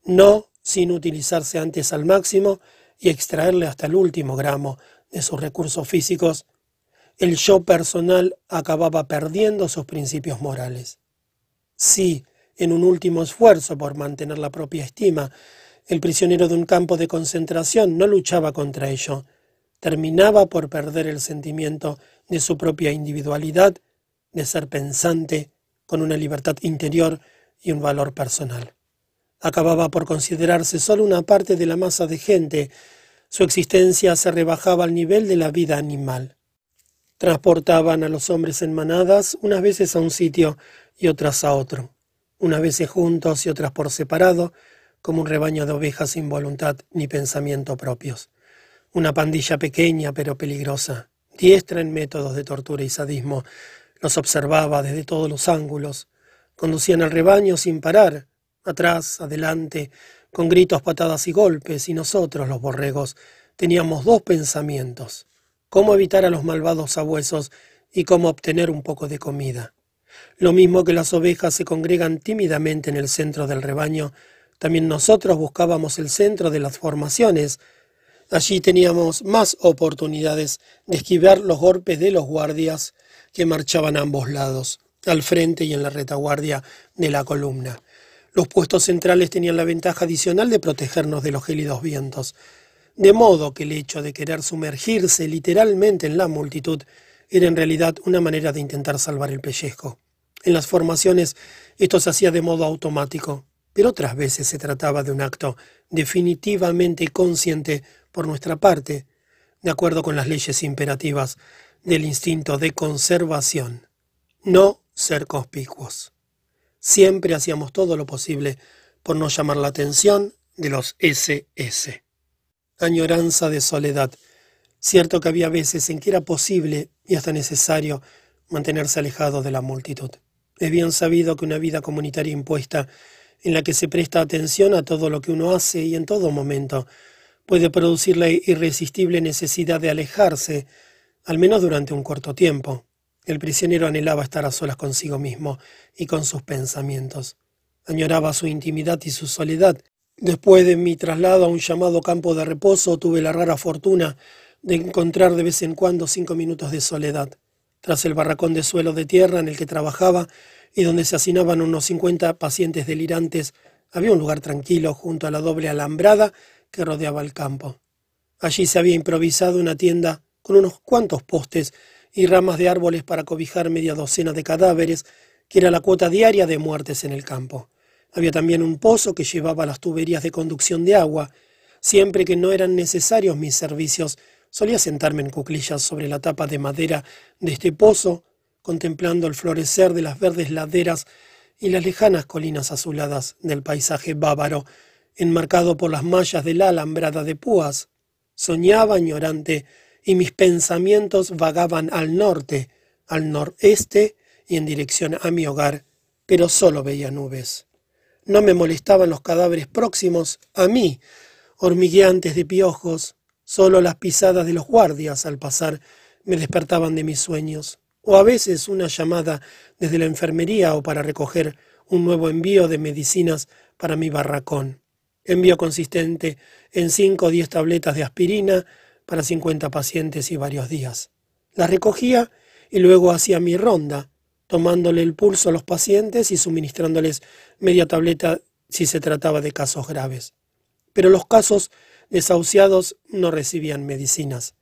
no sin utilizarse antes al máximo y extraerle hasta el último gramo de sus recursos físicos, el yo personal acababa perdiendo sus principios morales. Si, en un último esfuerzo por mantener la propia estima, el prisionero de un campo de concentración no luchaba contra ello, terminaba por perder el sentimiento de su propia individualidad, de ser pensante, con una libertad interior y un valor personal. Acababa por considerarse solo una parte de la masa de gente, su existencia se rebajaba al nivel de la vida animal. Transportaban a los hombres en manadas, unas veces a un sitio y otras a otro, unas veces juntos y otras por separado, como un rebaño de ovejas sin voluntad ni pensamiento propios. Una pandilla pequeña pero peligrosa, diestra en métodos de tortura y sadismo, los observaba desde todos los ángulos. Conducían al rebaño sin parar, atrás, adelante, con gritos, patadas y golpes, y nosotros, los borregos, teníamos dos pensamientos, cómo evitar a los malvados sabuesos y cómo obtener un poco de comida. Lo mismo que las ovejas se congregan tímidamente en el centro del rebaño, también nosotros buscábamos el centro de las formaciones, Allí teníamos más oportunidades de esquivar los golpes de los guardias que marchaban a ambos lados, al frente y en la retaguardia de la columna. Los puestos centrales tenían la ventaja adicional de protegernos de los gélidos vientos, de modo que el hecho de querer sumergirse literalmente en la multitud era en realidad una manera de intentar salvar el pellejo. En las formaciones esto se hacía de modo automático, pero otras veces se trataba de un acto definitivamente consciente por nuestra parte, de acuerdo con las leyes imperativas del instinto de conservación, no ser conspicuos. Siempre hacíamos todo lo posible por no llamar la atención de los SS. Añoranza de soledad. Cierto que había veces en que era posible y hasta necesario mantenerse alejado de la multitud. Es bien sabido que una vida comunitaria impuesta, en la que se presta atención a todo lo que uno hace y en todo momento, puede producir la irresistible necesidad de alejarse, al menos durante un corto tiempo. El prisionero anhelaba estar a solas consigo mismo y con sus pensamientos. Añoraba su intimidad y su soledad. Después de mi traslado a un llamado campo de reposo, tuve la rara fortuna de encontrar de vez en cuando cinco minutos de soledad. Tras el barracón de suelo de tierra en el que trabajaba y donde se hacinaban unos cincuenta pacientes delirantes, había un lugar tranquilo junto a la doble alambrada que rodeaba el campo. Allí se había improvisado una tienda con unos cuantos postes y ramas de árboles para cobijar media docena de cadáveres, que era la cuota diaria de muertes en el campo. Había también un pozo que llevaba las tuberías de conducción de agua. Siempre que no eran necesarios mis servicios, solía sentarme en cuclillas sobre la tapa de madera de este pozo, contemplando el florecer de las verdes laderas y las lejanas colinas azuladas del paisaje bávaro enmarcado por las mallas de la alambrada de púas. Soñaba añorante y mis pensamientos vagaban al norte, al noreste y en dirección a mi hogar, pero solo veía nubes. No me molestaban los cadáveres próximos a mí, hormigueantes de piojos, solo las pisadas de los guardias al pasar me despertaban de mis sueños, o a veces una llamada desde la enfermería o para recoger un nuevo envío de medicinas para mi barracón envío consistente en cinco o diez tabletas de aspirina para cincuenta pacientes y varios días. Las recogía y luego hacía mi ronda, tomándole el pulso a los pacientes y suministrándoles media tableta si se trataba de casos graves. Pero los casos desahuciados no recibían medicinas.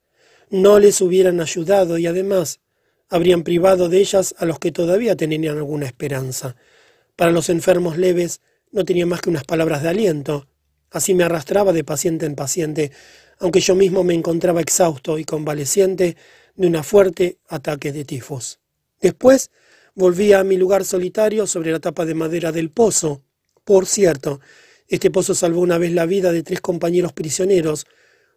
No les hubieran ayudado y además habrían privado de ellas a los que todavía tenían alguna esperanza. Para los enfermos leves no tenía más que unas palabras de aliento, Así me arrastraba de paciente en paciente, aunque yo mismo me encontraba exhausto y convaleciente de un fuerte ataque de tifos. Después volví a mi lugar solitario sobre la tapa de madera del pozo. Por cierto, este pozo salvó una vez la vida de tres compañeros prisioneros.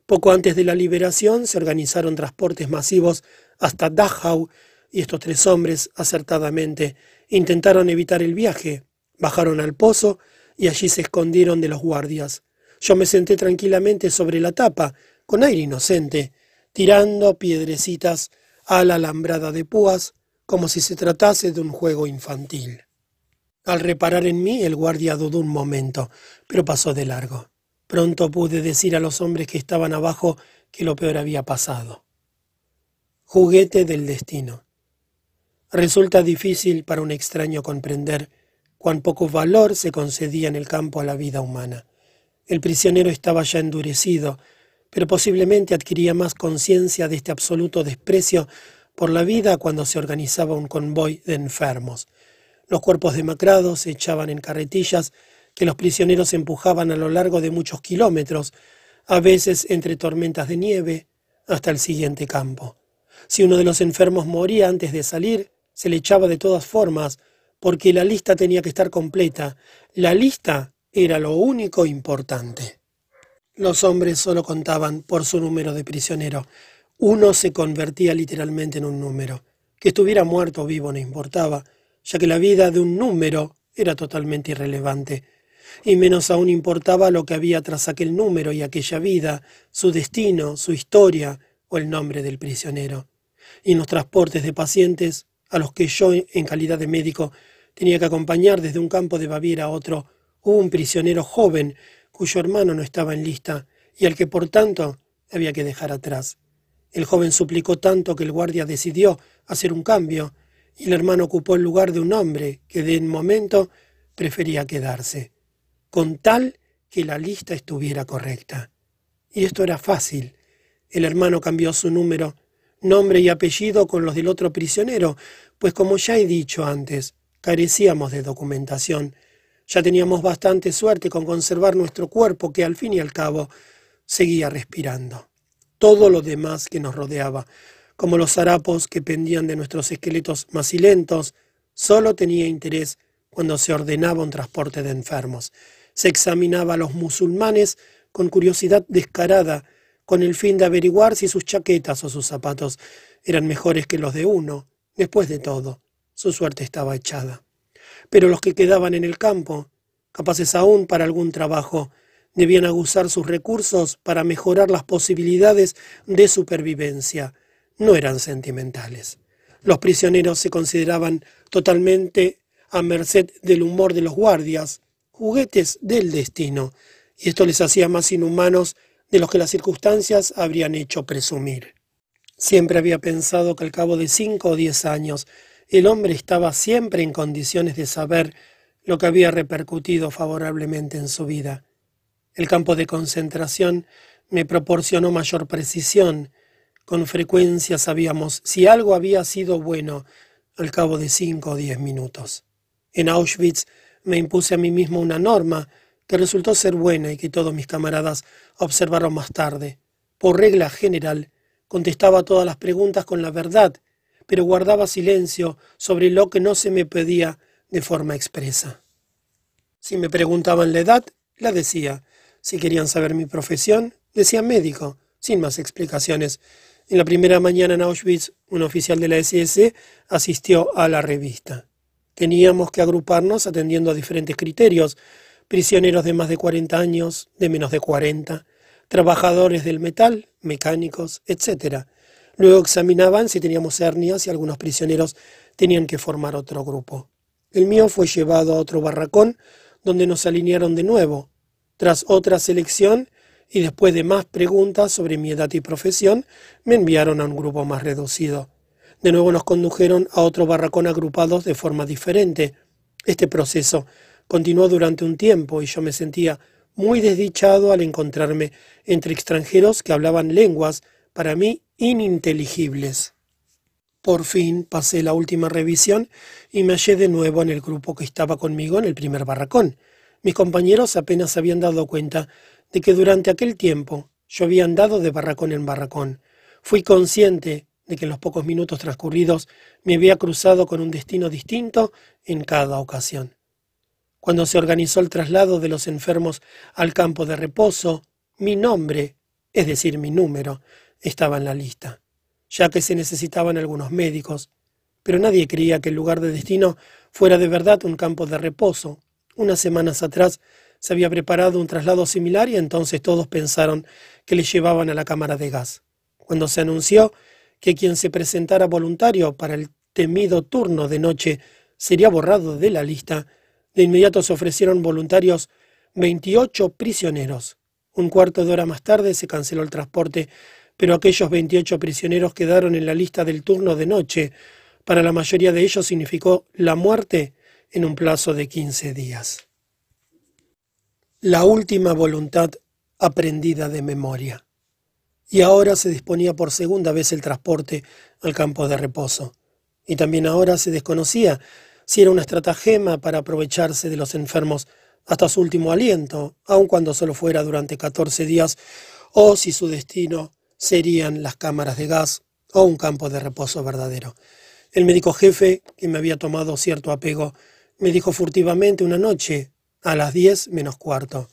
Poco antes de la liberación se organizaron transportes masivos hasta Dachau y estos tres hombres, acertadamente, intentaron evitar el viaje. Bajaron al pozo y allí se escondieron de los guardias. Yo me senté tranquilamente sobre la tapa, con aire inocente, tirando piedrecitas a la alambrada de púas, como si se tratase de un juego infantil. Al reparar en mí, el guardia dudó un momento, pero pasó de largo. Pronto pude decir a los hombres que estaban abajo que lo peor había pasado. Juguete del destino. Resulta difícil para un extraño comprender cuán poco valor se concedía en el campo a la vida humana. El prisionero estaba ya endurecido, pero posiblemente adquiría más conciencia de este absoluto desprecio por la vida cuando se organizaba un convoy de enfermos. Los cuerpos demacrados se echaban en carretillas que los prisioneros empujaban a lo largo de muchos kilómetros, a veces entre tormentas de nieve, hasta el siguiente campo. Si uno de los enfermos moría antes de salir, se le echaba de todas formas, porque la lista tenía que estar completa. La lista era lo único importante. Los hombres solo contaban por su número de prisionero. Uno se convertía literalmente en un número. Que estuviera muerto o vivo no importaba, ya que la vida de un número era totalmente irrelevante. Y menos aún importaba lo que había tras aquel número y aquella vida, su destino, su historia o el nombre del prisionero. Y en los transportes de pacientes a los que yo, en calidad de médico, tenía que acompañar desde un campo de Baviera a otro, hubo un prisionero joven cuyo hermano no estaba en lista y al que por tanto había que dejar atrás. El joven suplicó tanto que el guardia decidió hacer un cambio y el hermano ocupó el lugar de un hombre que de momento prefería quedarse, con tal que la lista estuviera correcta. Y esto era fácil. El hermano cambió su número nombre y apellido con los del otro prisionero, pues como ya he dicho antes, carecíamos de documentación. Ya teníamos bastante suerte con conservar nuestro cuerpo que al fin y al cabo seguía respirando. Todo lo demás que nos rodeaba, como los harapos que pendían de nuestros esqueletos macilentos, solo tenía interés cuando se ordenaba un transporte de enfermos. Se examinaba a los musulmanes con curiosidad descarada con el fin de averiguar si sus chaquetas o sus zapatos eran mejores que los de uno. Después de todo, su suerte estaba echada. Pero los que quedaban en el campo, capaces aún para algún trabajo, debían aguzar sus recursos para mejorar las posibilidades de supervivencia. No eran sentimentales. Los prisioneros se consideraban totalmente a merced del humor de los guardias, juguetes del destino, y esto les hacía más inhumanos de los que las circunstancias habrían hecho presumir. Siempre había pensado que al cabo de cinco o diez años el hombre estaba siempre en condiciones de saber lo que había repercutido favorablemente en su vida. El campo de concentración me proporcionó mayor precisión. Con frecuencia sabíamos si algo había sido bueno al cabo de cinco o diez minutos. En Auschwitz me impuse a mí mismo una norma que resultó ser buena y que todos mis camaradas observaron más tarde. Por regla general, contestaba todas las preguntas con la verdad, pero guardaba silencio sobre lo que no se me pedía de forma expresa. Si me preguntaban la edad, la decía. Si querían saber mi profesión, decía médico, sin más explicaciones. En la primera mañana en Auschwitz, un oficial de la SS asistió a la revista. Teníamos que agruparnos atendiendo a diferentes criterios, prisioneros de más de 40 años, de menos de 40, trabajadores del metal, mecánicos, etc. Luego examinaban si teníamos hernias y algunos prisioneros tenían que formar otro grupo. El mío fue llevado a otro barracón donde nos alinearon de nuevo. Tras otra selección y después de más preguntas sobre mi edad y profesión, me enviaron a un grupo más reducido. De nuevo nos condujeron a otro barracón agrupados de forma diferente. Este proceso Continuó durante un tiempo y yo me sentía muy desdichado al encontrarme entre extranjeros que hablaban lenguas para mí ininteligibles. Por fin pasé la última revisión y me hallé de nuevo en el grupo que estaba conmigo en el primer barracón. Mis compañeros apenas se habían dado cuenta de que durante aquel tiempo yo había andado de barracón en barracón. Fui consciente de que en los pocos minutos transcurridos me había cruzado con un destino distinto en cada ocasión. Cuando se organizó el traslado de los enfermos al campo de reposo, mi nombre, es decir, mi número, estaba en la lista, ya que se necesitaban algunos médicos, pero nadie creía que el lugar de destino fuera de verdad un campo de reposo. Unas semanas atrás se había preparado un traslado similar y entonces todos pensaron que le llevaban a la cámara de gas. Cuando se anunció que quien se presentara voluntario para el temido turno de noche sería borrado de la lista, de inmediato se ofrecieron voluntarios 28 prisioneros. Un cuarto de hora más tarde se canceló el transporte, pero aquellos 28 prisioneros quedaron en la lista del turno de noche. Para la mayoría de ellos significó la muerte en un plazo de 15 días. La última voluntad aprendida de memoria. Y ahora se disponía por segunda vez el transporte al campo de reposo. Y también ahora se desconocía si era una estratagema para aprovecharse de los enfermos hasta su último aliento, aun cuando solo fuera durante 14 días, o si su destino serían las cámaras de gas o un campo de reposo verdadero. El médico jefe, que me había tomado cierto apego, me dijo furtivamente una noche, a las diez menos cuarto.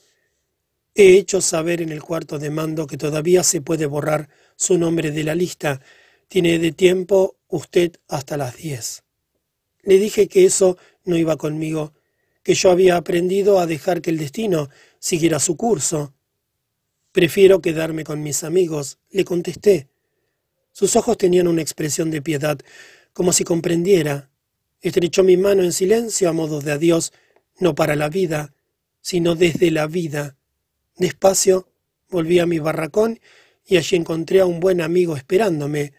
He hecho saber en el cuarto de mando que todavía se puede borrar su nombre de la lista. Tiene de tiempo usted hasta las diez. Le dije que eso no iba conmigo, que yo había aprendido a dejar que el destino siguiera su curso. Prefiero quedarme con mis amigos, le contesté. Sus ojos tenían una expresión de piedad, como si comprendiera. Estrechó mi mano en silencio a modo de adiós, no para la vida, sino desde la vida. Despacio volví a mi barracón y allí encontré a un buen amigo esperándome.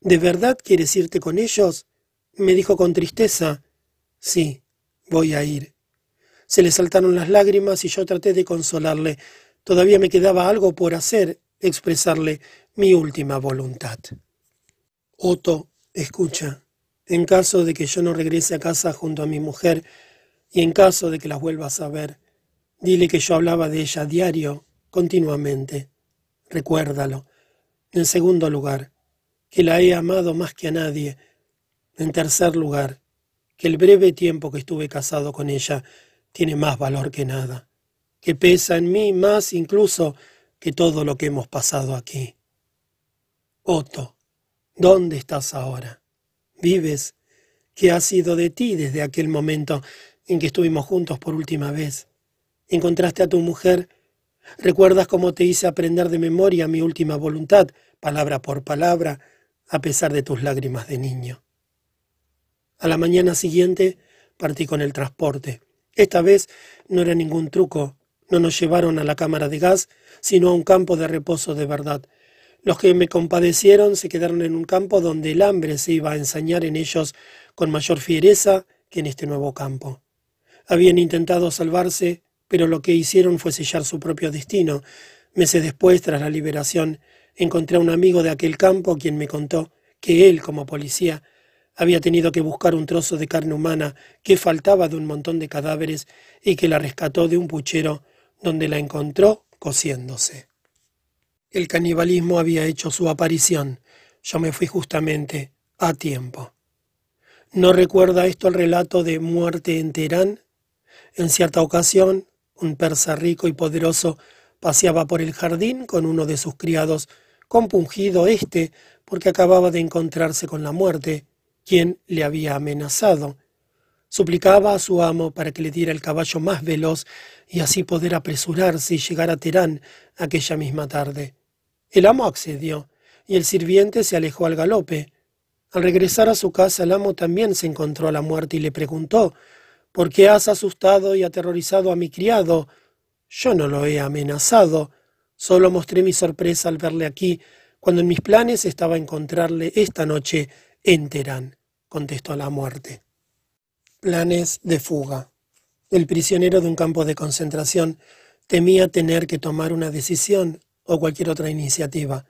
¿De verdad quieres irte con ellos? me dijo con tristeza. Sí, voy a ir. Se le saltaron las lágrimas y yo traté de consolarle. Todavía me quedaba algo por hacer, expresarle mi última voluntad. Otto, escucha, en caso de que yo no regrese a casa junto a mi mujer y en caso de que la vuelvas a ver, dile que yo hablaba de ella a diario, continuamente. Recuérdalo. En segundo lugar, que la he amado más que a nadie. En tercer lugar, que el breve tiempo que estuve casado con ella tiene más valor que nada que pesa en mí más incluso que todo lo que hemos pasado aquí. Otto, ¿dónde estás ahora? ¿Vives? ¿Qué ha sido de ti desde aquel momento en que estuvimos juntos por última vez? ¿Encontraste a tu mujer? ¿Recuerdas cómo te hice aprender de memoria mi última voluntad, palabra por palabra, a pesar de tus lágrimas de niño? A la mañana siguiente partí con el transporte. Esta vez no era ningún truco, no nos llevaron a la cámara de gas, sino a un campo de reposo de verdad. Los que me compadecieron se quedaron en un campo donde el hambre se iba a ensañar en ellos con mayor fiereza que en este nuevo campo. Habían intentado salvarse, pero lo que hicieron fue sellar su propio destino. Meses después, tras la liberación, encontré a un amigo de aquel campo quien me contó que él, como policía, había tenido que buscar un trozo de carne humana que faltaba de un montón de cadáveres y que la rescató de un puchero donde la encontró cosiéndose. El canibalismo había hecho su aparición. Yo me fui justamente a tiempo. ¿No recuerda esto el relato de muerte en Teherán? En cierta ocasión, un persa rico y poderoso paseaba por el jardín con uno de sus criados, compungido éste porque acababa de encontrarse con la muerte, quien le había amenazado. Suplicaba a su amo para que le diera el caballo más veloz y así poder apresurarse y llegar a Terán aquella misma tarde. El amo accedió, y el sirviente se alejó al galope. Al regresar a su casa el amo también se encontró a la muerte y le preguntó ¿Por qué has asustado y aterrorizado a mi criado? Yo no lo he amenazado, solo mostré mi sorpresa al verle aquí, cuando en mis planes estaba encontrarle esta noche en Terán, contestó la muerte. Planes de fuga. El prisionero de un campo de concentración temía tener que tomar una decisión o cualquier otra iniciativa.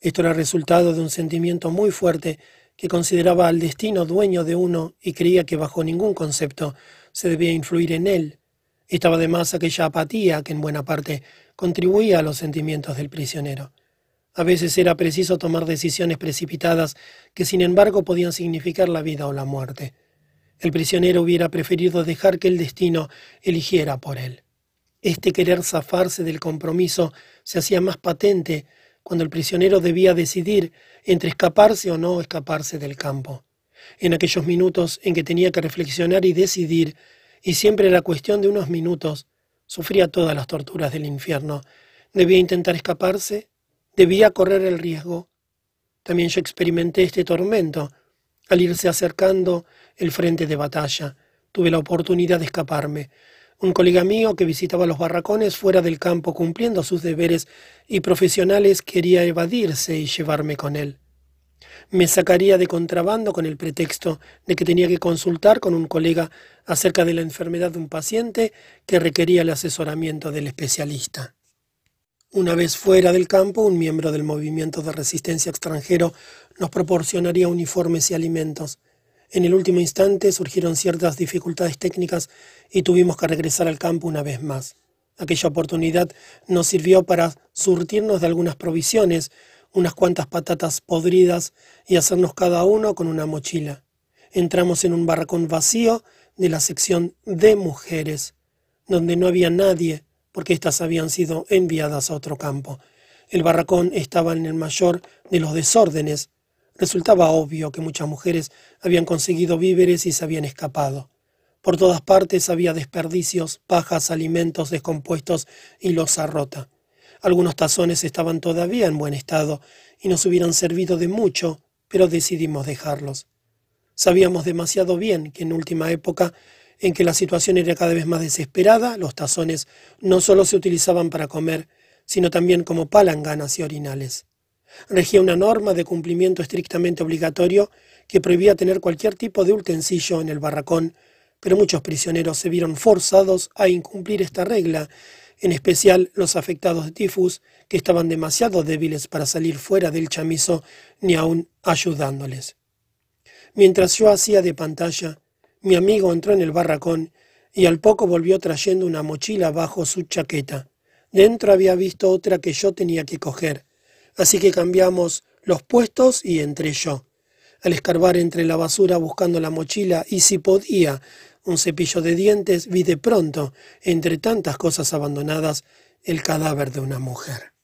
Esto era resultado de un sentimiento muy fuerte que consideraba al destino dueño de uno y creía que bajo ningún concepto se debía influir en él. Estaba además aquella apatía que en buena parte contribuía a los sentimientos del prisionero. A veces era preciso tomar decisiones precipitadas que sin embargo podían significar la vida o la muerte. El prisionero hubiera preferido dejar que el destino eligiera por él. Este querer zafarse del compromiso se hacía más patente cuando el prisionero debía decidir entre escaparse o no escaparse del campo. En aquellos minutos en que tenía que reflexionar y decidir, y siempre era cuestión de unos minutos, sufría todas las torturas del infierno. Debía intentar escaparse, debía correr el riesgo. También yo experimenté este tormento al irse acercando el frente de batalla. Tuve la oportunidad de escaparme. Un colega mío que visitaba los barracones fuera del campo cumpliendo sus deberes y profesionales quería evadirse y llevarme con él. Me sacaría de contrabando con el pretexto de que tenía que consultar con un colega acerca de la enfermedad de un paciente que requería el asesoramiento del especialista. Una vez fuera del campo, un miembro del movimiento de resistencia extranjero nos proporcionaría uniformes y alimentos. En el último instante surgieron ciertas dificultades técnicas y tuvimos que regresar al campo una vez más. Aquella oportunidad nos sirvió para surtirnos de algunas provisiones, unas cuantas patatas podridas y hacernos cada uno con una mochila. Entramos en un barracón vacío de la sección de mujeres, donde no había nadie, porque éstas habían sido enviadas a otro campo. El barracón estaba en el mayor de los desórdenes, Resultaba obvio que muchas mujeres habían conseguido víveres y se habían escapado. Por todas partes había desperdicios, pajas, alimentos descompuestos y losa rota. Algunos tazones estaban todavía en buen estado y nos hubieran servido de mucho, pero decidimos dejarlos. Sabíamos demasiado bien que en última época, en que la situación era cada vez más desesperada, los tazones no solo se utilizaban para comer, sino también como palanganas y orinales. Regía una norma de cumplimiento estrictamente obligatorio que prohibía tener cualquier tipo de utensilio en el barracón, pero muchos prisioneros se vieron forzados a incumplir esta regla, en especial los afectados de tifus, que estaban demasiado débiles para salir fuera del chamizo ni aun ayudándoles. Mientras yo hacía de pantalla, mi amigo entró en el barracón y al poco volvió trayendo una mochila bajo su chaqueta. Dentro había visto otra que yo tenía que coger. Así que cambiamos los puestos y entré yo. Al escarbar entre la basura buscando la mochila y si podía un cepillo de dientes, vi de pronto, entre tantas cosas abandonadas, el cadáver de una mujer.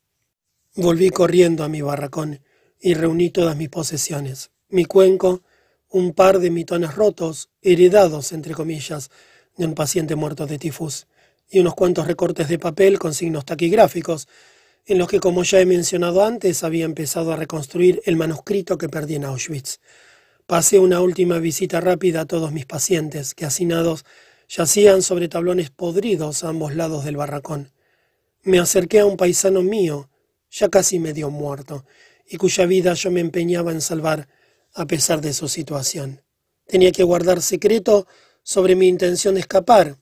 Volví corriendo a mi barracón y reuní todas mis posesiones. Mi cuenco, un par de mitones rotos, heredados, entre comillas, de un paciente muerto de tifus, y unos cuantos recortes de papel con signos taquigráficos, en los que, como ya he mencionado antes, había empezado a reconstruir el manuscrito que perdí en Auschwitz. Pasé una última visita rápida a todos mis pacientes, que hacinados yacían sobre tablones podridos a ambos lados del barracón. Me acerqué a un paisano mío, ya casi medio muerto, y cuya vida yo me empeñaba en salvar a pesar de su situación. Tenía que guardar secreto sobre mi intención de escapar,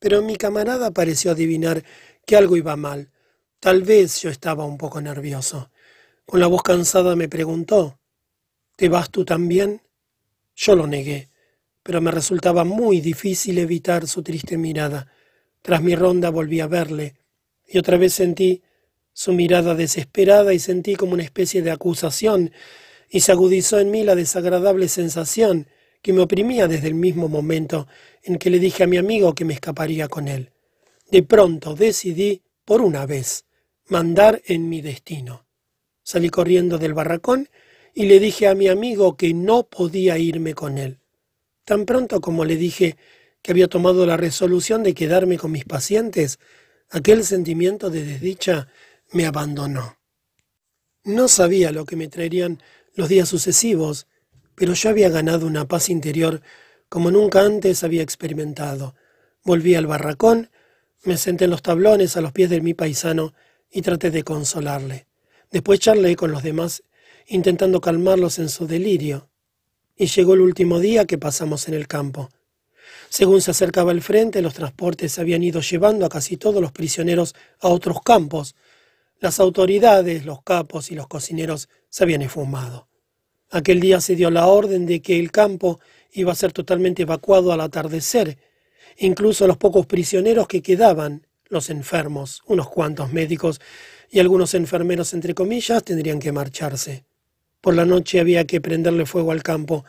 pero mi camarada pareció adivinar que algo iba mal Tal vez yo estaba un poco nervioso. Con la voz cansada me preguntó, ¿Te vas tú también? Yo lo negué, pero me resultaba muy difícil evitar su triste mirada. Tras mi ronda volví a verle, y otra vez sentí su mirada desesperada y sentí como una especie de acusación, y se agudizó en mí la desagradable sensación que me oprimía desde el mismo momento en que le dije a mi amigo que me escaparía con él. De pronto decidí, por una vez, mandar en mi destino. Salí corriendo del barracón y le dije a mi amigo que no podía irme con él. Tan pronto como le dije que había tomado la resolución de quedarme con mis pacientes, aquel sentimiento de desdicha me abandonó. No sabía lo que me traerían los días sucesivos, pero yo había ganado una paz interior como nunca antes había experimentado. Volví al barracón, me senté en los tablones a los pies de mi paisano y traté de consolarle. Después charlé con los demás, intentando calmarlos en su delirio. Y llegó el último día que pasamos en el campo. Según se acercaba el frente, los transportes habían ido llevando a casi todos los prisioneros a otros campos. Las autoridades, los capos y los cocineros se habían esfumado. Aquel día se dio la orden de que el campo iba a ser totalmente evacuado al atardecer. Incluso los pocos prisioneros que quedaban los enfermos, unos cuantos médicos y algunos enfermeros, entre comillas, tendrían que marcharse. Por la noche había que prenderle fuego al campo.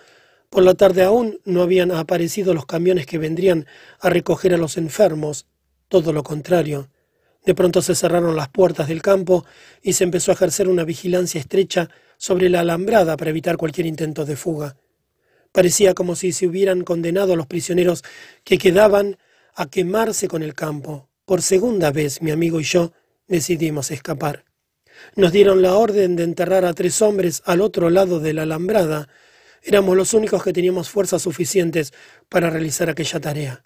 Por la tarde aún no habían aparecido los camiones que vendrían a recoger a los enfermos. Todo lo contrario. De pronto se cerraron las puertas del campo y se empezó a ejercer una vigilancia estrecha sobre la alambrada para evitar cualquier intento de fuga. Parecía como si se hubieran condenado a los prisioneros que quedaban a quemarse con el campo, por segunda vez mi amigo y yo decidimos escapar. Nos dieron la orden de enterrar a tres hombres al otro lado de la alambrada. Éramos los únicos que teníamos fuerzas suficientes para realizar aquella tarea.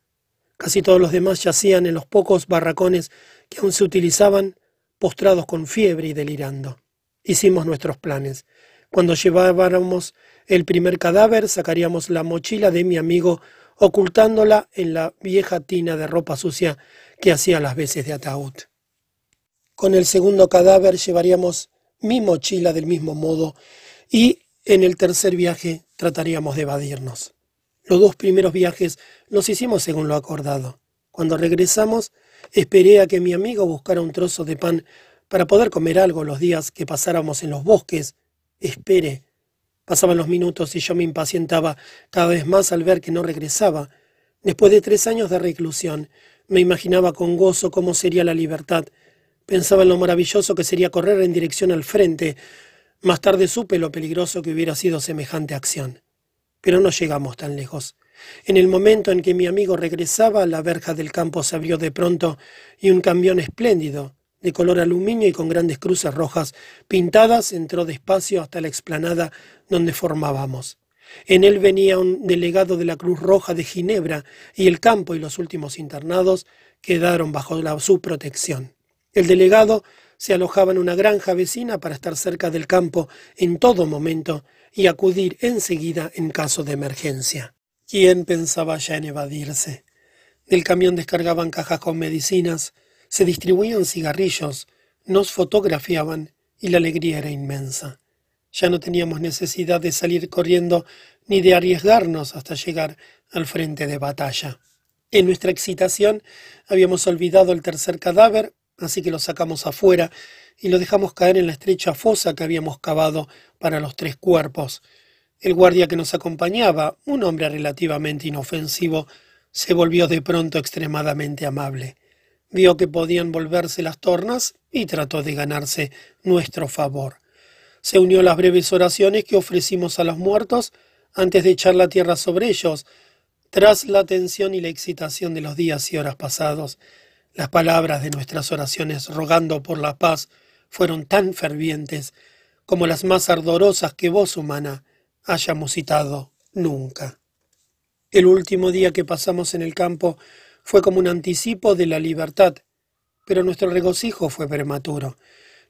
Casi todos los demás yacían en los pocos barracones que aún se utilizaban, postrados con fiebre y delirando. Hicimos nuestros planes. Cuando llevábamos el primer cadáver, sacaríamos la mochila de mi amigo, ocultándola en la vieja tina de ropa sucia que hacía las veces de ataúd. Con el segundo cadáver llevaríamos mi mochila del mismo modo y en el tercer viaje trataríamos de evadirnos. Los dos primeros viajes los hicimos según lo acordado. Cuando regresamos, esperé a que mi amigo buscara un trozo de pan para poder comer algo los días que pasáramos en los bosques. Esperé. Pasaban los minutos y yo me impacientaba cada vez más al ver que no regresaba. Después de tres años de reclusión, me imaginaba con gozo cómo sería la libertad. Pensaba en lo maravilloso que sería correr en dirección al frente. Más tarde supe lo peligroso que hubiera sido semejante acción. Pero no llegamos tan lejos. En el momento en que mi amigo regresaba, la verja del campo se abrió de pronto y un camión espléndido, de color aluminio y con grandes cruces rojas pintadas, entró despacio hasta la explanada donde formábamos. En él venía un delegado de la Cruz Roja de Ginebra y el campo y los últimos internados quedaron bajo su protección. El delegado se alojaba en una granja vecina para estar cerca del campo en todo momento y acudir enseguida en caso de emergencia. ¿Quién pensaba ya en evadirse? Del camión descargaban cajas con medicinas, se distribuían cigarrillos, nos fotografiaban y la alegría era inmensa. Ya no teníamos necesidad de salir corriendo ni de arriesgarnos hasta llegar al frente de batalla. En nuestra excitación habíamos olvidado el tercer cadáver, así que lo sacamos afuera y lo dejamos caer en la estrecha fosa que habíamos cavado para los tres cuerpos. El guardia que nos acompañaba, un hombre relativamente inofensivo, se volvió de pronto extremadamente amable. Vio que podían volverse las tornas y trató de ganarse nuestro favor. Se unió a las breves oraciones que ofrecimos a los muertos antes de echar la tierra sobre ellos. Tras la tensión y la excitación de los días y horas pasados, las palabras de nuestras oraciones rogando por la paz fueron tan fervientes como las más ardorosas que voz humana hayamos citado nunca. El último día que pasamos en el campo fue como un anticipo de la libertad, pero nuestro regocijo fue prematuro.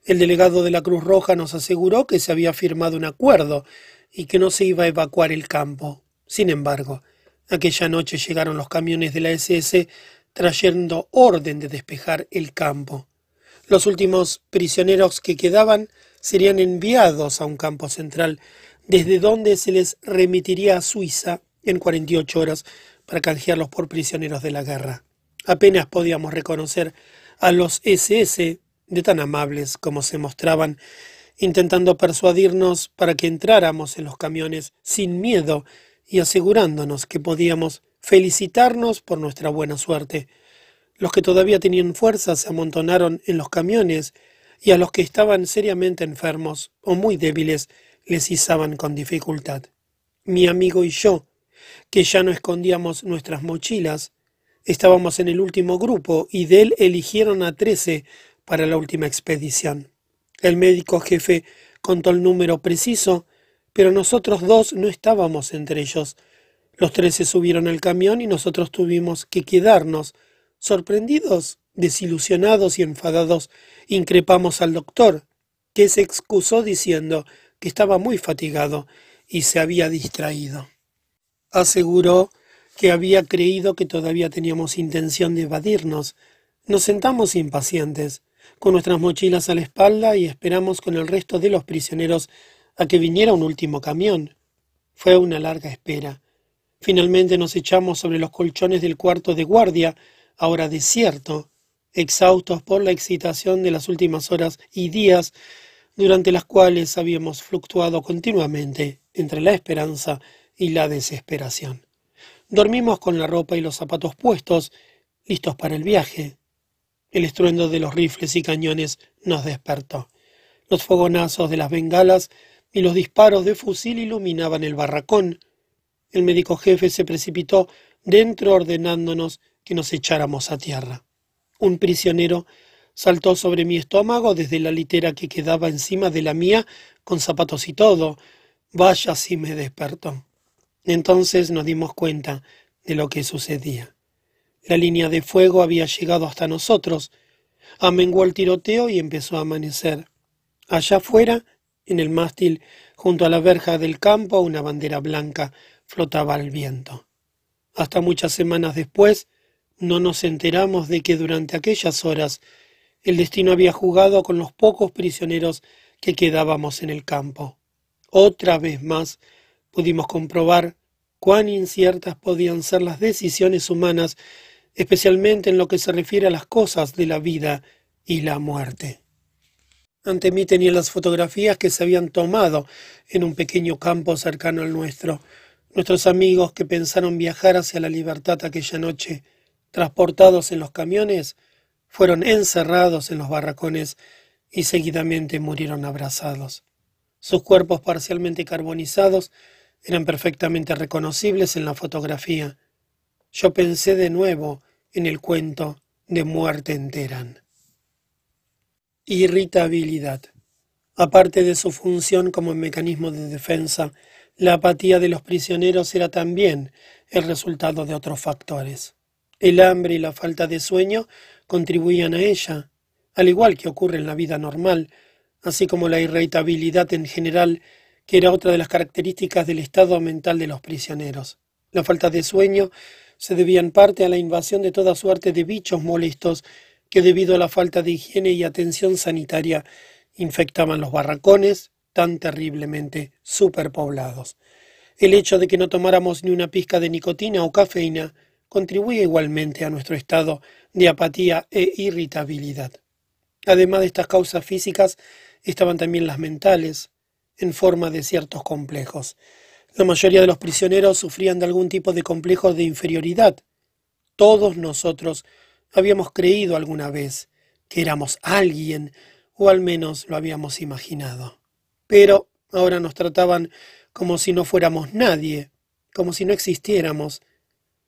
El delegado de la Cruz Roja nos aseguró que se había firmado un acuerdo y que no se iba a evacuar el campo. Sin embargo, aquella noche llegaron los camiones de la SS trayendo orden de despejar el campo. Los últimos prisioneros que quedaban serían enviados a un campo central, desde donde se les remitiría a Suiza en 48 horas para canjearlos por prisioneros de la guerra. Apenas podíamos reconocer a los SS de tan amables como se mostraban, intentando persuadirnos para que entráramos en los camiones sin miedo y asegurándonos que podíamos felicitarnos por nuestra buena suerte. Los que todavía tenían fuerza se amontonaron en los camiones y a los que estaban seriamente enfermos o muy débiles les izaban con dificultad. Mi amigo y yo, que ya no escondíamos nuestras mochilas, estábamos en el último grupo y de él eligieron a trece para la última expedición. El médico jefe contó el número preciso, pero nosotros dos no estábamos entre ellos. Los trece subieron al camión y nosotros tuvimos que quedarnos Sorprendidos, desilusionados y enfadados, increpamos al doctor, que se excusó diciendo que estaba muy fatigado y se había distraído. Aseguró que había creído que todavía teníamos intención de evadirnos. Nos sentamos impacientes, con nuestras mochilas a la espalda y esperamos con el resto de los prisioneros a que viniera un último camión. Fue una larga espera. Finalmente nos echamos sobre los colchones del cuarto de guardia, ahora desierto, exhaustos por la excitación de las últimas horas y días durante las cuales habíamos fluctuado continuamente entre la esperanza y la desesperación. Dormimos con la ropa y los zapatos puestos, listos para el viaje. El estruendo de los rifles y cañones nos despertó. Los fogonazos de las bengalas y los disparos de fusil iluminaban el barracón. El médico jefe se precipitó dentro ordenándonos que nos echáramos a tierra. Un prisionero saltó sobre mi estómago desde la litera que quedaba encima de la mía, con zapatos y todo. Vaya si me despertó. Entonces nos dimos cuenta de lo que sucedía. La línea de fuego había llegado hasta nosotros. Amenguó el tiroteo y empezó a amanecer. Allá afuera, en el mástil, junto a la verja del campo, una bandera blanca flotaba al viento. Hasta muchas semanas después, no nos enteramos de que durante aquellas horas el destino había jugado con los pocos prisioneros que quedábamos en el campo. Otra vez más pudimos comprobar cuán inciertas podían ser las decisiones humanas, especialmente en lo que se refiere a las cosas de la vida y la muerte. Ante mí tenía las fotografías que se habían tomado en un pequeño campo cercano al nuestro. Nuestros amigos que pensaron viajar hacia la libertad aquella noche, transportados en los camiones, fueron encerrados en los barracones y seguidamente murieron abrazados. Sus cuerpos parcialmente carbonizados eran perfectamente reconocibles en la fotografía. Yo pensé de nuevo en el cuento de muerte enteran. Irritabilidad. Aparte de su función como mecanismo de defensa, la apatía de los prisioneros era también el resultado de otros factores. El hambre y la falta de sueño contribuían a ella, al igual que ocurre en la vida normal, así como la irritabilidad en general, que era otra de las características del estado mental de los prisioneros. La falta de sueño se debía en parte a la invasión de toda suerte de bichos molestos que debido a la falta de higiene y atención sanitaria infectaban los barracones tan terriblemente superpoblados. El hecho de que no tomáramos ni una pizca de nicotina o cafeína contribuye igualmente a nuestro estado de apatía e irritabilidad. Además de estas causas físicas, estaban también las mentales, en forma de ciertos complejos. La mayoría de los prisioneros sufrían de algún tipo de complejo de inferioridad. Todos nosotros habíamos creído alguna vez que éramos alguien, o al menos lo habíamos imaginado. Pero ahora nos trataban como si no fuéramos nadie, como si no existiéramos.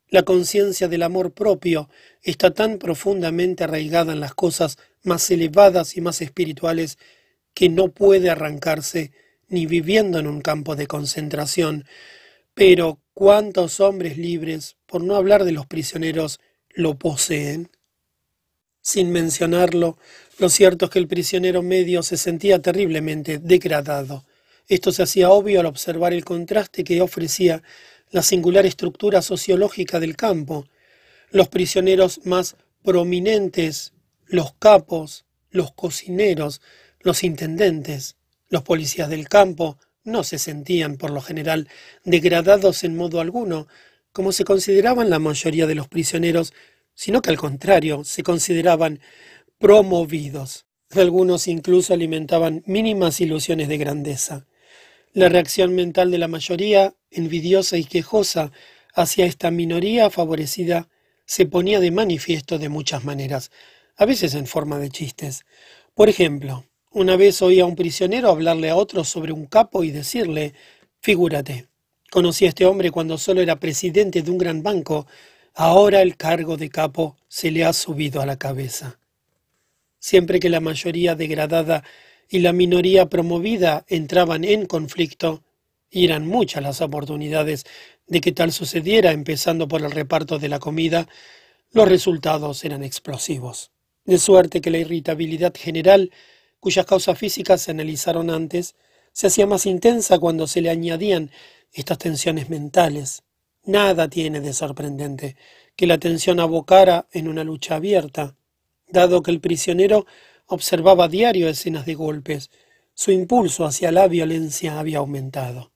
La conciencia del amor propio está tan profundamente arraigada en las cosas más elevadas y más espirituales que no puede arrancarse ni viviendo en un campo de concentración. Pero ¿cuántos hombres libres, por no hablar de los prisioneros, lo poseen. Sin mencionarlo, lo cierto es que el prisionero medio se sentía terriblemente degradado. Esto se hacía obvio al observar el contraste que ofrecía la singular estructura sociológica del campo. Los prisioneros más prominentes, los capos, los cocineros, los intendentes, los policías del campo, no se sentían, por lo general, degradados en modo alguno, como se consideraban la mayoría de los prisioneros, sino que al contrario, se consideraban promovidos. Algunos incluso alimentaban mínimas ilusiones de grandeza. La reacción mental de la mayoría, envidiosa y quejosa, hacia esta minoría favorecida se ponía de manifiesto de muchas maneras, a veces en forma de chistes. Por ejemplo, una vez oí a un prisionero hablarle a otro sobre un capo y decirle, figúrate, Conocí a este hombre cuando solo era presidente de un gran banco. Ahora el cargo de capo se le ha subido a la cabeza. Siempre que la mayoría degradada y la minoría promovida entraban en conflicto, y eran muchas las oportunidades de que tal sucediera, empezando por el reparto de la comida, los resultados eran explosivos. De suerte que la irritabilidad general, cuyas causas físicas se analizaron antes, se hacía más intensa cuando se le añadían estas tensiones mentales. Nada tiene de sorprendente que la tensión abocara en una lucha abierta, dado que el prisionero observaba a diario escenas de golpes, su impulso hacia la violencia había aumentado.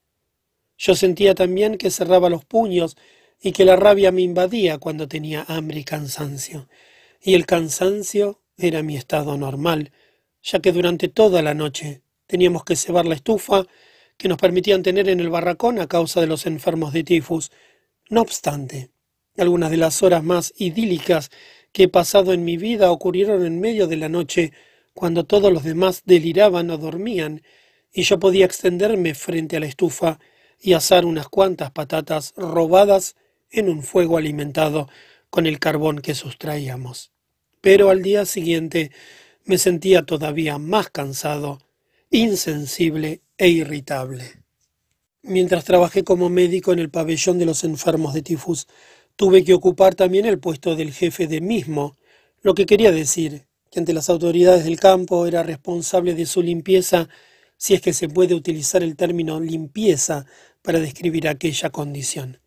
Yo sentía también que cerraba los puños y que la rabia me invadía cuando tenía hambre y cansancio, y el cansancio era mi estado normal, ya que durante toda la noche teníamos que cebar la estufa que nos permitían tener en el barracón a causa de los enfermos de tifus. No obstante, algunas de las horas más idílicas que he pasado en mi vida ocurrieron en medio de la noche, cuando todos los demás deliraban o dormían, y yo podía extenderme frente a la estufa y asar unas cuantas patatas robadas en un fuego alimentado con el carbón que sustraíamos. Pero al día siguiente me sentía todavía más cansado, insensible e irritable. Mientras trabajé como médico en el pabellón de los enfermos de tifus, Tuve que ocupar también el puesto del jefe de mismo, lo que quería decir que ante las autoridades del campo era responsable de su limpieza, si es que se puede utilizar el término limpieza para describir aquella condición.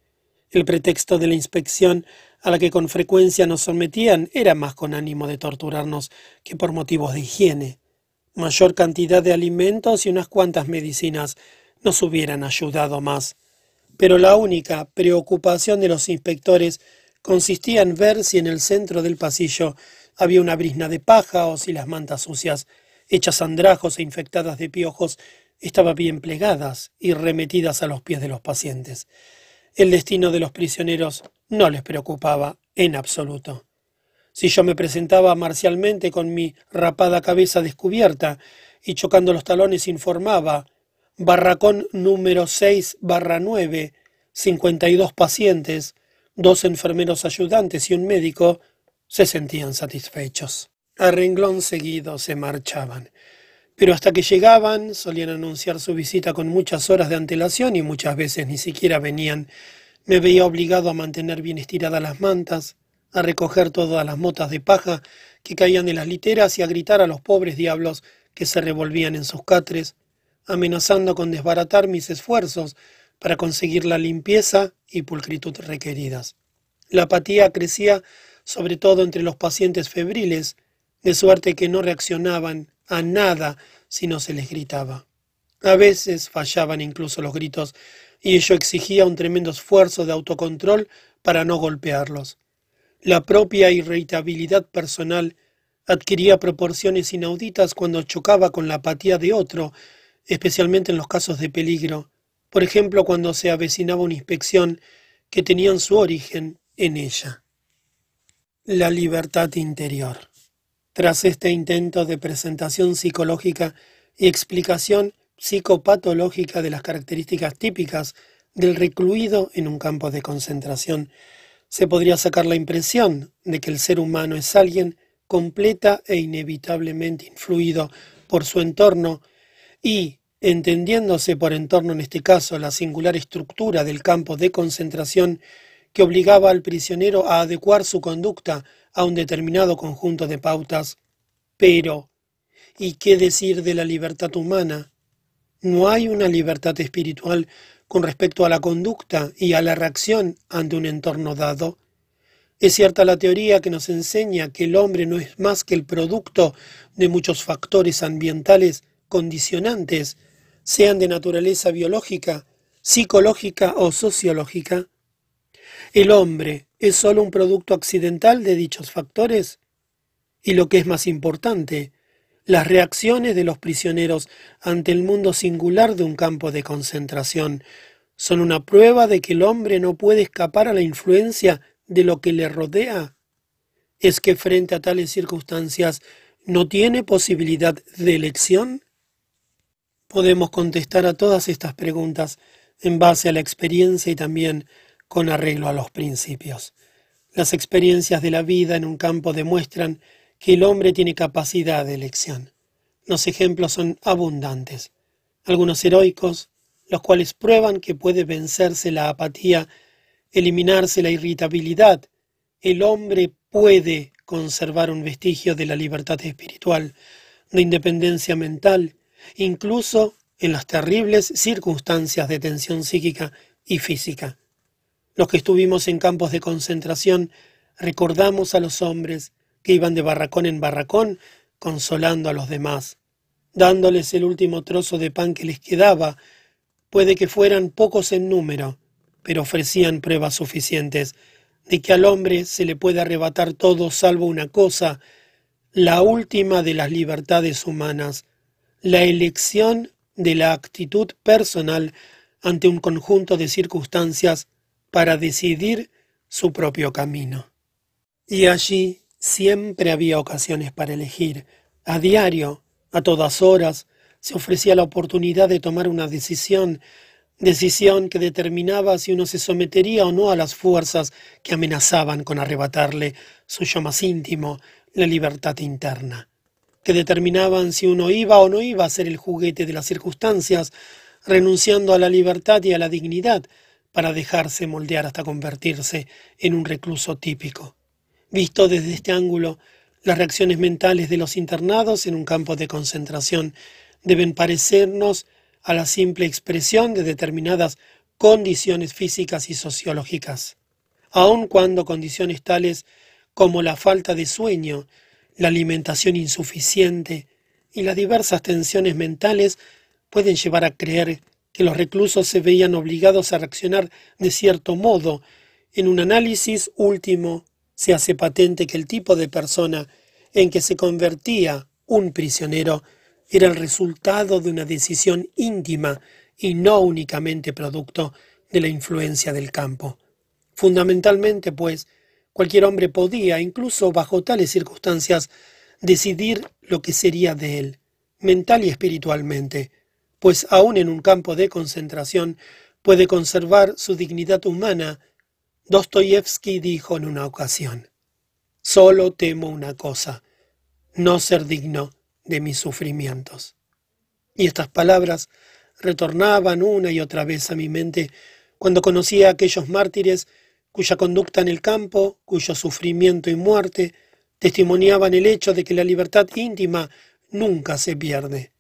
El pretexto de la inspección a la que con frecuencia nos sometían era más con ánimo de torturarnos que por motivos de higiene. Mayor cantidad de alimentos y unas cuantas medicinas nos hubieran ayudado más. Pero la única preocupación de los inspectores consistía en ver si en el centro del pasillo había una brisna de paja o si las mantas sucias, hechas andrajos e infectadas de piojos, estaban bien plegadas y remetidas a los pies de los pacientes. El destino de los prisioneros no les preocupaba en absoluto. Si yo me presentaba marcialmente con mi rapada cabeza descubierta y chocando los talones informaba barracón número 6 barra 9, 52 pacientes, dos enfermeros ayudantes y un médico, se sentían satisfechos. A renglón seguido se marchaban. Pero hasta que llegaban solían anunciar su visita con muchas horas de antelación y muchas veces ni siquiera venían. Me veía obligado a mantener bien estiradas las mantas, a recoger todas las motas de paja que caían de las literas y a gritar a los pobres diablos que se revolvían en sus catres, amenazando con desbaratar mis esfuerzos para conseguir la limpieza y pulcritud requeridas. La apatía crecía sobre todo entre los pacientes febriles, de suerte que no reaccionaban a nada si no se les gritaba. A veces fallaban incluso los gritos, y ello exigía un tremendo esfuerzo de autocontrol para no golpearlos. La propia irritabilidad personal adquiría proporciones inauditas cuando chocaba con la apatía de otro, especialmente en los casos de peligro, por ejemplo cuando se avecinaba una inspección que tenían su origen en ella. La libertad interior. Tras este intento de presentación psicológica y explicación psicopatológica de las características típicas del recluido en un campo de concentración, se podría sacar la impresión de que el ser humano es alguien completa e inevitablemente influido por su entorno y, entendiéndose por entorno en este caso la singular estructura del campo de concentración que obligaba al prisionero a adecuar su conducta a un determinado conjunto de pautas. Pero, ¿y qué decir de la libertad humana? ¿No hay una libertad espiritual con respecto a la conducta y a la reacción ante un entorno dado? Es cierta la teoría que nos enseña que el hombre no es más que el producto de muchos factores ambientales condicionantes, sean de naturaleza biológica, psicológica o sociológica. ¿El hombre es sólo un producto accidental de dichos factores? Y lo que es más importante, las reacciones de los prisioneros ante el mundo singular de un campo de concentración son una prueba de que el hombre no puede escapar a la influencia de lo que le rodea. ¿Es que frente a tales circunstancias no tiene posibilidad de elección? Podemos contestar a todas estas preguntas en base a la experiencia y también con arreglo a los principios. Las experiencias de la vida en un campo demuestran que el hombre tiene capacidad de elección. Los ejemplos son abundantes, algunos heroicos, los cuales prueban que puede vencerse la apatía, eliminarse la irritabilidad. El hombre puede conservar un vestigio de la libertad espiritual, de independencia mental, incluso en las terribles circunstancias de tensión psíquica y física. Los que estuvimos en campos de concentración recordamos a los hombres que iban de barracón en barracón consolando a los demás, dándoles el último trozo de pan que les quedaba. Puede que fueran pocos en número, pero ofrecían pruebas suficientes de que al hombre se le puede arrebatar todo salvo una cosa, la última de las libertades humanas, la elección de la actitud personal ante un conjunto de circunstancias para decidir su propio camino. Y allí siempre había ocasiones para elegir. A diario, a todas horas, se ofrecía la oportunidad de tomar una decisión, decisión que determinaba si uno se sometería o no a las fuerzas que amenazaban con arrebatarle su yo más íntimo, la libertad interna, que determinaban si uno iba o no iba a ser el juguete de las circunstancias, renunciando a la libertad y a la dignidad, para dejarse moldear hasta convertirse en un recluso típico. Visto desde este ángulo, las reacciones mentales de los internados en un campo de concentración deben parecernos a la simple expresión de determinadas condiciones físicas y sociológicas, aun cuando condiciones tales como la falta de sueño, la alimentación insuficiente y las diversas tensiones mentales pueden llevar a creer que los reclusos se veían obligados a reaccionar de cierto modo. En un análisis último se hace patente que el tipo de persona en que se convertía un prisionero era el resultado de una decisión íntima y no únicamente producto de la influencia del campo. Fundamentalmente, pues, cualquier hombre podía, incluso bajo tales circunstancias, decidir lo que sería de él, mental y espiritualmente, pues aún en un campo de concentración puede conservar su dignidad humana. Dostoyevsky dijo en una ocasión, Solo temo una cosa, no ser digno de mis sufrimientos. Y estas palabras retornaban una y otra vez a mi mente cuando conocía a aquellos mártires cuya conducta en el campo, cuyo sufrimiento y muerte testimoniaban el hecho de que la libertad íntima nunca se pierde.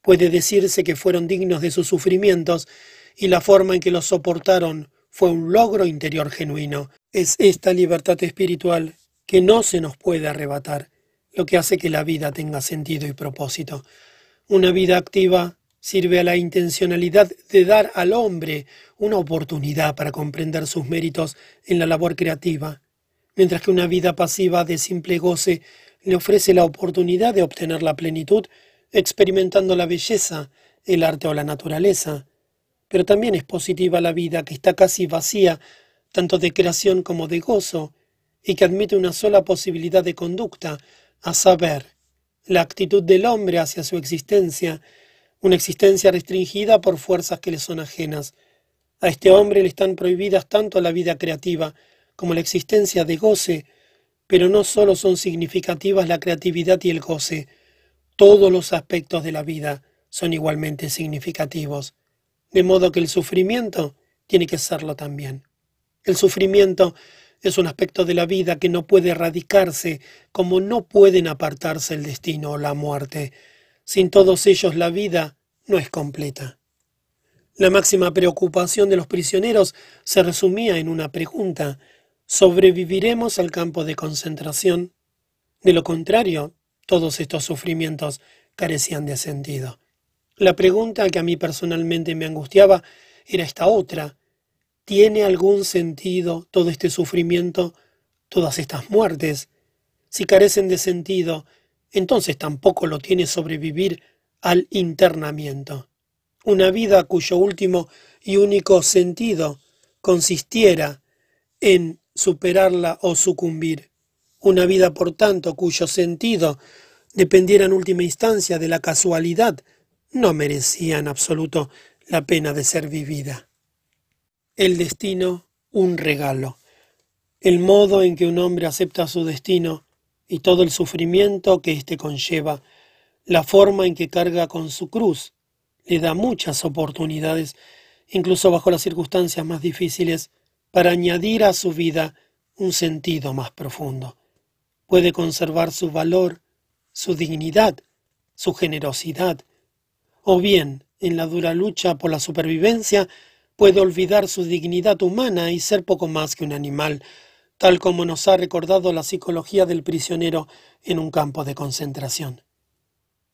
Puede decirse que fueron dignos de sus sufrimientos y la forma en que los soportaron fue un logro interior genuino. Es esta libertad espiritual que no se nos puede arrebatar, lo que hace que la vida tenga sentido y propósito. Una vida activa sirve a la intencionalidad de dar al hombre una oportunidad para comprender sus méritos en la labor creativa, mientras que una vida pasiva de simple goce le ofrece la oportunidad de obtener la plenitud experimentando la belleza, el arte o la naturaleza. Pero también es positiva la vida que está casi vacía, tanto de creación como de gozo, y que admite una sola posibilidad de conducta, a saber, la actitud del hombre hacia su existencia, una existencia restringida por fuerzas que le son ajenas. A este hombre le están prohibidas tanto la vida creativa como la existencia de goce, pero no solo son significativas la creatividad y el goce, todos los aspectos de la vida son igualmente significativos, de modo que el sufrimiento tiene que serlo también. El sufrimiento es un aspecto de la vida que no puede erradicarse, como no pueden apartarse el destino o la muerte. Sin todos ellos la vida no es completa. La máxima preocupación de los prisioneros se resumía en una pregunta. ¿Sobreviviremos al campo de concentración? De lo contrario, todos estos sufrimientos carecían de sentido. La pregunta que a mí personalmente me angustiaba era esta otra. ¿Tiene algún sentido todo este sufrimiento, todas estas muertes? Si carecen de sentido, entonces tampoco lo tiene sobrevivir al internamiento. Una vida cuyo último y único sentido consistiera en superarla o sucumbir. Una vida, por tanto, cuyo sentido dependiera en última instancia de la casualidad, no merecía en absoluto la pena de ser vivida. El destino, un regalo. El modo en que un hombre acepta su destino y todo el sufrimiento que éste conlleva, la forma en que carga con su cruz, le da muchas oportunidades, incluso bajo las circunstancias más difíciles, para añadir a su vida un sentido más profundo puede conservar su valor, su dignidad, su generosidad, o bien, en la dura lucha por la supervivencia, puede olvidar su dignidad humana y ser poco más que un animal, tal como nos ha recordado la psicología del prisionero en un campo de concentración.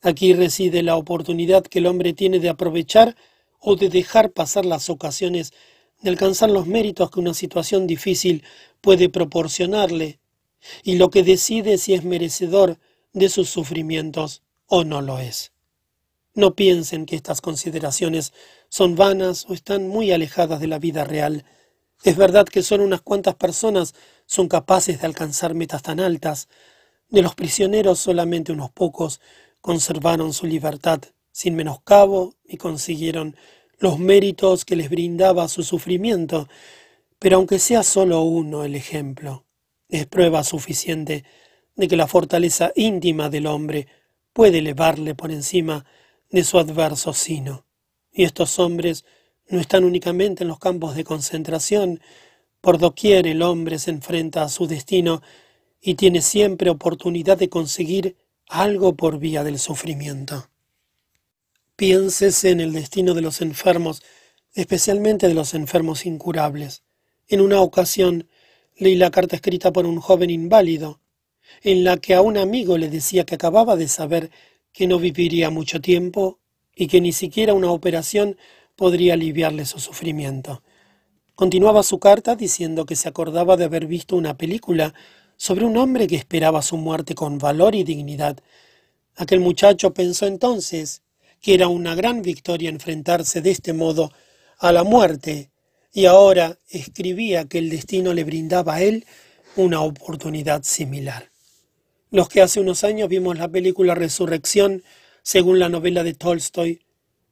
Aquí reside la oportunidad que el hombre tiene de aprovechar o de dejar pasar las ocasiones de alcanzar los méritos que una situación difícil puede proporcionarle y lo que decide si es merecedor de sus sufrimientos o no lo es. No piensen que estas consideraciones son vanas o están muy alejadas de la vida real. Es verdad que solo unas cuantas personas son capaces de alcanzar metas tan altas. De los prisioneros solamente unos pocos conservaron su libertad sin menoscabo y consiguieron los méritos que les brindaba su sufrimiento, pero aunque sea solo uno el ejemplo, es prueba suficiente de que la fortaleza íntima del hombre puede elevarle por encima de su adverso sino. Y estos hombres no están únicamente en los campos de concentración. Por doquier el hombre se enfrenta a su destino y tiene siempre oportunidad de conseguir algo por vía del sufrimiento. Piénsese en el destino de los enfermos, especialmente de los enfermos incurables. En una ocasión leí la carta escrita por un joven inválido, en la que a un amigo le decía que acababa de saber que no viviría mucho tiempo y que ni siquiera una operación podría aliviarle su sufrimiento. Continuaba su carta diciendo que se acordaba de haber visto una película sobre un hombre que esperaba su muerte con valor y dignidad. Aquel muchacho pensó entonces que era una gran victoria enfrentarse de este modo a la muerte, y ahora escribía que el destino le brindaba a él una oportunidad similar. Los que hace unos años vimos la película Resurrección, según la novela de Tolstoy,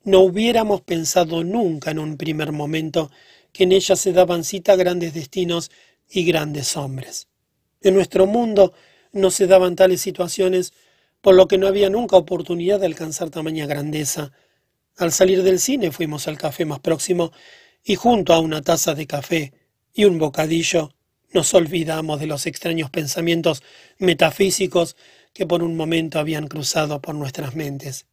no hubiéramos pensado nunca en un primer momento que en ella se daban cita grandes destinos y grandes hombres. En nuestro mundo no se daban tales situaciones, por lo que no había nunca oportunidad de alcanzar tamaña grandeza. Al salir del cine fuimos al café más próximo y junto a una taza de café y un bocadillo nos olvidamos de los extraños pensamientos metafísicos que por un momento habían cruzado por nuestras mentes.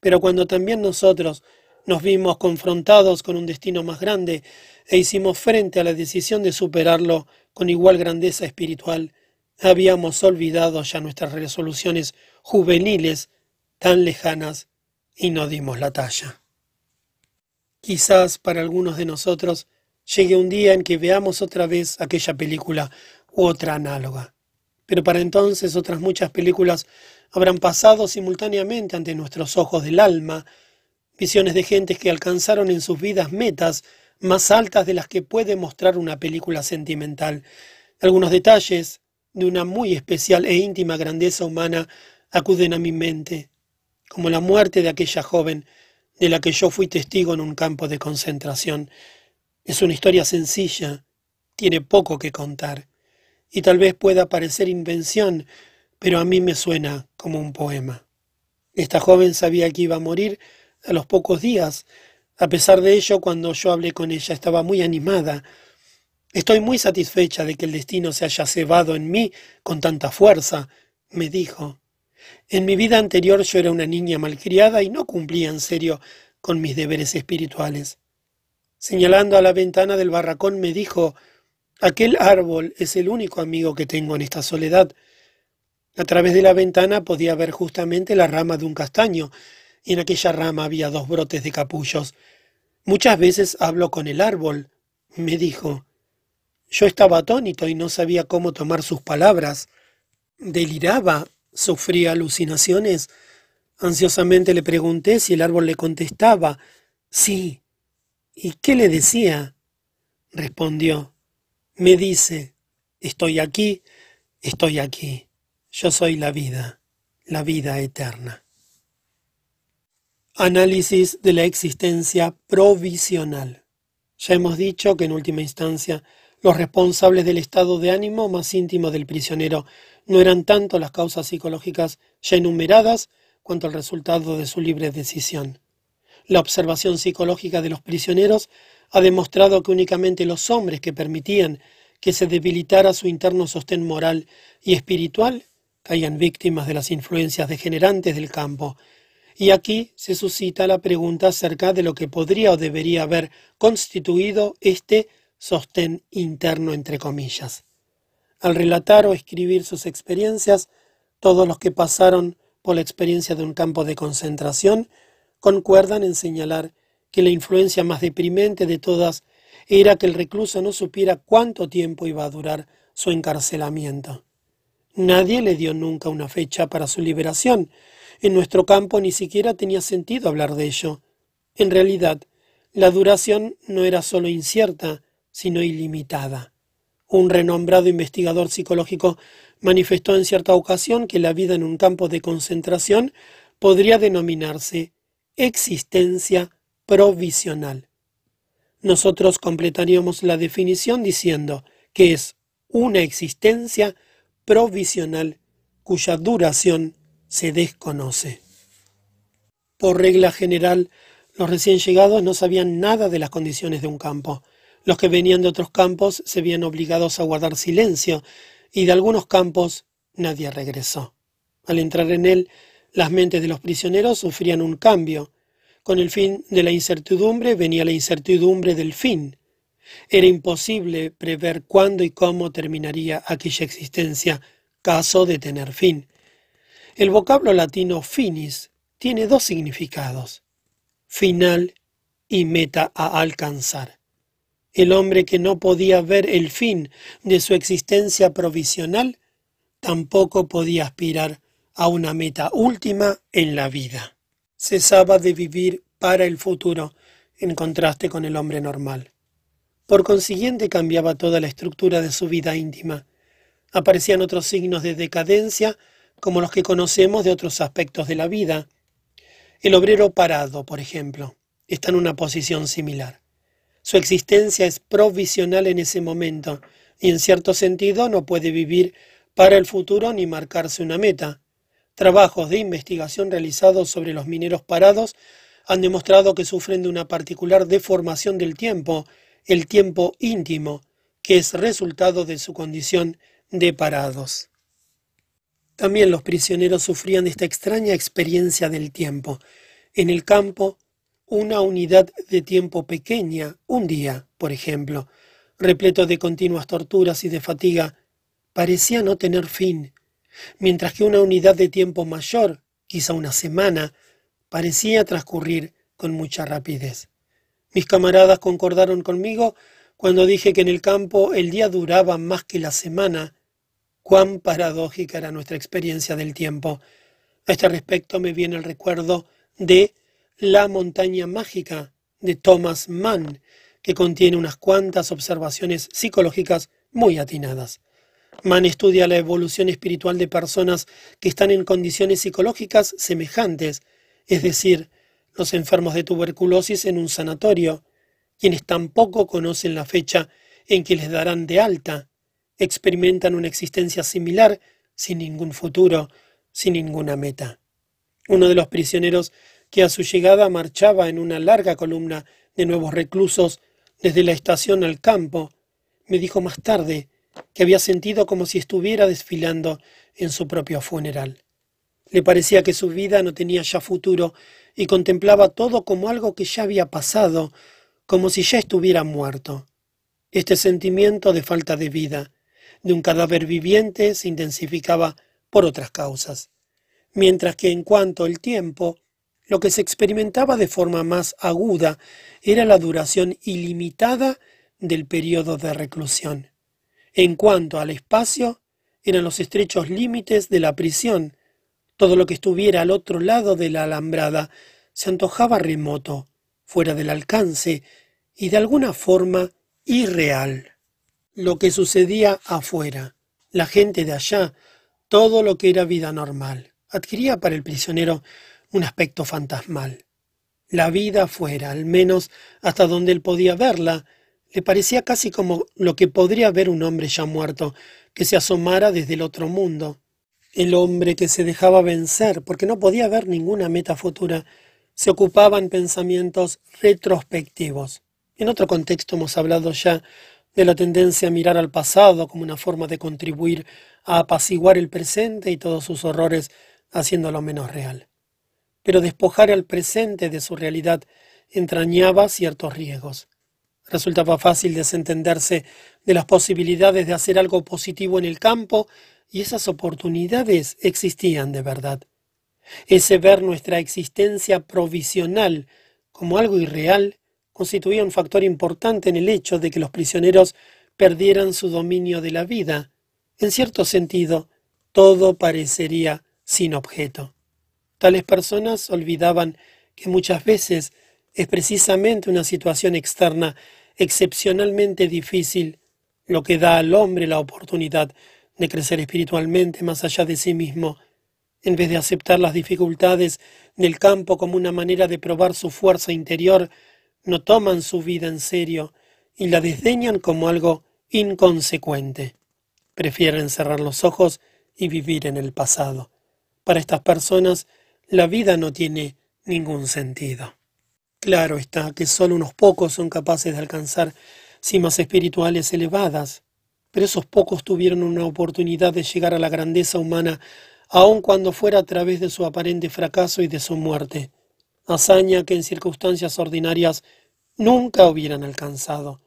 Pero cuando también nosotros nos vimos confrontados con un destino más grande e hicimos frente a la decisión de superarlo con igual grandeza espiritual, habíamos olvidado ya nuestras resoluciones juveniles tan lejanas y no dimos la talla. Quizás para algunos de nosotros llegue un día en que veamos otra vez aquella película u otra análoga, pero para entonces otras muchas películas habrán pasado simultáneamente ante nuestros ojos del alma, visiones de gentes que alcanzaron en sus vidas metas más altas de las que puede mostrar una película sentimental. Algunos detalles de una muy especial e íntima grandeza humana acuden a mi mente, como la muerte de aquella joven de la que yo fui testigo en un campo de concentración. Es una historia sencilla, tiene poco que contar, y tal vez pueda parecer invención, pero a mí me suena como un poema. Esta joven sabía que iba a morir a los pocos días. A pesar de ello, cuando yo hablé con ella, estaba muy animada. Estoy muy satisfecha de que el destino se haya cebado en mí con tanta fuerza, me dijo. En mi vida anterior yo era una niña malcriada y no cumplía en serio con mis deberes espirituales. Señalando a la ventana del barracón me dijo, aquel árbol es el único amigo que tengo en esta soledad. A través de la ventana podía ver justamente la rama de un castaño, y en aquella rama había dos brotes de capullos. Muchas veces hablo con el árbol, me dijo. Yo estaba atónito y no sabía cómo tomar sus palabras. Deliraba, sufría alucinaciones. Ansiosamente le pregunté si el árbol le contestaba. Sí. ¿Y qué le decía? Respondió. Me dice, estoy aquí, estoy aquí. Yo soy la vida, la vida eterna. Análisis de la existencia provisional. Ya hemos dicho que en última instancia los responsables del estado de ánimo más íntimo del prisionero no eran tanto las causas psicológicas ya enumeradas cuanto el resultado de su libre decisión. La observación psicológica de los prisioneros ha demostrado que únicamente los hombres que permitían que se debilitara su interno sostén moral y espiritual caían víctimas de las influencias degenerantes del campo. Y aquí se suscita la pregunta acerca de lo que podría o debería haber constituido este sostén interno entre comillas. Al relatar o escribir sus experiencias, todos los que pasaron por la experiencia de un campo de concentración concuerdan en señalar que la influencia más deprimente de todas era que el recluso no supiera cuánto tiempo iba a durar su encarcelamiento. Nadie le dio nunca una fecha para su liberación. En nuestro campo ni siquiera tenía sentido hablar de ello. En realidad, la duración no era solo incierta, sino ilimitada. Un renombrado investigador psicológico manifestó en cierta ocasión que la vida en un campo de concentración podría denominarse existencia provisional. Nosotros completaríamos la definición diciendo que es una existencia provisional cuya duración se desconoce. Por regla general, Los recién llegados no sabían nada de las condiciones de un campo. Los que venían de otros campos se veían obligados a guardar silencio, y de algunos campos nadie regresó. Al entrar en él, las mentes de los prisioneros sufrían un cambio. Con el fin de la incertidumbre venía la incertidumbre del fin. Era imposible prever cuándo y cómo terminaría aquella existencia, caso de tener fin. El vocablo latino finis tiene dos significados, final y meta a alcanzar. El hombre que no podía ver el fin de su existencia provisional, tampoco podía aspirar a una meta última en la vida. Cesaba de vivir para el futuro, en contraste con el hombre normal. Por consiguiente cambiaba toda la estructura de su vida íntima. Aparecían otros signos de decadencia, como los que conocemos de otros aspectos de la vida. El obrero parado, por ejemplo, está en una posición similar. Su existencia es provisional en ese momento, y en cierto sentido no puede vivir para el futuro ni marcarse una meta. Trabajos de investigación realizados sobre los mineros parados han demostrado que sufren de una particular deformación del tiempo el tiempo íntimo, que es resultado de su condición de parados. También los prisioneros sufrían esta extraña experiencia del tiempo. En el campo, una unidad de tiempo pequeña, un día, por ejemplo, repleto de continuas torturas y de fatiga, parecía no tener fin, mientras que una unidad de tiempo mayor, quizá una semana, parecía transcurrir con mucha rapidez. Mis camaradas concordaron conmigo cuando dije que en el campo el día duraba más que la semana. Cuán paradójica era nuestra experiencia del tiempo. A este respecto me viene el recuerdo de La montaña mágica de Thomas Mann, que contiene unas cuantas observaciones psicológicas muy atinadas. Mann estudia la evolución espiritual de personas que están en condiciones psicológicas semejantes, es decir, los enfermos de tuberculosis en un sanatorio, quienes tampoco conocen la fecha en que les darán de alta, experimentan una existencia similar, sin ningún futuro, sin ninguna meta. Uno de los prisioneros que a su llegada marchaba en una larga columna de nuevos reclusos desde la estación al campo, me dijo más tarde que había sentido como si estuviera desfilando en su propio funeral. Le parecía que su vida no tenía ya futuro y contemplaba todo como algo que ya había pasado, como si ya estuviera muerto. Este sentimiento de falta de vida, de un cadáver viviente, se intensificaba por otras causas, mientras que en cuanto al tiempo, lo que se experimentaba de forma más aguda era la duración ilimitada del periodo de reclusión. En cuanto al espacio, eran los estrechos límites de la prisión, todo lo que estuviera al otro lado de la alambrada se antojaba remoto, fuera del alcance y de alguna forma irreal. Lo que sucedía afuera, la gente de allá, todo lo que era vida normal, adquiría para el prisionero un aspecto fantasmal. La vida afuera, al menos hasta donde él podía verla, le parecía casi como lo que podría ver un hombre ya muerto, que se asomara desde el otro mundo. El hombre que se dejaba vencer porque no podía ver ninguna meta futura, se ocupaba en pensamientos retrospectivos. En otro contexto hemos hablado ya de la tendencia a mirar al pasado como una forma de contribuir a apaciguar el presente y todos sus horrores haciéndolo menos real. Pero despojar al presente de su realidad entrañaba ciertos riesgos. Resultaba fácil desentenderse de las posibilidades de hacer algo positivo en el campo y esas oportunidades existían de verdad. Ese ver nuestra existencia provisional como algo irreal constituía un factor importante en el hecho de que los prisioneros perdieran su dominio de la vida. En cierto sentido, todo parecería sin objeto. Tales personas olvidaban que muchas veces es precisamente una situación externa excepcionalmente difícil lo que da al hombre la oportunidad de crecer espiritualmente más allá de sí mismo, en vez de aceptar las dificultades del campo como una manera de probar su fuerza interior, no toman su vida en serio y la desdeñan como algo inconsecuente. Prefieren cerrar los ojos y vivir en el pasado. Para estas personas, la vida no tiene ningún sentido. Claro está que solo unos pocos son capaces de alcanzar cimas espirituales elevadas, pero esos pocos tuvieron una oportunidad de llegar a la grandeza humana aun cuando fuera a través de su aparente fracaso y de su muerte, hazaña que en circunstancias ordinarias nunca hubieran alcanzado.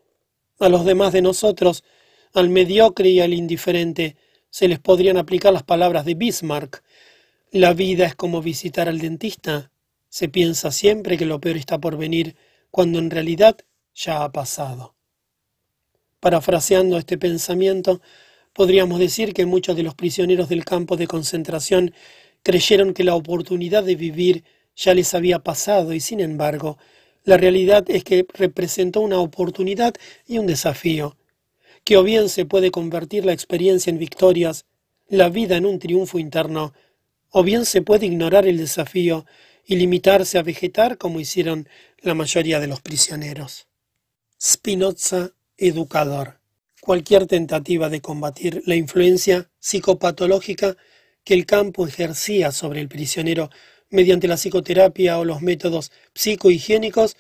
A los demás de nosotros, al mediocre y al indiferente, se les podrían aplicar las palabras de Bismarck. La vida es como visitar al dentista. Se piensa siempre que lo peor está por venir, cuando en realidad ya ha pasado. Parafraseando este pensamiento, podríamos decir que muchos de los prisioneros del campo de concentración creyeron que la oportunidad de vivir ya les había pasado y sin embargo, la realidad es que representó una oportunidad y un desafío, que o bien se puede convertir la experiencia en victorias, la vida en un triunfo interno, o bien se puede ignorar el desafío y limitarse a vegetar como hicieron la mayoría de los prisioneros. Spinoza, educador. Cualquier tentativa de combatir la influencia psicopatológica que el campo ejercía sobre el prisionero mediante la psicoterapia o los métodos psicohigiénicos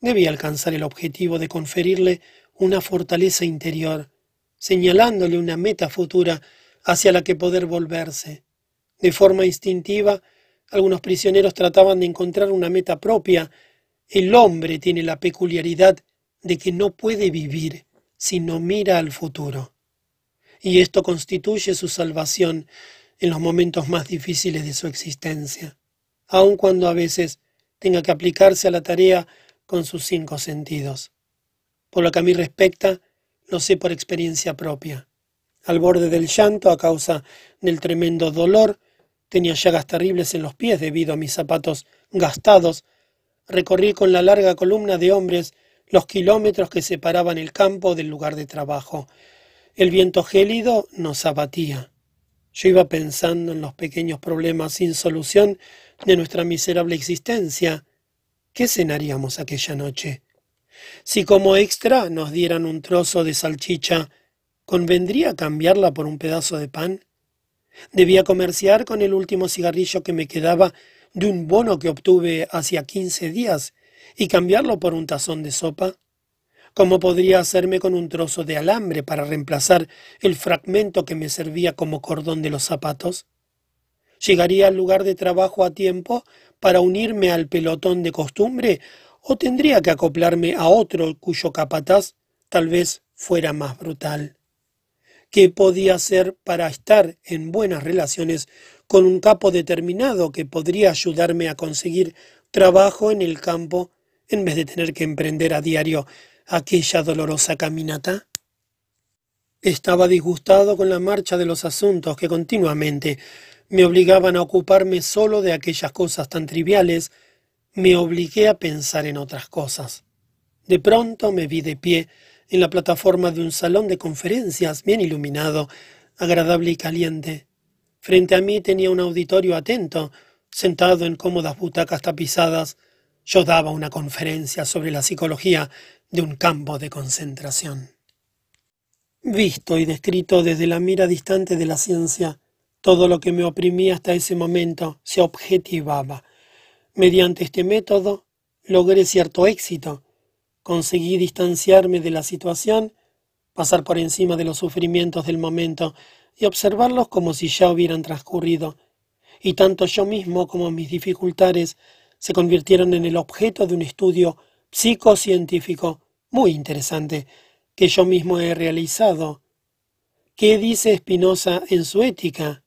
debía alcanzar el objetivo de conferirle una fortaleza interior, señalándole una meta futura hacia la que poder volverse. De forma instintiva, algunos prisioneros trataban de encontrar una meta propia. El hombre tiene la peculiaridad de que no puede vivir si no mira al futuro. Y esto constituye su salvación en los momentos más difíciles de su existencia, aun cuando a veces tenga que aplicarse a la tarea con sus cinco sentidos. Por lo que a mí respecta, lo sé por experiencia propia. Al borde del llanto, a causa del tremendo dolor, tenía llagas terribles en los pies debido a mis zapatos gastados. Recorrí con la larga columna de hombres los kilómetros que separaban el campo del lugar de trabajo. El viento gélido nos abatía. Yo iba pensando en los pequeños problemas sin solución de nuestra miserable existencia. ¿Qué cenaríamos aquella noche? Si como extra nos dieran un trozo de salchicha, ¿convendría cambiarla por un pedazo de pan? ¿Debía comerciar con el último cigarrillo que me quedaba de un bono que obtuve hacía quince días y cambiarlo por un tazón de sopa? ¿Cómo podría hacerme con un trozo de alambre para reemplazar el fragmento que me servía como cordón de los zapatos? ¿Llegaría al lugar de trabajo a tiempo para unirme al pelotón de costumbre o tendría que acoplarme a otro cuyo capataz tal vez fuera más brutal. ¿Qué podía hacer para estar en buenas relaciones con un capo determinado que podría ayudarme a conseguir trabajo en el campo en vez de tener que emprender a diario aquella dolorosa caminata? Estaba disgustado con la marcha de los asuntos que continuamente me obligaban a ocuparme solo de aquellas cosas tan triviales me obligué a pensar en otras cosas. De pronto me vi de pie en la plataforma de un salón de conferencias bien iluminado, agradable y caliente. Frente a mí tenía un auditorio atento, sentado en cómodas butacas tapizadas. Yo daba una conferencia sobre la psicología de un campo de concentración. Visto y descrito desde la mira distante de la ciencia, todo lo que me oprimía hasta ese momento se objetivaba, Mediante este método logré cierto éxito. Conseguí distanciarme de la situación, pasar por encima de los sufrimientos del momento y observarlos como si ya hubieran transcurrido. Y tanto yo mismo como mis dificultades se convirtieron en el objeto de un estudio psicocientífico muy interesante que yo mismo he realizado. ¿Qué dice Spinoza en su ética?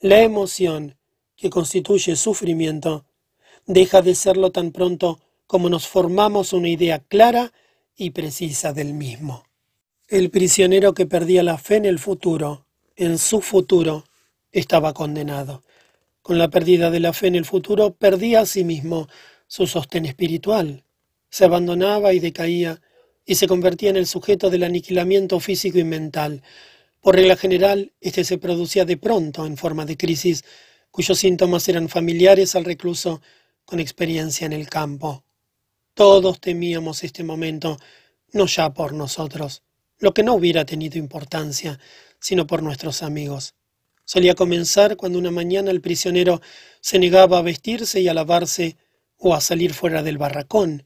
La emoción que constituye sufrimiento deja de serlo tan pronto como nos formamos una idea clara y precisa del mismo. El prisionero que perdía la fe en el futuro, en su futuro, estaba condenado. Con la pérdida de la fe en el futuro, perdía a sí mismo su sostén espiritual. Se abandonaba y decaía, y se convertía en el sujeto del aniquilamiento físico y mental. Por regla general, este se producía de pronto en forma de crisis, cuyos síntomas eran familiares al recluso con experiencia en el campo. Todos temíamos este momento, no ya por nosotros, lo que no hubiera tenido importancia, sino por nuestros amigos. Solía comenzar cuando una mañana el prisionero se negaba a vestirse y a lavarse o a salir fuera del barracón.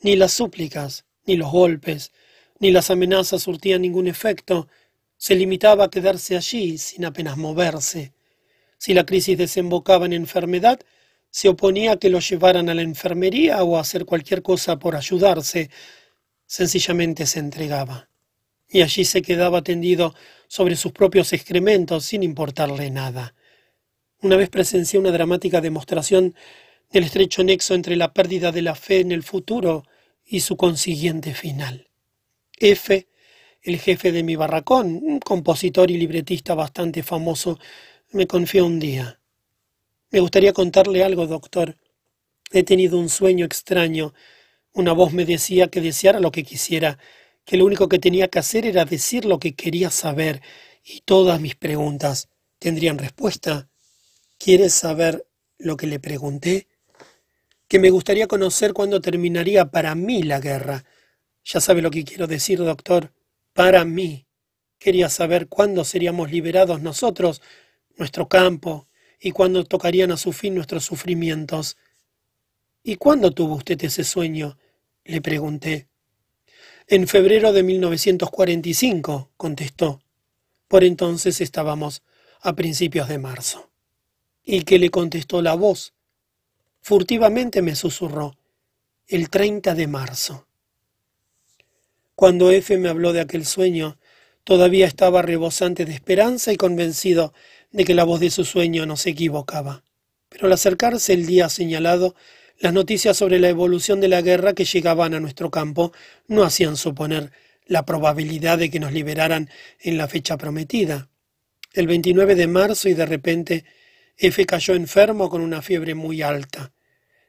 Ni las súplicas, ni los golpes, ni las amenazas surtían ningún efecto. Se limitaba a quedarse allí sin apenas moverse. Si la crisis desembocaba en enfermedad, se oponía a que lo llevaran a la enfermería o a hacer cualquier cosa por ayudarse. Sencillamente se entregaba. Y allí se quedaba tendido sobre sus propios excrementos sin importarle nada. Una vez presencié una dramática demostración del estrecho nexo entre la pérdida de la fe en el futuro y su consiguiente final. F, el jefe de mi barracón, un compositor y libretista bastante famoso, me confió un día. Me gustaría contarle algo, doctor. He tenido un sueño extraño. Una voz me decía que deseara lo que quisiera, que lo único que tenía que hacer era decir lo que quería saber, y todas mis preguntas tendrían respuesta. ¿Quieres saber lo que le pregunté? Que me gustaría conocer cuándo terminaría para mí la guerra. Ya sabe lo que quiero decir, doctor. Para mí. Quería saber cuándo seríamos liberados nosotros, nuestro campo, y cuándo tocarían a su fin nuestros sufrimientos. ¿Y cuándo tuvo usted ese sueño? le pregunté. En febrero de 1945, contestó. Por entonces estábamos a principios de marzo y que le contestó la voz. Furtivamente me susurró, el 30 de marzo. Cuando F me habló de aquel sueño, todavía estaba rebosante de esperanza y convencido de que la voz de su sueño no se equivocaba. Pero al acercarse el día señalado, las noticias sobre la evolución de la guerra que llegaban a nuestro campo no hacían suponer la probabilidad de que nos liberaran en la fecha prometida. El 29 de marzo y de repente F cayó enfermo con una fiebre muy alta.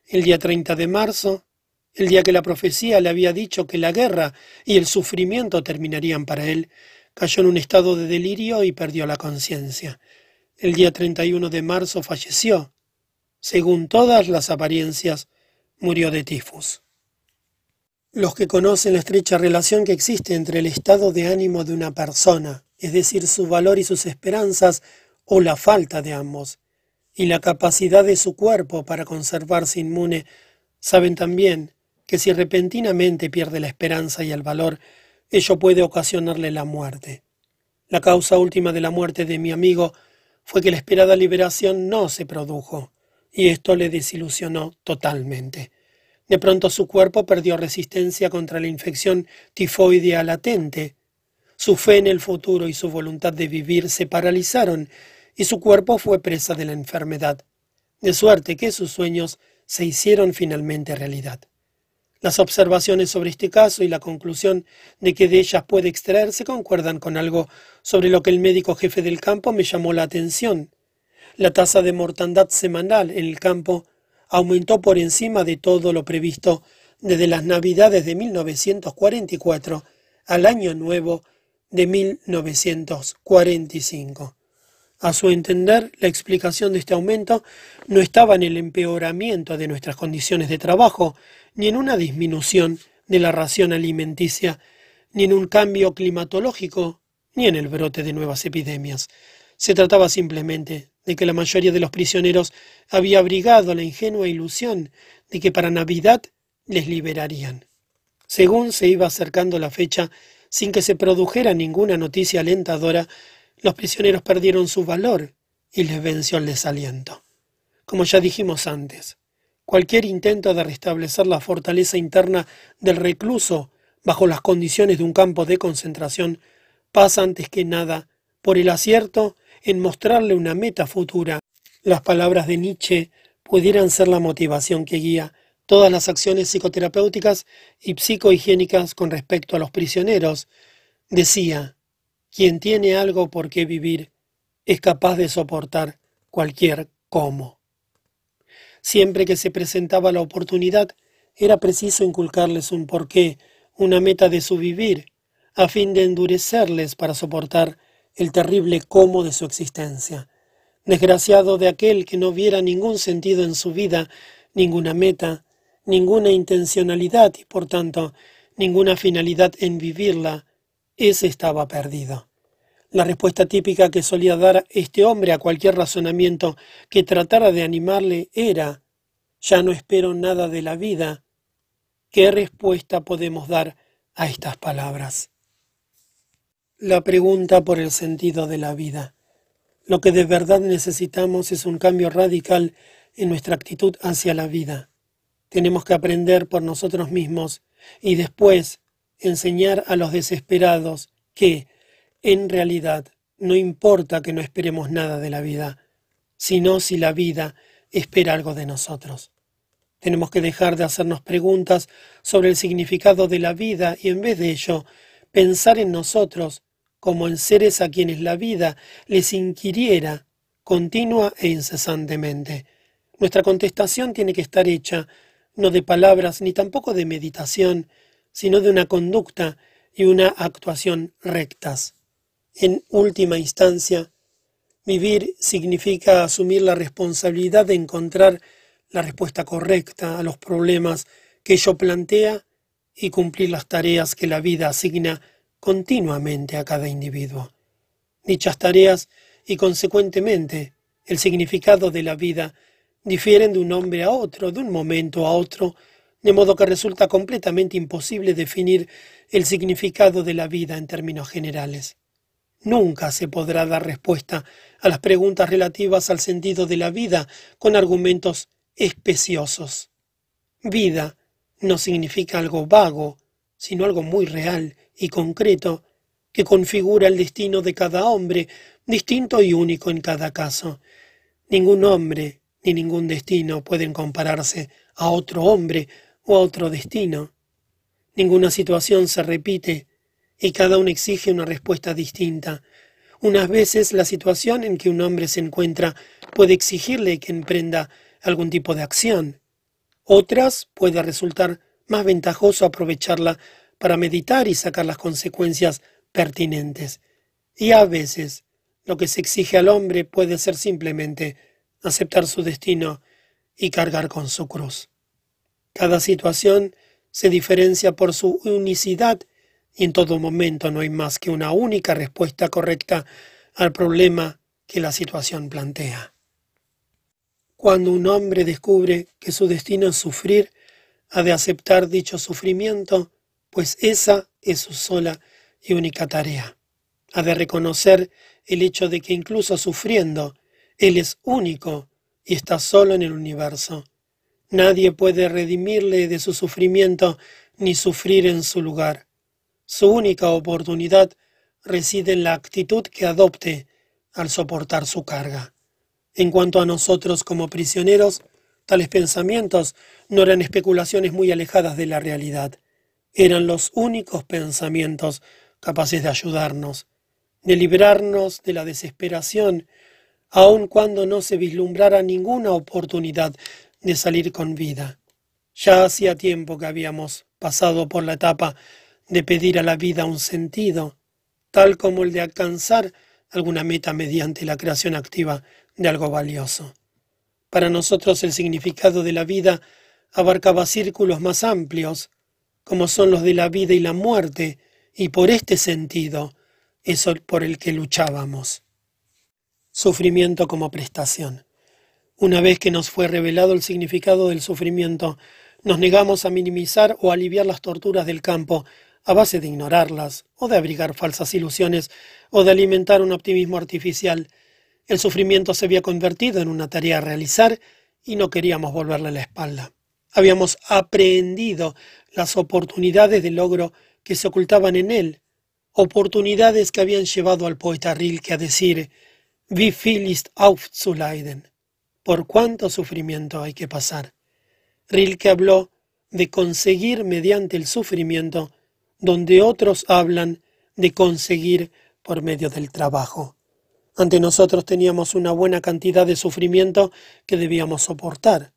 El día 30 de marzo, el día que la profecía le había dicho que la guerra y el sufrimiento terminarían para él, cayó en un estado de delirio y perdió la conciencia. El día 31 de marzo falleció. Según todas las apariencias, murió de tifus. Los que conocen la estrecha relación que existe entre el estado de ánimo de una persona, es decir, su valor y sus esperanzas, o la falta de ambos, y la capacidad de su cuerpo para conservarse inmune, saben también que si repentinamente pierde la esperanza y el valor, ello puede ocasionarle la muerte. La causa última de la muerte de mi amigo fue que la esperada liberación no se produjo, y esto le desilusionó totalmente. De pronto su cuerpo perdió resistencia contra la infección tifoidea latente. Su fe en el futuro y su voluntad de vivir se paralizaron y su cuerpo fue presa de la enfermedad, de suerte que sus sueños se hicieron finalmente realidad. Las observaciones sobre este caso y la conclusión de que de ellas puede extraerse concuerdan con algo sobre lo que el médico jefe del campo me llamó la atención. La tasa de mortandad semanal en el campo aumentó por encima de todo lo previsto desde las Navidades de 1944 al Año Nuevo de 1945. A su entender, la explicación de este aumento no estaba en el empeoramiento de nuestras condiciones de trabajo, ni en una disminución de la ración alimenticia, ni en un cambio climatológico, ni en el brote de nuevas epidemias. Se trataba simplemente de que la mayoría de los prisioneros había abrigado la ingenua ilusión de que para Navidad les liberarían. Según se iba acercando la fecha, sin que se produjera ninguna noticia alentadora, los prisioneros perdieron su valor y les venció el desaliento. Como ya dijimos antes, cualquier intento de restablecer la fortaleza interna del recluso bajo las condiciones de un campo de concentración pasa antes que nada por el acierto en mostrarle una meta futura. Las palabras de Nietzsche pudieran ser la motivación que guía todas las acciones psicoterapéuticas y psicohigiénicas con respecto a los prisioneros. Decía, quien tiene algo por qué vivir es capaz de soportar cualquier cómo. Siempre que se presentaba la oportunidad, era preciso inculcarles un porqué, una meta de su vivir, a fin de endurecerles para soportar el terrible cómo de su existencia. Desgraciado de aquel que no viera ningún sentido en su vida, ninguna meta, ninguna intencionalidad y por tanto ninguna finalidad en vivirla, ese estaba perdido. La respuesta típica que solía dar este hombre a cualquier razonamiento que tratara de animarle era Ya no espero nada de la vida. ¿Qué respuesta podemos dar a estas palabras? La pregunta por el sentido de la vida. Lo que de verdad necesitamos es un cambio radical en nuestra actitud hacia la vida. Tenemos que aprender por nosotros mismos y después enseñar a los desesperados que, en realidad, no importa que no esperemos nada de la vida, sino si la vida espera algo de nosotros. Tenemos que dejar de hacernos preguntas sobre el significado de la vida y en vez de ello pensar en nosotros como en seres a quienes la vida les inquiriera continua e incesantemente. Nuestra contestación tiene que estar hecha no de palabras ni tampoco de meditación, sino de una conducta y una actuación rectas. En última instancia, vivir significa asumir la responsabilidad de encontrar la respuesta correcta a los problemas que ello plantea y cumplir las tareas que la vida asigna continuamente a cada individuo. Dichas tareas y consecuentemente el significado de la vida difieren de un hombre a otro, de un momento a otro, de modo que resulta completamente imposible definir el significado de la vida en términos generales. Nunca se podrá dar respuesta a las preguntas relativas al sentido de la vida con argumentos especiosos. Vida no significa algo vago, sino algo muy real y concreto que configura el destino de cada hombre, distinto y único en cada caso. Ningún hombre ni ningún destino pueden compararse a otro hombre o a otro destino. Ninguna situación se repite y cada uno exige una respuesta distinta. Unas veces la situación en que un hombre se encuentra puede exigirle que emprenda algún tipo de acción. Otras puede resultar más ventajoso aprovecharla para meditar y sacar las consecuencias pertinentes. Y a veces lo que se exige al hombre puede ser simplemente aceptar su destino y cargar con su cruz. Cada situación se diferencia por su unicidad y en todo momento no hay más que una única respuesta correcta al problema que la situación plantea. Cuando un hombre descubre que su destino es sufrir, ha de aceptar dicho sufrimiento, pues esa es su sola y única tarea. Ha de reconocer el hecho de que incluso sufriendo, él es único y está solo en el universo. Nadie puede redimirle de su sufrimiento ni sufrir en su lugar. Su única oportunidad reside en la actitud que adopte al soportar su carga. En cuanto a nosotros como prisioneros, tales pensamientos no eran especulaciones muy alejadas de la realidad. Eran los únicos pensamientos capaces de ayudarnos, de librarnos de la desesperación, aun cuando no se vislumbrara ninguna oportunidad de salir con vida. Ya hacía tiempo que habíamos pasado por la etapa de pedir a la vida un sentido, tal como el de alcanzar alguna meta mediante la creación activa de algo valioso. Para nosotros el significado de la vida abarcaba círculos más amplios, como son los de la vida y la muerte, y por este sentido es por el que luchábamos. Sufrimiento como prestación. Una vez que nos fue revelado el significado del sufrimiento, nos negamos a minimizar o aliviar las torturas del campo a base de ignorarlas, o de abrigar falsas ilusiones, o de alimentar un optimismo artificial. El sufrimiento se había convertido en una tarea a realizar y no queríamos volverle la espalda. Habíamos aprehendido las oportunidades de logro que se ocultaban en él, oportunidades que habían llevado al poeta Rilke a decir Wie viel ist aufzuleiden? por cuánto sufrimiento hay que pasar. Rilke habló de conseguir mediante el sufrimiento, donde otros hablan de conseguir por medio del trabajo. Ante nosotros teníamos una buena cantidad de sufrimiento que debíamos soportar,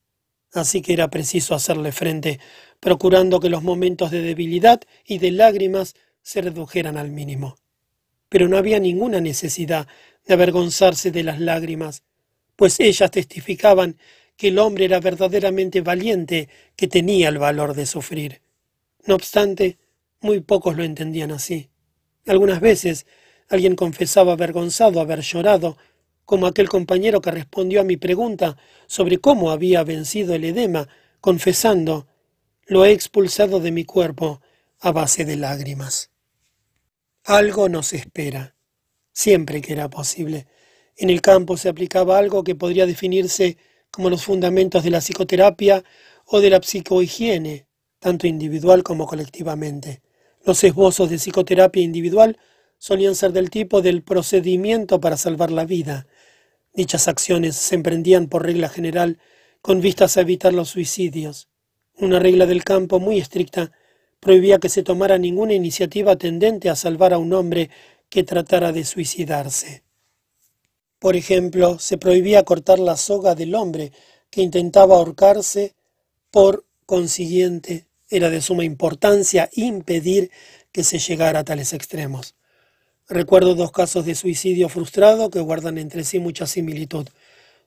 así que era preciso hacerle frente, procurando que los momentos de debilidad y de lágrimas se redujeran al mínimo. Pero no había ninguna necesidad de avergonzarse de las lágrimas, pues ellas testificaban que el hombre era verdaderamente valiente, que tenía el valor de sufrir. No obstante, muy pocos lo entendían así. Algunas veces alguien confesaba avergonzado haber llorado, como aquel compañero que respondió a mi pregunta sobre cómo había vencido el edema, confesando, lo he expulsado de mi cuerpo a base de lágrimas. Algo nos espera, siempre que era posible. En el campo se aplicaba algo que podría definirse como los fundamentos de la psicoterapia o de la psicohigiene, tanto individual como colectivamente. Los esbozos de psicoterapia individual solían ser del tipo del procedimiento para salvar la vida. Dichas acciones se emprendían por regla general con vistas a evitar los suicidios. Una regla del campo muy estricta prohibía que se tomara ninguna iniciativa tendente a salvar a un hombre que tratara de suicidarse. Por ejemplo, se prohibía cortar la soga del hombre que intentaba ahorcarse, por consiguiente, era de suma importancia impedir que se llegara a tales extremos. Recuerdo dos casos de suicidio frustrado que guardan entre sí mucha similitud.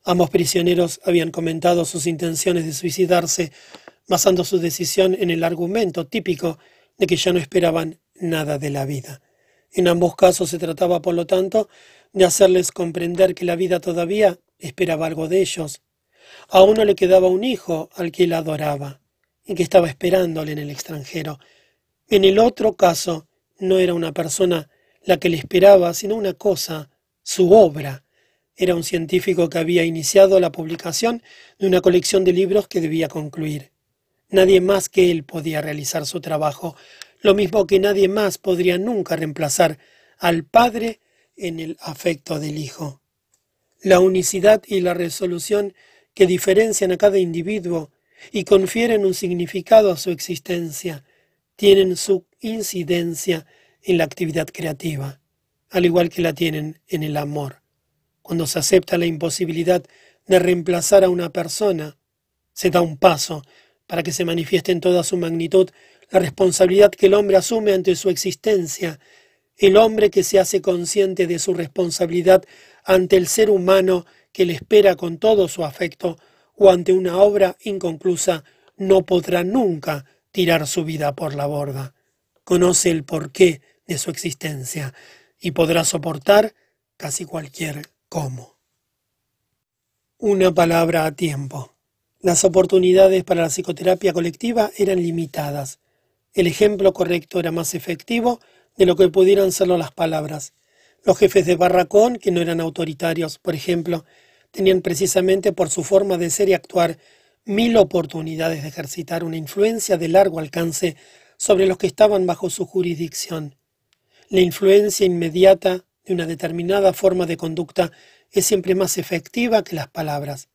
Ambos prisioneros habían comentado sus intenciones de suicidarse, basando su decisión en el argumento típico de que ya no esperaban nada de la vida. En ambos casos se trataba, por lo tanto, de hacerles comprender que la vida todavía esperaba algo de ellos. A uno le quedaba un hijo al que él adoraba y que estaba esperándole en el extranjero. En el otro caso, no era una persona la que le esperaba, sino una cosa, su obra. Era un científico que había iniciado la publicación de una colección de libros que debía concluir. Nadie más que él podía realizar su trabajo, lo mismo que nadie más podría nunca reemplazar al Padre en el afecto del Hijo. La unicidad y la resolución que diferencian a cada individuo y confieren un significado a su existencia, tienen su incidencia en la actividad creativa, al igual que la tienen en el amor. Cuando se acepta la imposibilidad de reemplazar a una persona, se da un paso para que se manifieste en toda su magnitud la responsabilidad que el hombre asume ante su existencia, el hombre que se hace consciente de su responsabilidad ante el ser humano que le espera con todo su afecto o ante una obra inconclusa, no podrá nunca tirar su vida por la borda. Conoce el porqué de su existencia y podrá soportar casi cualquier cómo. Una palabra a tiempo. Las oportunidades para la psicoterapia colectiva eran limitadas. El ejemplo correcto era más efectivo de lo que pudieran serlo las palabras. Los jefes de barracón, que no eran autoritarios, por ejemplo, tenían precisamente por su forma de ser y actuar mil oportunidades de ejercitar una influencia de largo alcance sobre los que estaban bajo su jurisdicción. La influencia inmediata de una determinada forma de conducta es siempre más efectiva que las palabras,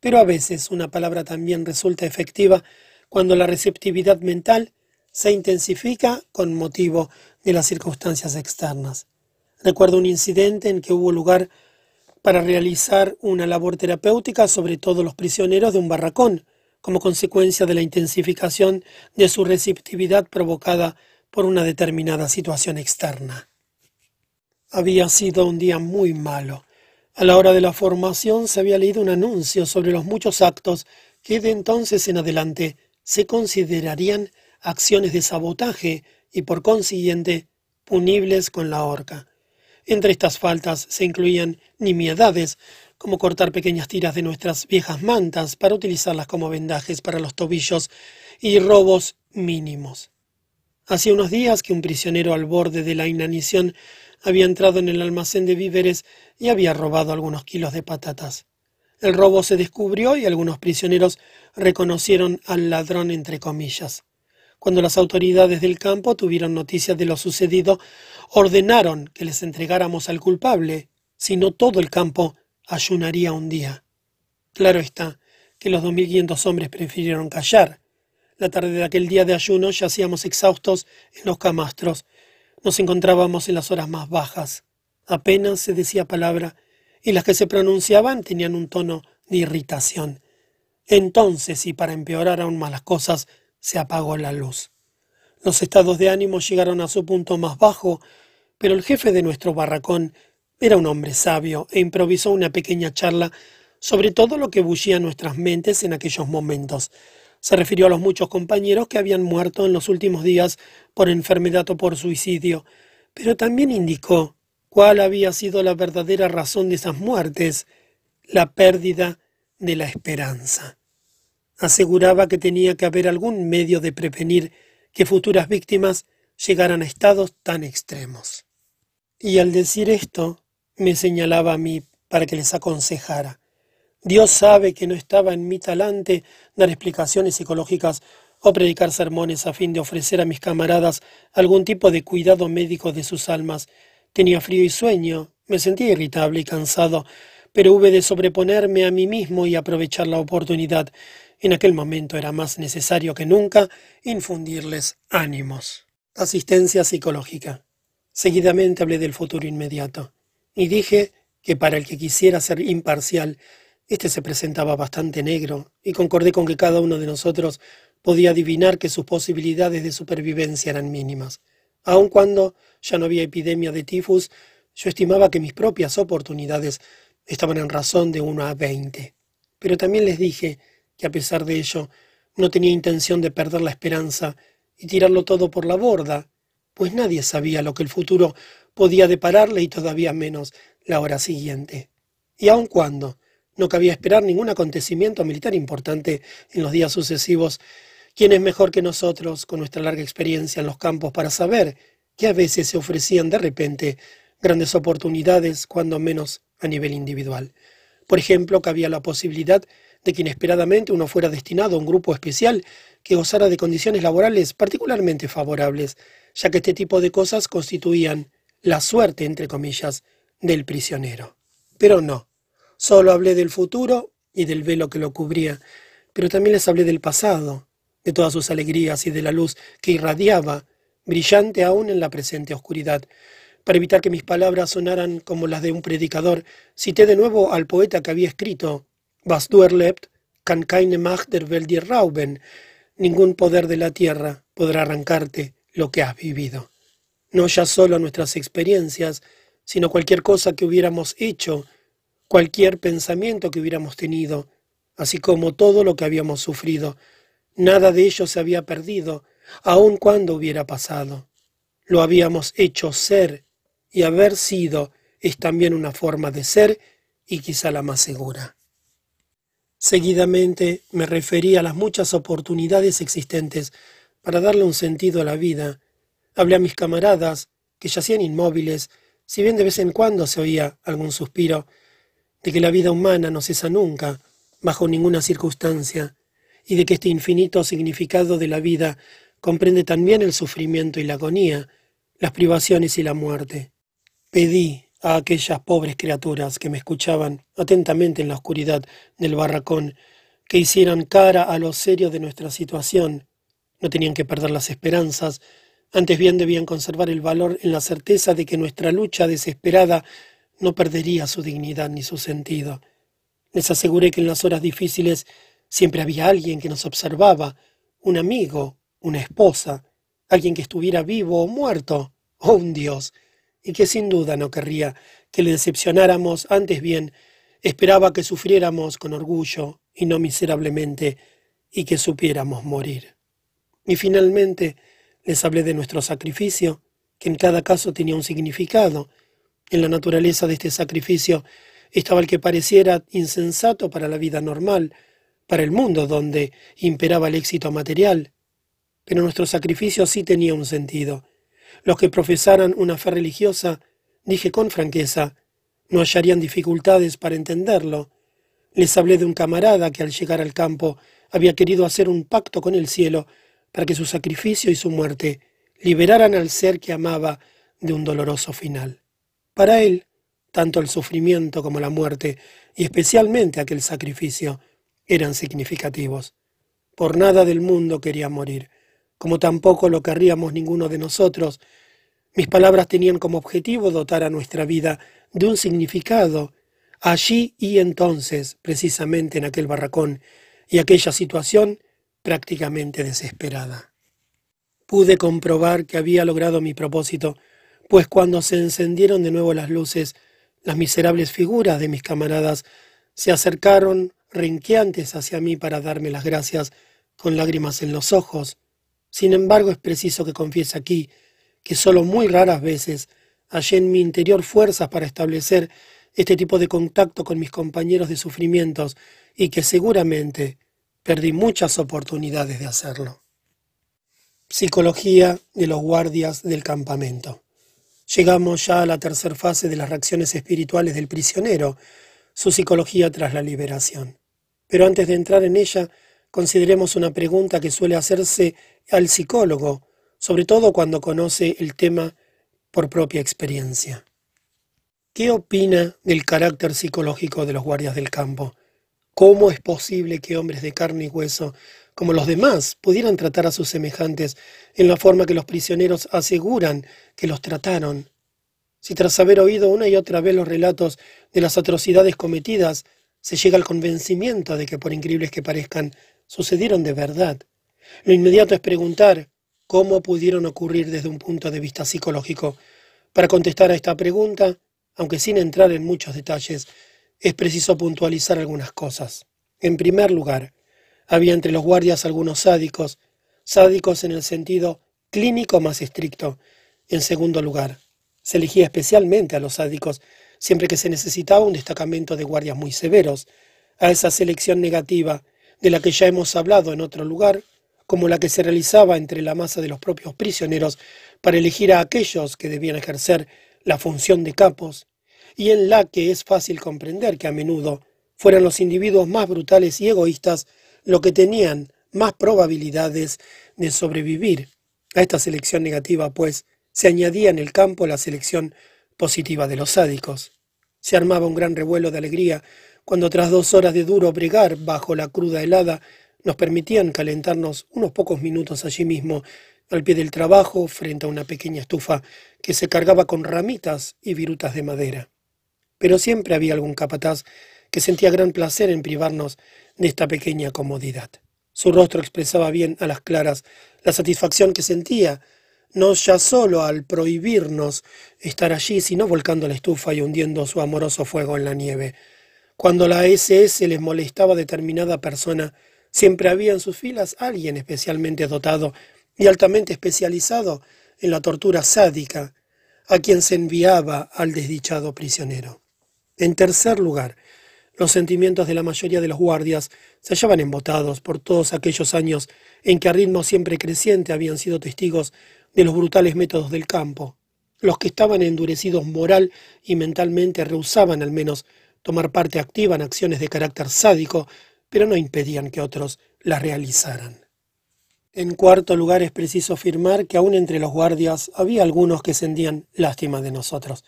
pero a veces una palabra también resulta efectiva cuando la receptividad mental se intensifica con motivo de las circunstancias externas. Recuerdo un incidente en que hubo lugar para realizar una labor terapéutica sobre todos los prisioneros de un barracón, como consecuencia de la intensificación de su receptividad provocada por una determinada situación externa. Había sido un día muy malo. A la hora de la formación se había leído un anuncio sobre los muchos actos que de entonces en adelante se considerarían acciones de sabotaje y por consiguiente punibles con la horca. Entre estas faltas se incluían nimiedades, como cortar pequeñas tiras de nuestras viejas mantas para utilizarlas como vendajes para los tobillos, y robos mínimos. Hacía unos días que un prisionero al borde de la inanición había entrado en el almacén de víveres y había robado algunos kilos de patatas. El robo se descubrió y algunos prisioneros reconocieron al ladrón entre comillas. Cuando las autoridades del campo tuvieron noticias de lo sucedido, ordenaron que les entregáramos al culpable, si no todo el campo ayunaría un día. Claro está que los dos mil quinientos hombres prefirieron callar. La tarde de aquel día de ayuno yacíamos exhaustos en los camastros. Nos encontrábamos en las horas más bajas. Apenas se decía palabra, y las que se pronunciaban tenían un tono de irritación. Entonces, y para empeorar aún más las cosas, se apagó la luz. Los estados de ánimo llegaron a su punto más bajo, pero el jefe de nuestro barracón era un hombre sabio e improvisó una pequeña charla sobre todo lo que bullía nuestras mentes en aquellos momentos. Se refirió a los muchos compañeros que habían muerto en los últimos días por enfermedad o por suicidio, pero también indicó cuál había sido la verdadera razón de esas muertes, la pérdida de la esperanza. Aseguraba que tenía que haber algún medio de prevenir que futuras víctimas llegaran a estados tan extremos. Y al decir esto, me señalaba a mí para que les aconsejara. Dios sabe que no estaba en mi talante dar explicaciones psicológicas o predicar sermones a fin de ofrecer a mis camaradas algún tipo de cuidado médico de sus almas. Tenía frío y sueño, me sentía irritable y cansado, pero hube de sobreponerme a mí mismo y aprovechar la oportunidad. En aquel momento era más necesario que nunca infundirles ánimos. Asistencia psicológica. Seguidamente hablé del futuro inmediato, y dije que para el que quisiera ser imparcial, este se presentaba bastante negro, y concordé con que cada uno de nosotros podía adivinar que sus posibilidades de supervivencia eran mínimas. Aun cuando ya no había epidemia de tifus, yo estimaba que mis propias oportunidades estaban en razón de uno a veinte. Pero también les dije que a pesar de ello, no tenía intención de perder la esperanza y tirarlo todo por la borda, pues nadie sabía lo que el futuro podía depararle y todavía menos la hora siguiente. Y aun cuando no cabía esperar ningún acontecimiento militar importante en los días sucesivos, ¿quién es mejor que nosotros, con nuestra larga experiencia en los campos, para saber que a veces se ofrecían de repente grandes oportunidades, cuando menos a nivel individual? Por ejemplo, que había la posibilidad de que inesperadamente uno fuera destinado a un grupo especial que gozara de condiciones laborales particularmente favorables, ya que este tipo de cosas constituían la suerte, entre comillas, del prisionero. Pero no, solo hablé del futuro y del velo que lo cubría, pero también les hablé del pasado, de todas sus alegrías y de la luz que irradiaba, brillante aún en la presente oscuridad. Para evitar que mis palabras sonaran como las de un predicador, cité de nuevo al poeta que había escrito Was du erlebt, kann keine Macht der Welt dir rauben. Ningún poder de la tierra podrá arrancarte lo que has vivido. No ya solo nuestras experiencias, sino cualquier cosa que hubiéramos hecho, cualquier pensamiento que hubiéramos tenido, así como todo lo que habíamos sufrido. Nada de ello se había perdido, aun cuando hubiera pasado. Lo habíamos hecho ser, y haber sido es también una forma de ser y quizá la más segura. Seguidamente me referí a las muchas oportunidades existentes para darle un sentido a la vida. Hablé a mis camaradas, que yacían inmóviles, si bien de vez en cuando se oía algún suspiro, de que la vida humana no cesa nunca, bajo ninguna circunstancia, y de que este infinito significado de la vida comprende también el sufrimiento y la agonía, las privaciones y la muerte. Pedí a aquellas pobres criaturas que me escuchaban atentamente en la oscuridad del barracón, que hicieran cara a lo serio de nuestra situación. No tenían que perder las esperanzas, antes bien debían conservar el valor en la certeza de que nuestra lucha desesperada no perdería su dignidad ni su sentido. Les aseguré que en las horas difíciles siempre había alguien que nos observaba, un amigo, una esposa, alguien que estuviera vivo o muerto, o un Dios y que sin duda no querría que le decepcionáramos, antes bien, esperaba que sufriéramos con orgullo y no miserablemente, y que supiéramos morir. Y finalmente les hablé de nuestro sacrificio, que en cada caso tenía un significado. En la naturaleza de este sacrificio estaba el que pareciera insensato para la vida normal, para el mundo donde imperaba el éxito material. Pero nuestro sacrificio sí tenía un sentido, los que profesaran una fe religiosa, dije con franqueza, no hallarían dificultades para entenderlo. Les hablé de un camarada que al llegar al campo había querido hacer un pacto con el cielo para que su sacrificio y su muerte liberaran al ser que amaba de un doloroso final. Para él, tanto el sufrimiento como la muerte, y especialmente aquel sacrificio, eran significativos. Por nada del mundo quería morir como tampoco lo querríamos ninguno de nosotros. Mis palabras tenían como objetivo dotar a nuestra vida de un significado, allí y entonces, precisamente en aquel barracón y aquella situación prácticamente desesperada. Pude comprobar que había logrado mi propósito, pues cuando se encendieron de nuevo las luces, las miserables figuras de mis camaradas se acercaron renqueantes hacia mí para darme las gracias con lágrimas en los ojos, sin embargo, es preciso que confiese aquí que solo muy raras veces hallé en mi interior fuerzas para establecer este tipo de contacto con mis compañeros de sufrimientos y que seguramente perdí muchas oportunidades de hacerlo. Psicología de los guardias del campamento. Llegamos ya a la tercera fase de las reacciones espirituales del prisionero, su psicología tras la liberación. Pero antes de entrar en ella, consideremos una pregunta que suele hacerse al psicólogo, sobre todo cuando conoce el tema por propia experiencia. ¿Qué opina del carácter psicológico de los guardias del campo? ¿Cómo es posible que hombres de carne y hueso, como los demás, pudieran tratar a sus semejantes en la forma que los prisioneros aseguran que los trataron? Si tras haber oído una y otra vez los relatos de las atrocidades cometidas, se llega al convencimiento de que, por increíbles que parezcan, sucedieron de verdad. Lo inmediato es preguntar cómo pudieron ocurrir desde un punto de vista psicológico. Para contestar a esta pregunta, aunque sin entrar en muchos detalles, es preciso puntualizar algunas cosas. En primer lugar, había entre los guardias algunos sádicos, sádicos en el sentido clínico más estricto. En segundo lugar, se elegía especialmente a los sádicos siempre que se necesitaba un destacamento de guardias muy severos, a esa selección negativa de la que ya hemos hablado en otro lugar, como la que se realizaba entre la masa de los propios prisioneros para elegir a aquellos que debían ejercer la función de capos, y en la que es fácil comprender que a menudo fueran los individuos más brutales y egoístas los que tenían más probabilidades de sobrevivir. A esta selección negativa, pues, se añadía en el campo la selección positiva de los sádicos. Se armaba un gran revuelo de alegría cuando tras dos horas de duro bregar bajo la cruda helada nos permitían calentarnos unos pocos minutos allí mismo, al pie del trabajo, frente a una pequeña estufa que se cargaba con ramitas y virutas de madera. Pero siempre había algún capataz que sentía gran placer en privarnos de esta pequeña comodidad. Su rostro expresaba bien a las claras la satisfacción que sentía no ya solo al prohibirnos estar allí, sino volcando la estufa y hundiendo su amoroso fuego en la nieve. Cuando la SS les molestaba determinada persona, siempre había en sus filas alguien especialmente dotado y altamente especializado en la tortura sádica, a quien se enviaba al desdichado prisionero. En tercer lugar, los sentimientos de la mayoría de los guardias se hallaban embotados por todos aquellos años en que a ritmo siempre creciente habían sido testigos de los brutales métodos del campo. Los que estaban endurecidos moral y mentalmente rehusaban al menos tomar parte activa en acciones de carácter sádico, pero no impedían que otros las realizaran. En cuarto lugar, es preciso afirmar que aún entre los guardias había algunos que sentían lástima de nosotros.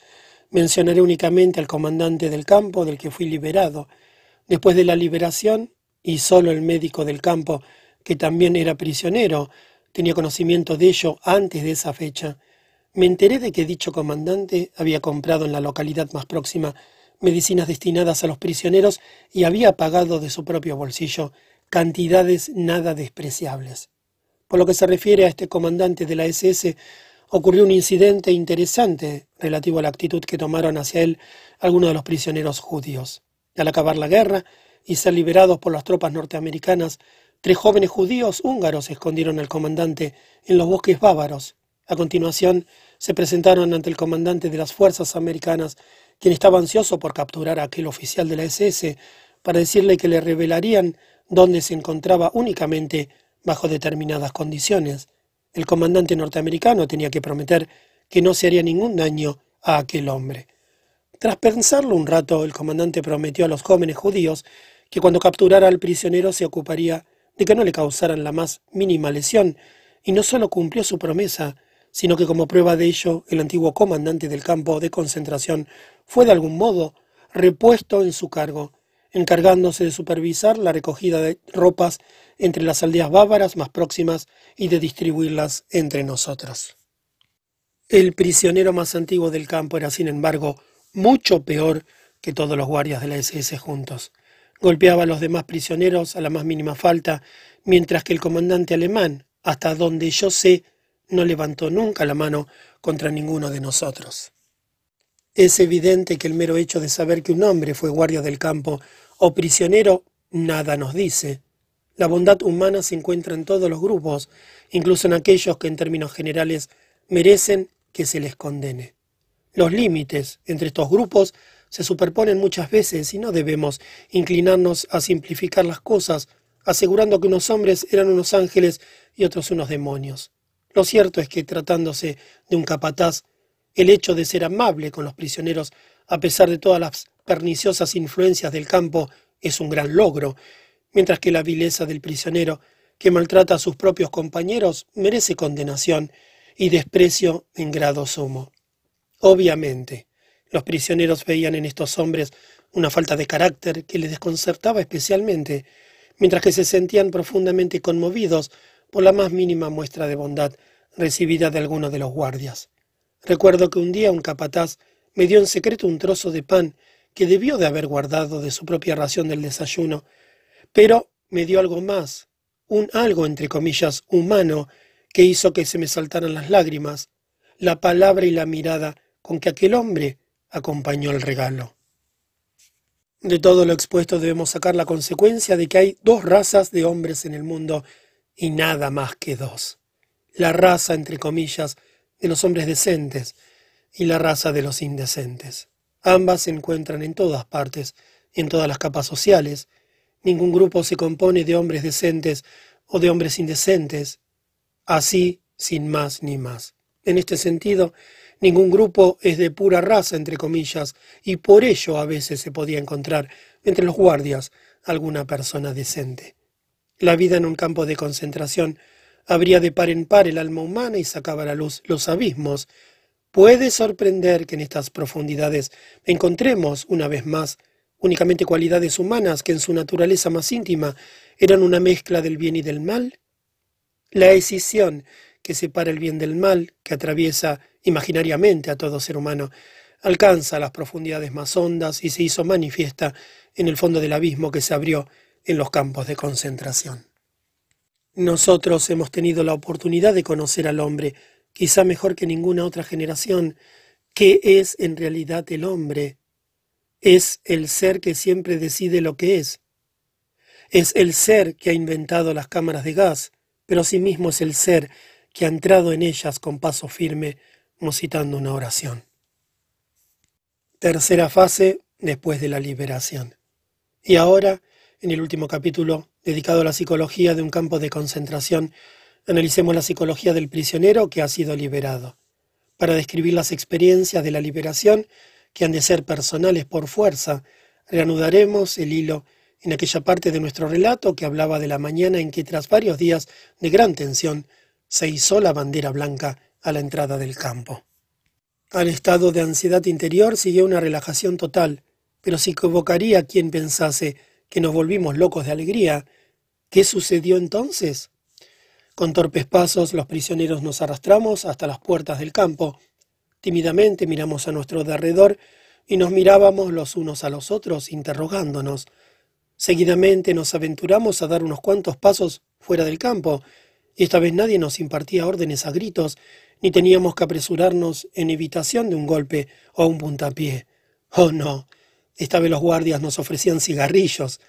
Mencionaré únicamente al comandante del campo del que fui liberado. Después de la liberación, y solo el médico del campo, que también era prisionero, tenía conocimiento de ello antes de esa fecha. Me enteré de que dicho comandante había comprado en la localidad más próxima medicinas destinadas a los prisioneros y había pagado de su propio bolsillo cantidades nada despreciables. Por lo que se refiere a este comandante de la SS, ocurrió un incidente interesante relativo a la actitud que tomaron hacia él algunos de los prisioneros judíos. Al acabar la guerra y ser liberados por las tropas norteamericanas, Tres jóvenes judíos húngaros escondieron al comandante en los bosques bávaros. A continuación, se presentaron ante el comandante de las fuerzas americanas, quien estaba ansioso por capturar a aquel oficial de la SS para decirle que le revelarían dónde se encontraba únicamente bajo determinadas condiciones. El comandante norteamericano tenía que prometer que no se haría ningún daño a aquel hombre. Tras pensarlo un rato, el comandante prometió a los jóvenes judíos que cuando capturara al prisionero se ocuparía de que no le causaran la más mínima lesión, y no solo cumplió su promesa, sino que como prueba de ello el antiguo comandante del campo de concentración fue de algún modo repuesto en su cargo, encargándose de supervisar la recogida de ropas entre las aldeas bávaras más próximas y de distribuirlas entre nosotros. El prisionero más antiguo del campo era, sin embargo, mucho peor que todos los guardias de la SS juntos. Golpeaba a los demás prisioneros a la más mínima falta, mientras que el comandante alemán, hasta donde yo sé, no levantó nunca la mano contra ninguno de nosotros. Es evidente que el mero hecho de saber que un hombre fue guardia del campo o prisionero nada nos dice. La bondad humana se encuentra en todos los grupos, incluso en aquellos que en términos generales merecen que se les condene. Los límites entre estos grupos se superponen muchas veces y no debemos inclinarnos a simplificar las cosas, asegurando que unos hombres eran unos ángeles y otros unos demonios. Lo cierto es que tratándose de un capataz, el hecho de ser amable con los prisioneros, a pesar de todas las perniciosas influencias del campo, es un gran logro, mientras que la vileza del prisionero, que maltrata a sus propios compañeros, merece condenación y desprecio en grado sumo. Obviamente, los prisioneros veían en estos hombres una falta de carácter que les desconcertaba especialmente, mientras que se sentían profundamente conmovidos por la más mínima muestra de bondad recibida de alguno de los guardias. Recuerdo que un día un capataz me dio en secreto un trozo de pan que debió de haber guardado de su propia ración del desayuno, pero me dio algo más, un algo entre comillas humano, que hizo que se me saltaran las lágrimas, la palabra y la mirada con que aquel hombre acompañó el regalo. De todo lo expuesto debemos sacar la consecuencia de que hay dos razas de hombres en el mundo y nada más que dos. La raza, entre comillas, de los hombres decentes y la raza de los indecentes. Ambas se encuentran en todas partes, en todas las capas sociales. Ningún grupo se compone de hombres decentes o de hombres indecentes, así sin más ni más. En este sentido, ningún grupo es de pura raza, entre comillas, y por ello a veces se podía encontrar entre los guardias alguna persona decente. La vida en un campo de concentración abría de par en par el alma humana y sacaba a la luz los abismos Puede sorprender que en estas profundidades encontremos, una vez más, únicamente cualidades humanas que en su naturaleza más íntima eran una mezcla del bien y del mal. La escisión que separa el bien del mal, que atraviesa imaginariamente a todo ser humano, alcanza las profundidades más hondas y se hizo manifiesta en el fondo del abismo que se abrió en los campos de concentración. Nosotros hemos tenido la oportunidad de conocer al hombre quizá mejor que ninguna otra generación, ¿qué es en realidad el hombre? Es el ser que siempre decide lo que es. Es el ser que ha inventado las cámaras de gas, pero asimismo es el ser que ha entrado en ellas con paso firme, musitando una oración. Tercera fase después de la liberación. Y ahora, en el último capítulo, dedicado a la psicología de un campo de concentración, Analicemos la psicología del prisionero que ha sido liberado, para describir las experiencias de la liberación que han de ser personales por fuerza. Reanudaremos el hilo en aquella parte de nuestro relato que hablaba de la mañana en que tras varios días de gran tensión se izó la bandera blanca a la entrada del campo. Al estado de ansiedad interior siguió una relajación total, pero si convocaría a quien pensase que nos volvimos locos de alegría. ¿Qué sucedió entonces? Con torpes pasos los prisioneros nos arrastramos hasta las puertas del campo. Tímidamente miramos a nuestro derredor y nos mirábamos los unos a los otros, interrogándonos. Seguidamente nos aventuramos a dar unos cuantos pasos fuera del campo, y esta vez nadie nos impartía órdenes a gritos, ni teníamos que apresurarnos en evitación de un golpe o un puntapié. Oh no, esta vez los guardias nos ofrecían cigarrillos.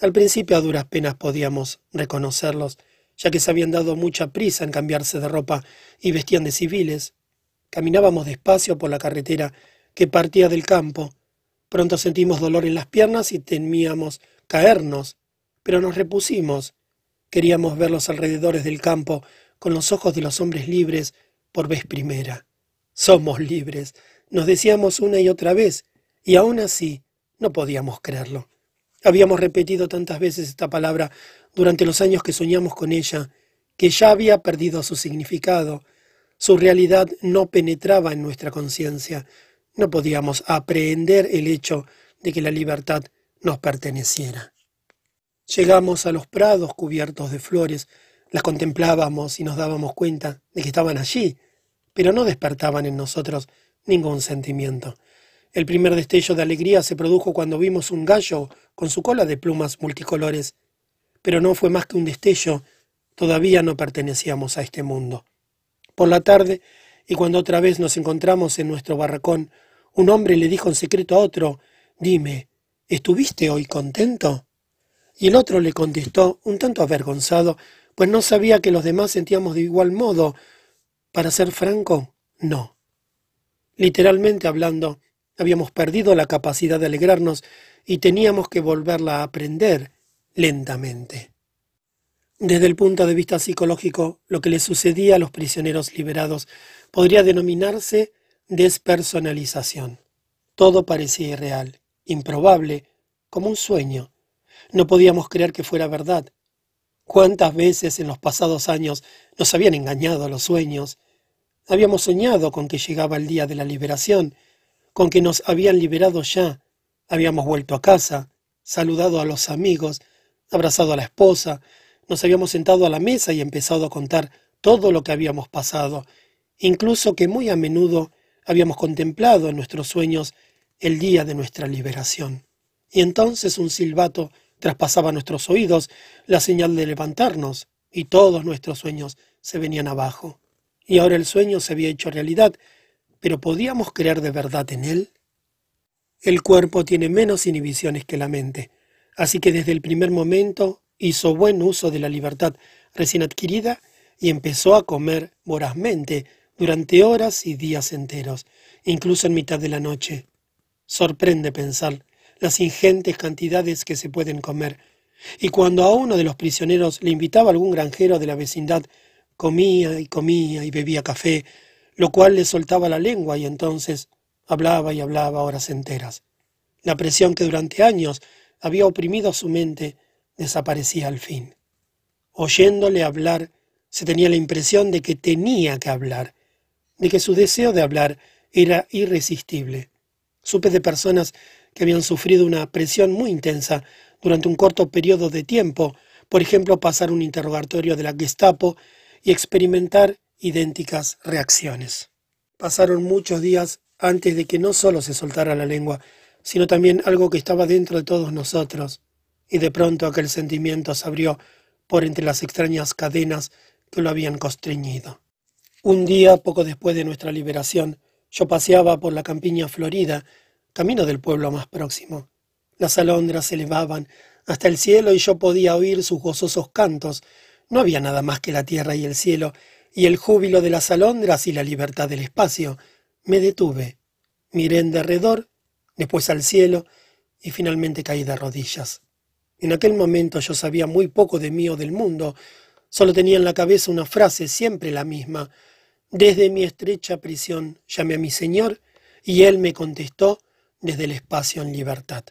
Al principio a duras penas podíamos reconocerlos, ya que se habían dado mucha prisa en cambiarse de ropa y vestían de civiles. Caminábamos despacio por la carretera que partía del campo. Pronto sentimos dolor en las piernas y temíamos caernos, pero nos repusimos. Queríamos ver los alrededores del campo con los ojos de los hombres libres por vez primera. Somos libres, nos decíamos una y otra vez, y aún así no podíamos creerlo. Habíamos repetido tantas veces esta palabra durante los años que soñamos con ella, que ya había perdido su significado. Su realidad no penetraba en nuestra conciencia. No podíamos aprehender el hecho de que la libertad nos perteneciera. Llegamos a los prados cubiertos de flores, las contemplábamos y nos dábamos cuenta de que estaban allí, pero no despertaban en nosotros ningún sentimiento. El primer destello de alegría se produjo cuando vimos un gallo con su cola de plumas multicolores pero no fue más que un destello, todavía no pertenecíamos a este mundo. Por la tarde, y cuando otra vez nos encontramos en nuestro barracón, un hombre le dijo en secreto a otro, Dime, ¿estuviste hoy contento? Y el otro le contestó, un tanto avergonzado, pues no sabía que los demás sentíamos de igual modo. Para ser franco, no. Literalmente hablando, habíamos perdido la capacidad de alegrarnos y teníamos que volverla a aprender lentamente. Desde el punto de vista psicológico, lo que le sucedía a los prisioneros liberados podría denominarse despersonalización. Todo parecía irreal, improbable, como un sueño. No podíamos creer que fuera verdad. ¿Cuántas veces en los pasados años nos habían engañado los sueños? Habíamos soñado con que llegaba el día de la liberación, con que nos habían liberado ya. Habíamos vuelto a casa, saludado a los amigos, abrazado a la esposa, nos habíamos sentado a la mesa y empezado a contar todo lo que habíamos pasado, incluso que muy a menudo habíamos contemplado en nuestros sueños el día de nuestra liberación. Y entonces un silbato traspasaba nuestros oídos, la señal de levantarnos, y todos nuestros sueños se venían abajo. Y ahora el sueño se había hecho realidad, pero ¿podíamos creer de verdad en él? El cuerpo tiene menos inhibiciones que la mente, así que desde el primer momento hizo buen uso de la libertad recién adquirida y empezó a comer vorazmente durante horas y días enteros, incluso en mitad de la noche. Sorprende pensar las ingentes cantidades que se pueden comer, y cuando a uno de los prisioneros le invitaba algún granjero de la vecindad, comía y comía y bebía café, lo cual le soltaba la lengua y entonces hablaba y hablaba horas enteras. La presión que durante años había oprimido su mente desaparecía al fin. Oyéndole hablar, se tenía la impresión de que tenía que hablar, de que su deseo de hablar era irresistible. Supe de personas que habían sufrido una presión muy intensa durante un corto periodo de tiempo, por ejemplo, pasar un interrogatorio de la Gestapo y experimentar idénticas reacciones. Pasaron muchos días antes de que no solo se soltara la lengua, sino también algo que estaba dentro de todos nosotros, y de pronto aquel sentimiento se abrió por entre las extrañas cadenas que lo habían constreñido. Un día, poco después de nuestra liberación, yo paseaba por la campiña florida, camino del pueblo más próximo. Las alondras se elevaban hasta el cielo y yo podía oír sus gozosos cantos. No había nada más que la tierra y el cielo, y el júbilo de las alondras y la libertad del espacio. Me detuve, miré en derredor, después al cielo, y finalmente caí de rodillas. En aquel momento yo sabía muy poco de mí o del mundo, solo tenía en la cabeza una frase, siempre la misma. Desde mi estrecha prisión llamé a mi Señor, y Él me contestó desde el espacio en libertad.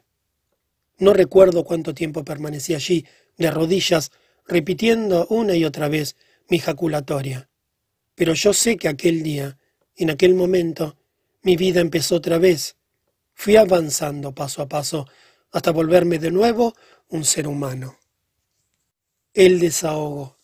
No recuerdo cuánto tiempo permanecí allí, de rodillas, repitiendo una y otra vez mi jaculatoria. Pero yo sé que aquel día, en aquel momento, mi vida empezó otra vez. Fui avanzando paso a paso hasta volverme de nuevo un ser humano. El desahogo,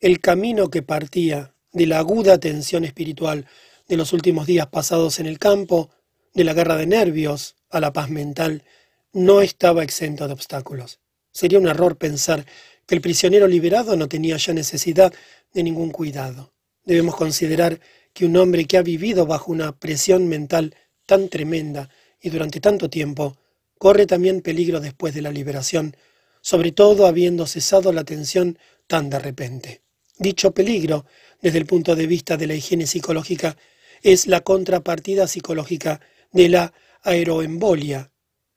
el camino que partía de la aguda tensión espiritual de los últimos días pasados en el campo, de la guerra de nervios a la paz mental, no estaba exento de obstáculos. Sería un error pensar que el prisionero liberado no tenía ya necesidad de ningún cuidado. Debemos considerar que un hombre que ha vivido bajo una presión mental tan tremenda y durante tanto tiempo corre también peligro después de la liberación, sobre todo habiendo cesado la tensión tan de repente. Dicho peligro, desde el punto de vista de la higiene psicológica, es la contrapartida psicológica de la aeroembolia.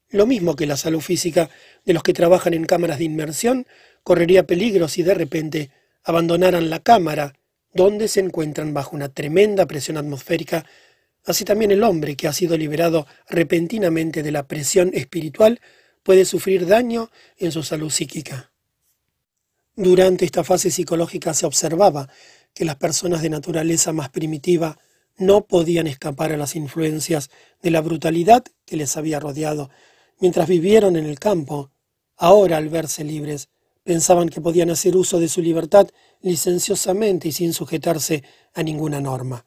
Lo mismo que la salud física de los que trabajan en cámaras de inmersión correría peligro si de repente abandonaran la cámara, donde se encuentran bajo una tremenda presión atmosférica Así también el hombre que ha sido liberado repentinamente de la presión espiritual puede sufrir daño en su salud psíquica. Durante esta fase psicológica se observaba que las personas de naturaleza más primitiva no podían escapar a las influencias de la brutalidad que les había rodeado mientras vivieron en el campo. Ahora, al verse libres, pensaban que podían hacer uso de su libertad licenciosamente y sin sujetarse a ninguna norma.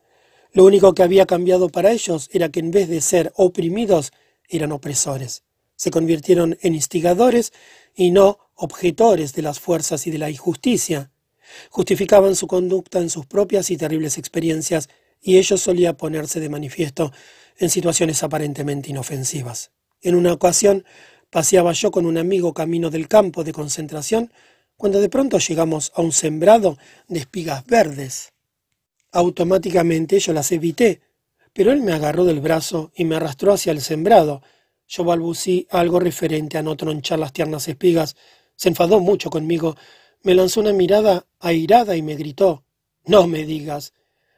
Lo único que había cambiado para ellos era que en vez de ser oprimidos, eran opresores. Se convirtieron en instigadores y no objetores de las fuerzas y de la injusticia. Justificaban su conducta en sus propias y terribles experiencias, y ello solía ponerse de manifiesto en situaciones aparentemente inofensivas. En una ocasión paseaba yo con un amigo camino del campo de concentración, cuando de pronto llegamos a un sembrado de espigas verdes. Automáticamente yo las evité, pero él me agarró del brazo y me arrastró hacia el sembrado. Yo balbucí algo referente a no tronchar las tiernas espigas. Se enfadó mucho conmigo, me lanzó una mirada airada y me gritó No me digas.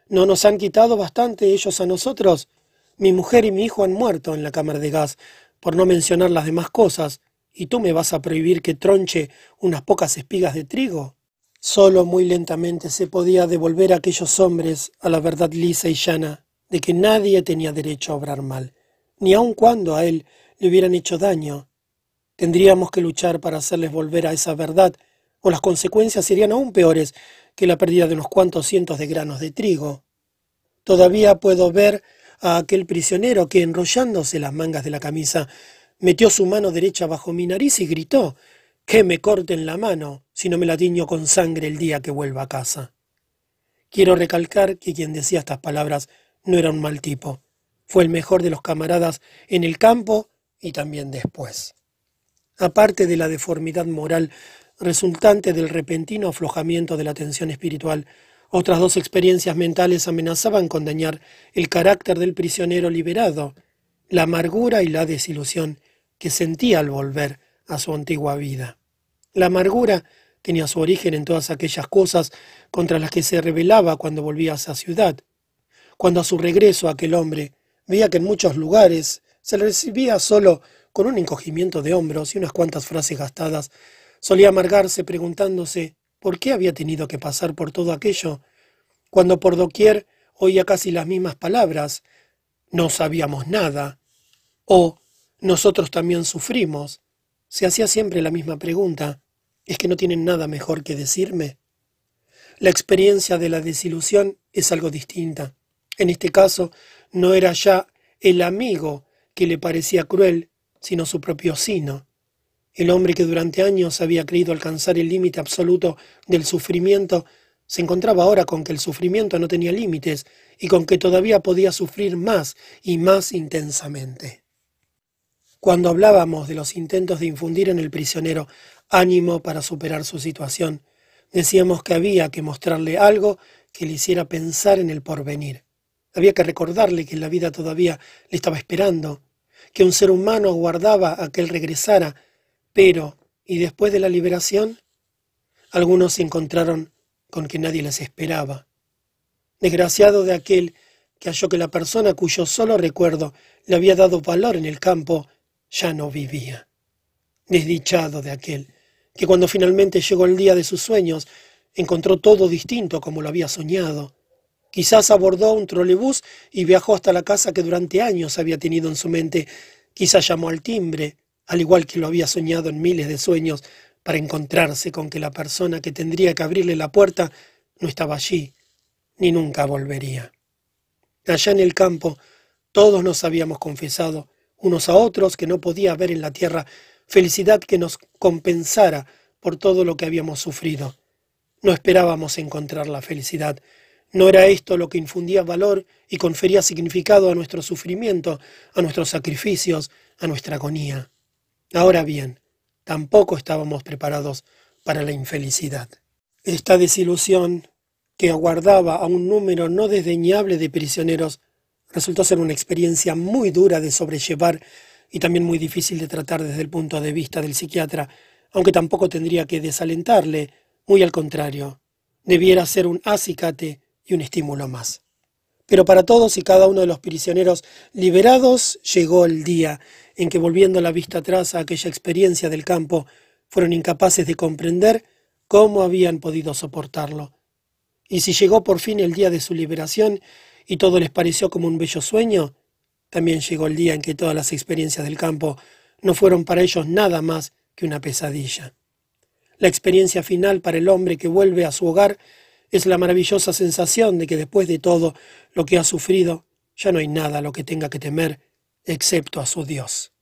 ¿No nos han quitado bastante ellos a nosotros? Mi mujer y mi hijo han muerto en la cámara de gas, por no mencionar las demás cosas, y tú me vas a prohibir que tronche unas pocas espigas de trigo. Solo muy lentamente se podía devolver a aquellos hombres a la verdad lisa y llana de que nadie tenía derecho a obrar mal, ni aun cuando a él le hubieran hecho daño. Tendríamos que luchar para hacerles volver a esa verdad, o las consecuencias serían aún peores que la pérdida de unos cuantos cientos de granos de trigo. Todavía puedo ver a aquel prisionero que, enrollándose las mangas de la camisa, metió su mano derecha bajo mi nariz y gritó que me corten la mano si no me la tiño con sangre el día que vuelva a casa. Quiero recalcar que quien decía estas palabras no era un mal tipo. Fue el mejor de los camaradas en el campo y también después. Aparte de la deformidad moral resultante del repentino aflojamiento de la tensión espiritual, otras dos experiencias mentales amenazaban con dañar el carácter del prisionero liberado, la amargura y la desilusión que sentía al volver a su antigua vida. La amargura tenía su origen en todas aquellas cosas contra las que se rebelaba cuando volvía a esa ciudad, cuando a su regreso aquel hombre veía que en muchos lugares se le recibía solo con un encogimiento de hombros y unas cuantas frases gastadas, solía amargarse preguntándose por qué había tenido que pasar por todo aquello, cuando por doquier oía casi las mismas palabras, no sabíamos nada, o nosotros también sufrimos. Se hacía siempre la misma pregunta, ¿es que no tienen nada mejor que decirme? La experiencia de la desilusión es algo distinta. En este caso, no era ya el amigo que le parecía cruel, sino su propio sino. El hombre que durante años había creído alcanzar el límite absoluto del sufrimiento, se encontraba ahora con que el sufrimiento no tenía límites y con que todavía podía sufrir más y más intensamente. Cuando hablábamos de los intentos de infundir en el prisionero ánimo para superar su situación, decíamos que había que mostrarle algo que le hiciera pensar en el porvenir. Había que recordarle que la vida todavía le estaba esperando, que un ser humano aguardaba a que él regresara pero, ¿y después de la liberación? Algunos se encontraron con que nadie les esperaba. Desgraciado de aquel que halló que la persona cuyo solo recuerdo le había dado valor en el campo ya no vivía. Desdichado de aquel que cuando finalmente llegó el día de sus sueños encontró todo distinto como lo había soñado. Quizás abordó un trolebús y viajó hasta la casa que durante años había tenido en su mente. Quizás llamó al timbre al igual que lo había soñado en miles de sueños, para encontrarse con que la persona que tendría que abrirle la puerta no estaba allí, ni nunca volvería. Allá en el campo, todos nos habíamos confesado, unos a otros, que no podía haber en la tierra felicidad que nos compensara por todo lo que habíamos sufrido. No esperábamos encontrar la felicidad. No era esto lo que infundía valor y confería significado a nuestro sufrimiento, a nuestros sacrificios, a nuestra agonía. Ahora bien, tampoco estábamos preparados para la infelicidad. Esta desilusión que aguardaba a un número no desdeñable de prisioneros resultó ser una experiencia muy dura de sobrellevar y también muy difícil de tratar desde el punto de vista del psiquiatra, aunque tampoco tendría que desalentarle, muy al contrario, debiera ser un acicate y un estímulo más. Pero para todos y cada uno de los prisioneros liberados llegó el día en que volviendo la vista atrás a aquella experiencia del campo, fueron incapaces de comprender cómo habían podido soportarlo. Y si llegó por fin el día de su liberación y todo les pareció como un bello sueño, también llegó el día en que todas las experiencias del campo no fueron para ellos nada más que una pesadilla. La experiencia final para el hombre que vuelve a su hogar es la maravillosa sensación de que después de todo lo que ha sufrido, ya no hay nada a lo que tenga que temer excepto a su Dios.